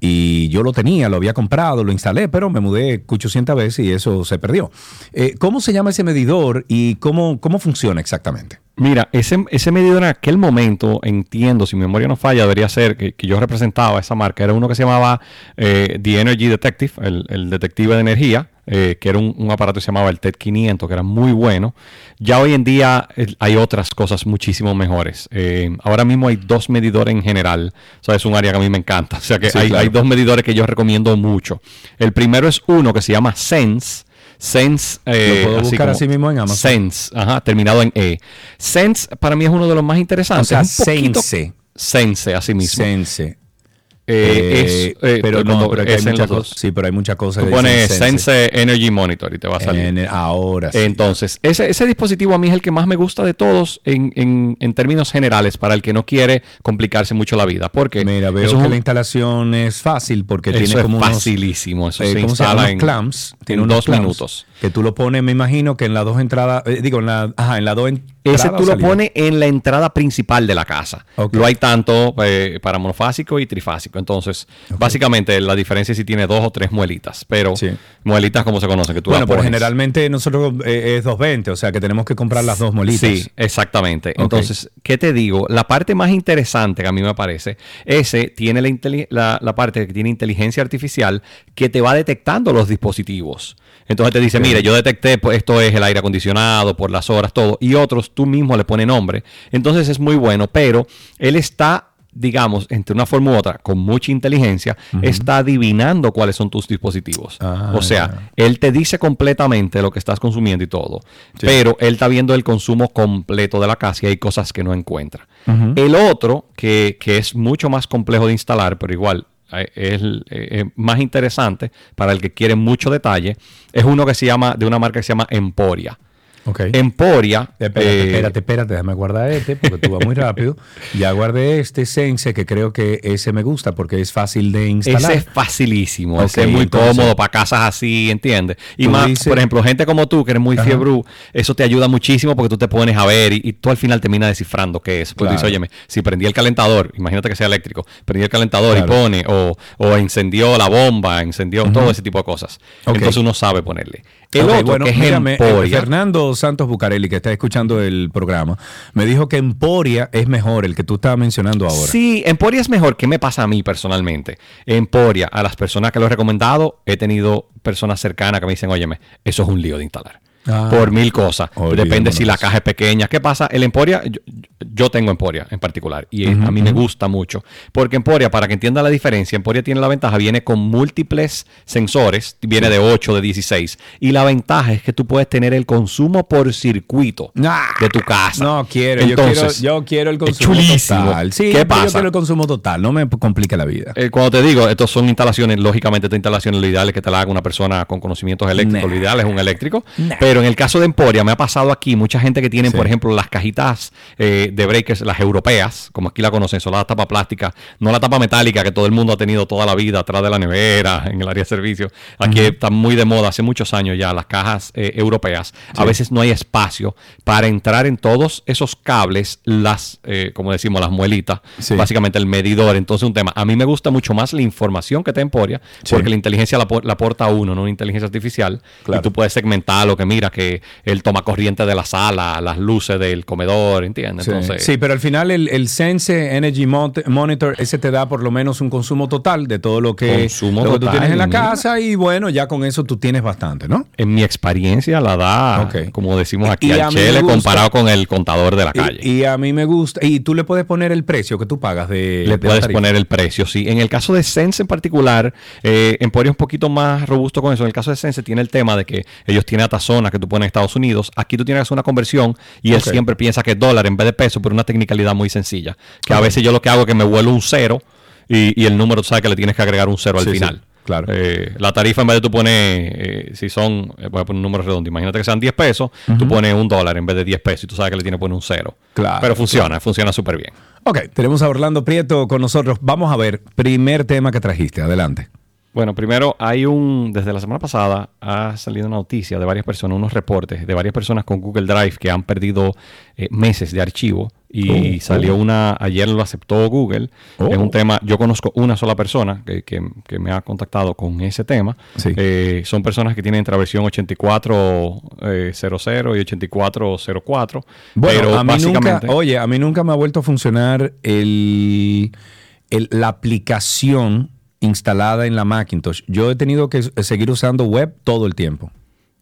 Speaker 2: y yo lo tenía, lo había comprado, lo instalé, pero me mudé 800 veces y eso se perdió. Eh, ¿Cómo se llama ese medidor y cómo, cómo funciona exactamente?
Speaker 26: Mira, ese, ese medidor en aquel momento, entiendo, si mi memoria no falla, debería ser que, yo representaba esa marca. Era uno que se llamaba eh, The Energy Detective, el detective de energía, eh, que era un, un aparato que se llamaba el TED 500, que era muy bueno. Ya hoy en día eh, hay otras cosas muchísimo mejores. Eh, ahora mismo hay dos medidores en general. O sea, es un área que a mí me encanta. O sea, que
Speaker 2: Sí,
Speaker 26: hay,
Speaker 2: claro.
Speaker 26: hay dos medidores que yo recomiendo mucho. El primero es uno que se llama Sense. Sense. eh,
Speaker 2: Lo puedo buscar así mismo en Amazon.
Speaker 26: Sense, ajá, terminado en E. Sense para mí es uno de los más interesantes.
Speaker 2: O sea,
Speaker 26: Es un poquito-
Speaker 2: Sense.
Speaker 26: Sense, así mismo.
Speaker 2: Sense.
Speaker 26: Eh, es, eh,
Speaker 2: pero no,
Speaker 26: cuando
Speaker 2: pero hay
Speaker 26: es los dos.
Speaker 2: cosas. Sí, pero hay muchas cosas
Speaker 26: Tú pones Sense Energy Monitor y te va a salir.
Speaker 2: En- ahora sí.
Speaker 26: Entonces, ese, ese dispositivo a mí es el que más me gusta de todos en, en- en términos generales para el que no quiere complicarse mucho la vida. Porque
Speaker 2: Mira, veo
Speaker 26: eso es
Speaker 2: que
Speaker 26: un-
Speaker 2: la instalación es fácil porque tiene
Speaker 26: es
Speaker 2: como unos,
Speaker 26: facilísimo, eso
Speaker 2: eh,
Speaker 26: se instala en-
Speaker 2: clamps. Tiene
Speaker 26: en
Speaker 2: unos
Speaker 26: dos
Speaker 2: clamps
Speaker 26: minutos.
Speaker 2: Que tú lo pones, me imagino que en las dos entradas, eh, digo, en la, ajá, en las dos entradas.
Speaker 26: Ese tú lo pones en la entrada principal de la casa. Lo hay tanto eh, para monofásico y trifásico. Entonces, básicamente la diferencia es si tiene dos o tres muelitas. Pero muelitas como se conocen, que tú
Speaker 2: Bueno, pero generalmente nosotros eh, es 220, o sea que tenemos que comprar las dos molitas.
Speaker 26: Sí, exactamente. Entonces, ¿qué te digo? La parte más interesante que a mí me parece, ese tiene la, la, la parte que tiene inteligencia artificial que te va detectando los dispositivos. Entonces te dice,
Speaker 2: Ok.
Speaker 26: Mire, yo detecté, pues esto es el aire acondicionado, por las horas, todo. Y otros tú mismo le pones nombre. Entonces es muy bueno, pero él está digamos, entre una forma u otra, con mucha inteligencia, está adivinando cuáles son tus dispositivos. o sea, él te dice completamente lo que estás consumiendo y todo, pero él está viendo el consumo completo de la casa y hay cosas que no encuentra. El otro, que, que es mucho más complejo de instalar, pero igual eh, es, eh, más interesante para el que quiere mucho detalle, es uno que se llama, de una marca que se llama Emporia. Emporia.
Speaker 2: Espérate,
Speaker 26: eh,
Speaker 2: espérate, espérate, déjame guardar este porque tú vas muy rápido. Ya guardé este Sense que creo que ese me gusta porque es fácil de instalar.
Speaker 26: Ese es facilísimo, ese es muy
Speaker 2: entonces-
Speaker 26: cómodo para casas así, ¿entiendes? Y más,
Speaker 2: dices-
Speaker 26: por ejemplo, gente como tú, que eres muy
Speaker 2: Ajá.
Speaker 26: fiebrú, eso te ayuda muchísimo porque tú te pones a ver y, y tú al final terminas descifrando qué es. Porque
Speaker 2: Claro.
Speaker 26: dices, óyeme, si prendí el calentador, imagínate que sea eléctrico, prendí el calentador
Speaker 2: Claro.
Speaker 26: y pone, o, o encendió la bomba, encendió todo ese tipo de cosas. Entonces uno sabe ponerle. El
Speaker 2: Ok,
Speaker 26: otro,
Speaker 2: bueno,
Speaker 26: que es
Speaker 2: mírame, eh,
Speaker 26: Emporia.
Speaker 2: Fernando Santos Bucarelli, que está escuchando el programa, me dijo que Emporia es mejor, el que tú estabas mencionando ahora.
Speaker 26: Sí, Emporia es mejor. ¿Qué me pasa a mí personalmente? Emporia, a las personas que lo he recomendado, he tenido personas cercanas que me dicen, óyeme, eso es un lío de instalar.
Speaker 2: Ah.
Speaker 26: por mil cosas. Depende si la caja es pequeña. ¿Qué pasa? El Emporia, yo, yo tengo Emporia en particular y a mí me gusta mucho. Porque Emporia, para que entienda la diferencia, Emporia tiene la ventaja, viene con múltiples sensores, viene de 8, de 16. Y la ventaja es que tú puedes tener el consumo por circuito de tu casa.
Speaker 2: No quiero,
Speaker 26: Entonces,
Speaker 2: yo quiero, yo quiero el consumo total. Sí,
Speaker 26: ¿Qué
Speaker 2: pero yo
Speaker 26: pasa?
Speaker 2: quiero el consumo total, no me complique la vida.
Speaker 26: Eh, cuando te digo, estos son instalaciones, lógicamente estas instalaciones lo ideal es que te la haga una persona con conocimientos eléctricos,
Speaker 2: Nah.
Speaker 26: lo ideal es un eléctrico,
Speaker 2: Nah.
Speaker 26: pero en el caso de Emporia me ha pasado aquí, mucha gente que tiene,
Speaker 2: Sí.
Speaker 26: por ejemplo, las cajitas eh, de breakers, las europeas, como aquí la conocen, son las tapas plásticas, no la tapa metálica que todo el mundo ha tenido toda la vida atrás de la nevera, en el área de servicio. Aquí
Speaker 2: Ujú.
Speaker 26: está muy de moda, hace muchos años ya, las cajas eh, europeas. A veces no hay espacio para entrar en todos esos cables, las, eh, como decimos, las muelitas,
Speaker 2: Sí.
Speaker 26: básicamente el medidor. Entonces, un tema. A mí me gusta mucho más la información que te Emporia, porque la inteligencia la, por- la aporta uno, no una inteligencia artificial.
Speaker 2: Claro.
Speaker 26: Y tú puedes segmentar lo que mira, que él toma corriente de la sala, las luces del comedor, ¿entiendes?
Speaker 2: Sí.
Speaker 26: Entonces,
Speaker 2: Sí, pero al final el, el Sense Energy Monitor, ese te da por lo menos un consumo total de todo lo que,
Speaker 26: Consumo
Speaker 2: lo que tú tienes en la casa y bueno, ya con eso tú tienes bastante, ¿no?
Speaker 26: en mi experiencia la da, como decimos aquí,
Speaker 2: Y
Speaker 26: al chele
Speaker 2: gusta-
Speaker 26: comparado con el contador de la calle.
Speaker 2: Y, y a mí me gusta, y tú le puedes poner el precio que tú pagas de...
Speaker 26: Le
Speaker 2: de
Speaker 26: puedes
Speaker 2: tarifa.
Speaker 26: poner el precio, sí. En el caso de Sense en particular, eh, Emporio es un poquito más robusto con eso. En el caso de Sense tiene el tema de que ellos tienen hasta zonas que tú pones en Estados Unidos. Aquí tú tienes que hacer una conversión y él siempre piensa que es dólar en vez de peso, por una tecnicalidad muy sencilla. Que a veces yo lo que hago es que me vuelo un cero y, y el número, tú sabes que le tienes que agregar un cero al
Speaker 2: Sí, sí,
Speaker 26: final.
Speaker 2: claro.
Speaker 26: Eh, la tarifa en vez de tú poner, eh, si son, eh, voy a poner un número redondo, imagínate que sean 10 pesos, tú
Speaker 2: Ujú.
Speaker 26: pones un dólar en vez de 10 pesos y tú sabes que le tienes que poner un cero.
Speaker 2: Claro,
Speaker 26: Pero funciona,
Speaker 2: claro.
Speaker 26: funciona súper bien.
Speaker 2: Ok, tenemos a Orlando Prieto con nosotros. Vamos a ver, primer tema que trajiste, adelante.
Speaker 26: Bueno, primero hay un, desde la semana pasada ha salido una noticia de varias personas, unos reportes de varias personas con Google Drive que han perdido eh, meses de archivo y
Speaker 2: Oh,
Speaker 26: salió
Speaker 2: oh.
Speaker 26: una, ayer lo aceptó Google,
Speaker 2: Oh.
Speaker 26: es un tema, yo conozco una sola persona que, que- que me ha contactado con ese tema, Eh, son personas que tienen entre la versión 8400 y 8404,
Speaker 2: Bueno,
Speaker 26: pero
Speaker 2: a mí nunca,
Speaker 26: básicamente...
Speaker 2: oye, a mí nunca me ha vuelto a funcionar el, el- la aplicación instalada en la Macintosh. Yo he tenido que seguir usando web todo el tiempo.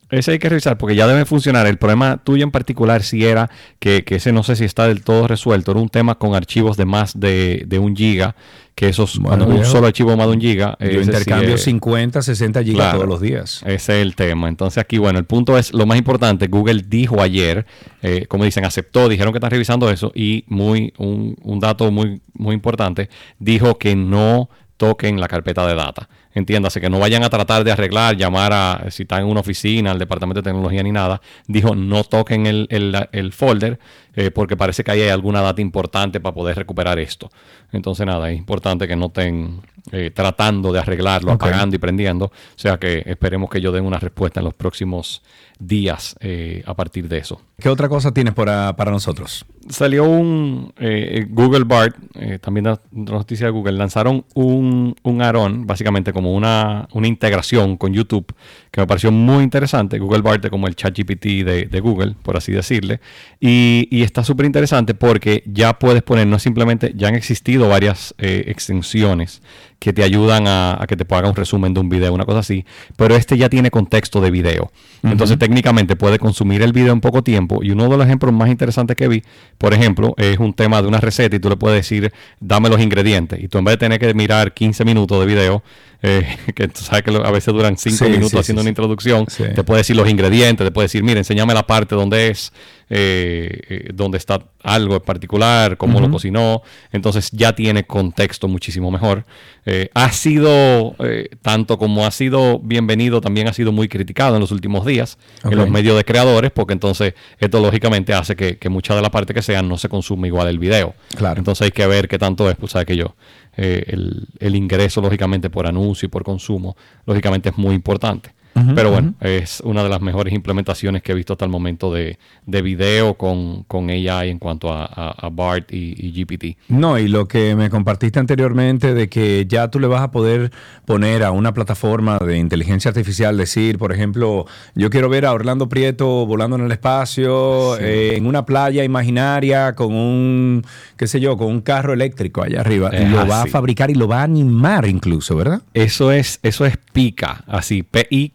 Speaker 26: Ese hay que revisar porque ya debe funcionar. El problema tuyo en particular si era que, que ese no sé si está del todo resuelto. Era un tema con archivos de más de, de un giga, que esos, cuando un solo archivo más de un giga.
Speaker 2: Yo
Speaker 26: sí
Speaker 2: intercambio
Speaker 26: es-
Speaker 2: 50, 60 gigas
Speaker 26: Claro,
Speaker 2: todos los días.
Speaker 26: Ese es el tema. Entonces aquí, bueno, el punto es, lo más importante, Google dijo ayer, eh, como dicen, aceptó, dijeron que están revisando eso y muy un, un dato muy, muy importante, dijo que no toquen la carpeta de data. Entiéndase, que no vayan a tratar de arreglar, llamar a, si están en una oficina, al departamento de tecnología ni nada. Dijo, no toquen el, el- el folder eh, porque parece que ahí hay alguna data importante para poder recuperar esto. Entonces, nada, es importante que no estén eh, tratando de arreglarlo,
Speaker 2: Ok.
Speaker 26: apagando y prendiendo. O sea que esperemos que ellos den una respuesta en los próximos días eh, a partir de eso.
Speaker 2: ¿Qué otra cosa tienes para, para nosotros?
Speaker 26: Salió un eh, Google Bart, también la noticia de Google, lanzaron un, un add-on, básicamente como una, una integración con YouTube, que me pareció muy interesante. Google Bart es como el ChatGPT de, de Google, por así decirle. Y, y está súper interesante porque ya puedes poner, no simplemente, ya han existido varias eh, extensiones que te ayudan a, a que te haga un resumen de un video, una cosa así, pero este ya tiene contexto de video. Entonces técnicamente puede consumir el video en poco tiempo y uno de los ejemplos más interesantes que vi, por ejemplo, es un tema de una receta y tú le puedes decir, dame los ingredientes y tú en vez de tener que mirar 15 minutos de video, eh, que tú sabes que a veces duran 5
Speaker 2: Sí,
Speaker 26: minutos
Speaker 2: sí,
Speaker 26: haciendo
Speaker 2: sí,
Speaker 26: una introducción, te puede decir los ingredientes, te puede decir, mira, enséñame la parte donde es, eh, eh, donde está algo en particular, cómo lo cocinó, entonces ya tiene contexto muchísimo mejor. Eh, ha sido, eh, tanto como ha sido bienvenido, también ha sido muy criticado en los últimos días en los medios de creadores, porque entonces esto lógicamente hace que, que mucha de la parte que sean no se consume igual el video.
Speaker 2: Claro.
Speaker 26: Entonces hay que ver qué tanto es, pues sabes que yo, eh, el, el ingreso lógicamente por anuncio y por consumo, lógicamente es muy importante. Pero bueno, es una de las mejores implementaciones que he visto hasta el momento de, de video con, con AI en cuanto a, a- a BART y, y GPT.
Speaker 2: No, y lo que me compartiste anteriormente de que ya tú le vas a poder poner a una plataforma de inteligencia artificial, decir, por ejemplo, yo quiero ver a Orlando Prieto volando en el espacio,
Speaker 26: Sí.
Speaker 2: eh, en una playa imaginaria, con un, qué sé yo, con un carro eléctrico allá arriba.
Speaker 26: Es
Speaker 2: y lo va a fabricar y lo va a animar incluso, ¿verdad?
Speaker 26: Eso es, eso es Pika, así,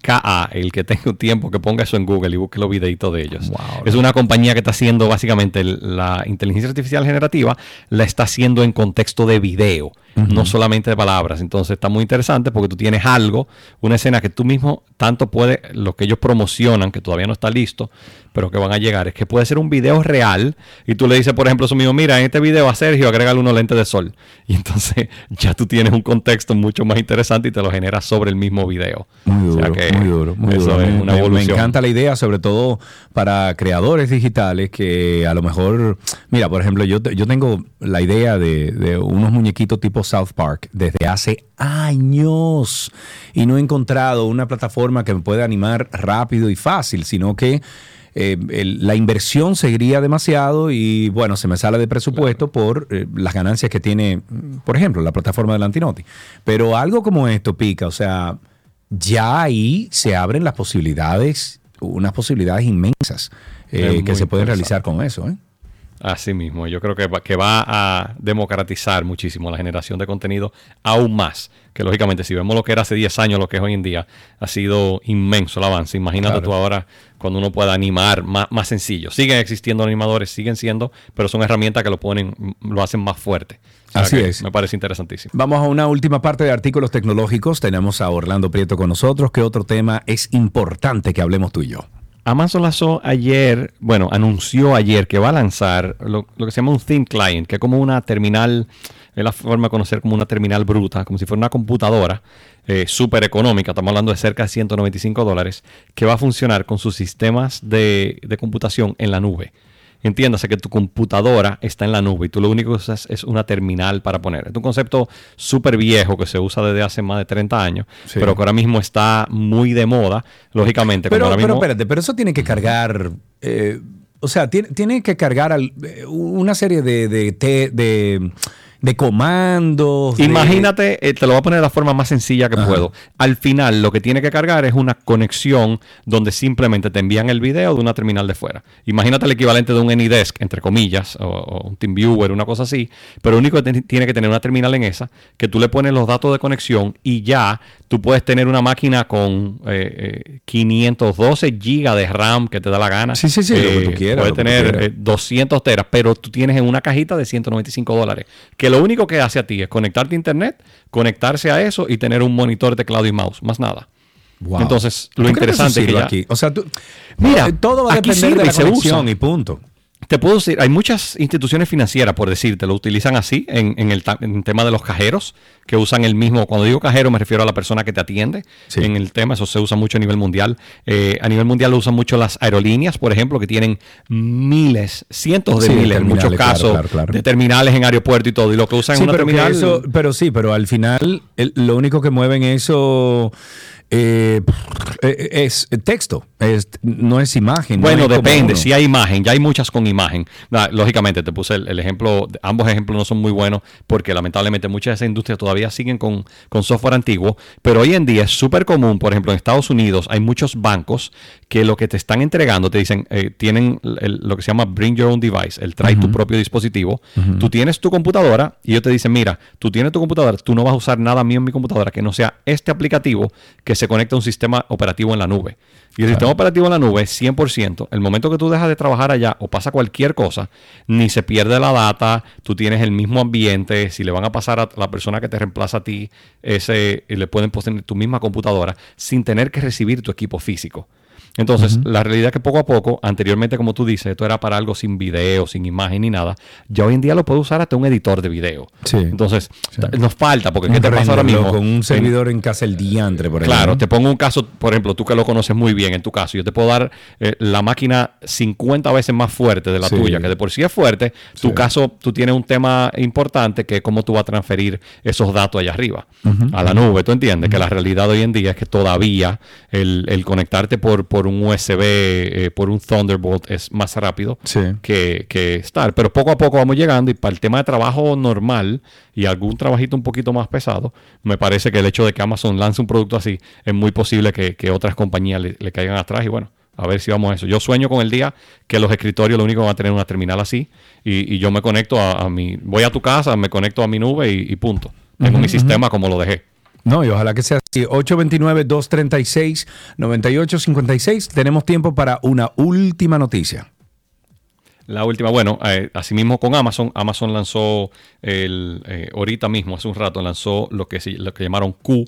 Speaker 26: P-I-K-A. El que tenga un tiempo que ponga eso en Google y busque los videitos de ellos. es una compañía que está haciendo básicamente la inteligencia artificial generativa, la está haciendo en contexto de video, no solamente de palabras. Entonces está muy interesante porque tú tienes algo, una escena que tú mismo tanto puede, lo que ellos promocionan, que todavía no está listo, pero que van a llegar, es que puede ser un video real y tú le dices, por ejemplo, eso mismo, mira, en este video a Sergio, agrégale unos lentes de sol. Y entonces ya tú tienes un contexto mucho más interesante y te lo generas sobre el mismo video.
Speaker 2: Muy
Speaker 26: O sea
Speaker 2: duro,
Speaker 26: que
Speaker 2: muy duro, muy
Speaker 26: eso
Speaker 2: duro.
Speaker 26: es una
Speaker 2: me- me, encanta la idea, sobre todo para creadores digitales que a lo mejor, mira, por ejemplo, yo, yo tengo la idea de, de unos muñequitos tipo South Park desde hace años y no he encontrado una plataforma que me pueda animar rápido y fácil, sino que eh, el- la inversión seguiría demasiado y bueno, se me sale de presupuesto por eh, las ganancias que tiene, por ejemplo, la plataforma de Lantinoti. Pero algo como esto pica, o sea, ya ahí se abren las posibilidades, unas posibilidades inmensas eh, que se pueden realizar con eso. ¿eh?
Speaker 26: Así mismo, yo creo que va, que va a democratizar muchísimo la generación de contenido aún más. Que lógicamente, si vemos lo que era hace 10 años, lo que es hoy en día, ha sido inmenso el avance. Imagínate
Speaker 2: Claro.
Speaker 26: tú ahora cuando uno pueda animar más, más sencillo. Siguen existiendo animadores, siguen siendo, pero son herramientas que lo ponen, lo hacen más fuerte. O sea
Speaker 2: Así es.
Speaker 26: Me parece interesantísimo.
Speaker 2: Vamos a una última parte de artículos tecnológicos. Tenemos a Orlando Prieto con nosotros. ¿Qué otro tema es importante que hablemos tú y yo?
Speaker 26: Amazon lanzó ayer, bueno, anunció ayer que va a lanzar lo, que se llama un Thin Client, que es como una terminal, es la forma de conocer como una terminal bruta, como si fuera una computadora eh, súper económica, estamos hablando de cerca de 195 dólares, que va a funcionar con sus sistemas de, de computación en la nube. Entiéndase que tu computadora está en la nube y tú lo único que usas es una terminal para poner. Es un concepto súper viejo que se usa desde hace más de 30 años,
Speaker 2: Sí.
Speaker 26: pero que ahora mismo está muy de moda, lógicamente.
Speaker 2: Pero,
Speaker 26: ahora
Speaker 2: pero
Speaker 26: mismo-
Speaker 2: espérate, pero eso tiene que cargar. eh, o sea, tiene, tiene que cargar al- eh, una serie de, de, de, de comandos. de-
Speaker 26: Imagínate, eh, te lo voy a poner de la forma más sencilla que
Speaker 2: Ajá.
Speaker 26: puedo. Al final, lo que tiene que cargar es una conexión donde simplemente te envían el video de una terminal de fuera. Imagínate el equivalente de un AnyDesk, entre comillas, o, o un TeamViewer, una cosa así. Pero lo único que tiene que tener una terminal en esa, que tú le pones los datos de conexión y ya tú puedes tener una máquina con eh, eh, 512 gigas de RAM que te da la gana.
Speaker 2: Sí, sí, sí, lo que tú quieras,
Speaker 26: Puedes tener
Speaker 2: quieras.
Speaker 26: eh, 200 teras, pero tú tienes en una cajita de 195 dólares. Que lo único que hace a ti es conectarte a internet, conectarse a eso y tener un monitor, teclado y mouse, más nada.
Speaker 2: Wow.
Speaker 26: Entonces,
Speaker 2: ¿Tú
Speaker 26: lo
Speaker 2: crees que
Speaker 26: interesante es que ya-
Speaker 2: aquí? O sea, tú-
Speaker 26: Mira,
Speaker 2: eh, todo va a depender
Speaker 26: sirve
Speaker 2: de la
Speaker 26: y se usa.
Speaker 2: y punto.
Speaker 26: Te puedo decir, hay muchas instituciones financieras, por decirte, lo utilizan así en, en el, tema de los cajeros, que usan el mismo, cuando digo cajero me refiero a la persona que te atiende en el tema, eso se usa mucho a nivel mundial. Eh, a nivel mundial lo usan mucho las aerolíneas, por ejemplo, que tienen miles, cientos de
Speaker 2: Sí,
Speaker 26: miles, en muchos
Speaker 2: claro,
Speaker 26: casos,
Speaker 2: claro, claro.
Speaker 26: de terminales en aeropuerto y todo, y lo que usan
Speaker 2: Sí,
Speaker 26: en una
Speaker 2: pero,
Speaker 26: terminal...
Speaker 2: eso, pero sí, pero al final el- lo único que mueven eso eh, eh, es texto, es, no es imagen. no
Speaker 26: Bueno,
Speaker 2: es
Speaker 26: depende. Si hay imagen, ya hay muchas con imagen. Na- Lógicamente, te puse el, el ejemplo. Ambos ejemplos no son muy buenos porque lamentablemente muchas de esas industrias todavía siguen con, con software antiguo. Pero hoy en día es súper común. Por ejemplo, en Estados Unidos hay muchos bancos que lo que te están entregando te dicen, eh, tienen el- lo que se llama Bring Your Own Device, el trae tu propio dispositivo. Tú tienes tu computadora y ellos te dicen, mira, tú tienes tu computadora, tú no vas a usar nada mío en mi computadora que no sea este aplicativo que se conecta a un sistema operativo en la nube. Y el sistema operativo en la nube es 100%. El momento que tú dejas de trabajar allá o pasa cualquier cosa, ni se pierde la data, tú tienes el mismo ambiente, si le van a pasar a la persona que te reemplaza a ti, ese, le pueden poner tu misma computadora sin tener que recibir tu equipo físico. Entonces, la realidad es que poco a poco, anteriormente, como tú dices, esto era para algo sin video, sin imagen ni nada. Ya hoy en día lo puede usar hasta un editor de video.
Speaker 2: Sí.
Speaker 26: Entonces, nos falta, porque
Speaker 2: Un
Speaker 26: ¿qué te pasa ahora mismo?
Speaker 2: Con un servidor en casa el diantre, por ejemplo.
Speaker 26: Claro, te pongo un caso, por ejemplo, tú que lo conoces muy bien en tu caso, yo te puedo dar eh, la máquina 50 veces más fuerte de la
Speaker 2: Sí.
Speaker 26: tuya, que de por sí es fuerte. Tu caso, tú tienes un tema importante que es cómo tú vas a transferir esos datos allá arriba, a la nube. ¿Tú entiendes? Que la realidad hoy en día es que todavía el, el conectarte por, por un USB, eh, por un Thunderbolt, es más rápido que, que estar. Pero poco a poco vamos llegando y para el tema de trabajo normal y algún trabajito un poquito más pesado, me parece que el hecho de que Amazon lance un producto así es muy posible que, que otras compañías le, le caigan atrás y bueno. A ver si vamos a eso. Yo sueño con el día que los escritorios lo único que van a tener una terminal así y, y yo me conecto a, a mi... Voy a tu casa, me conecto a mi nube y, y punto. Tengo mi sistema como lo dejé.
Speaker 2: No, y ojalá que sea así. 829-236-9856. Tenemos tiempo para una última noticia.
Speaker 26: La última, bueno, eh, asimismo con Amazon, Amazon lanzó el, eh, ahorita mismo, hace un rato, lanzó lo que, lo que llamaron Q,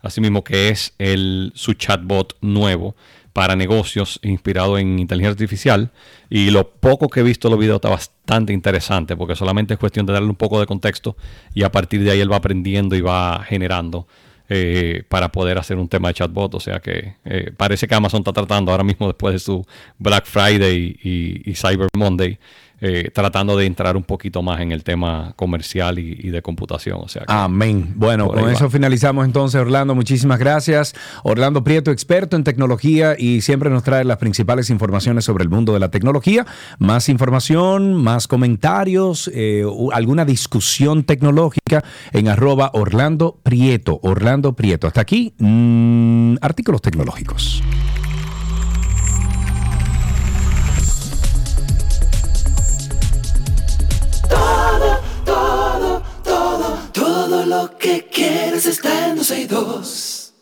Speaker 26: asimismo que es el, su chatbot nuevo para negocios inspirado en inteligencia artificial. Y lo poco que he visto los videos está bastante interesante porque solamente es cuestión de darle un poco de contexto y a partir de ahí él va aprendiendo y va generando eh, para poder hacer un tema de chatbot. O sea que eh, parece que Amazon está tratando ahora mismo después de su Black Friday y, y Cyber Monday, eh, tratando de entrar un poquito más en el tema comercial y, y de computación. O sea
Speaker 2: Amén. Bueno, con eso finalizamos entonces, Orlando. Muchísimas gracias. Orlando Prieto, experto en tecnología y siempre nos trae las principales informaciones sobre el mundo de la tecnología. Más información, más comentarios, eh, alguna discusión tecnológica en arroba Orlando Prieto. Orlando Prieto. Hasta aquí, mm, artículos tecnológicos.
Speaker 1: Todo lo que quieres está en 262.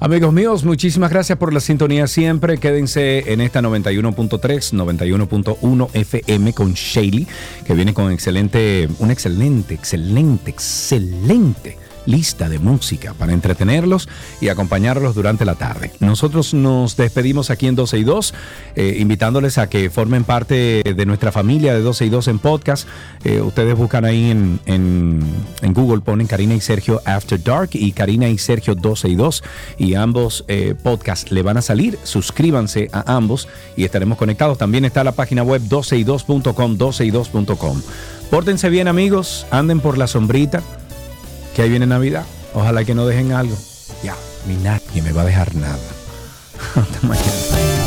Speaker 2: Amigos míos, muchísimas gracias por la sintonía siempre. Quédense en esta 91.3, 91.1 FM con Shaley, que viene con excelente, una excelente, excelente, excelente lista de música para entretenerlos y acompañarlos durante la tarde. Nosotros nos despedimos aquí en 12 y 2, eh, invitándoles a que formen parte de nuestra familia de 12 y 2 en podcast. Eh, ustedes buscan ahí en, en, Google, ponen Karina y Sergio After Dark y Karina y Sergio 12 y 2 y ambos eh, podcasts le van a salir. Suscríbanse a ambos y estaremos conectados. También está la página web 12y2.com, 12y2.com. Pórtense bien amigos, anden por la sombrita, que ahí viene Navidad. Ojalá que no dejen algo. Ya, ni nadie me va a dejar nada. Hasta mañana.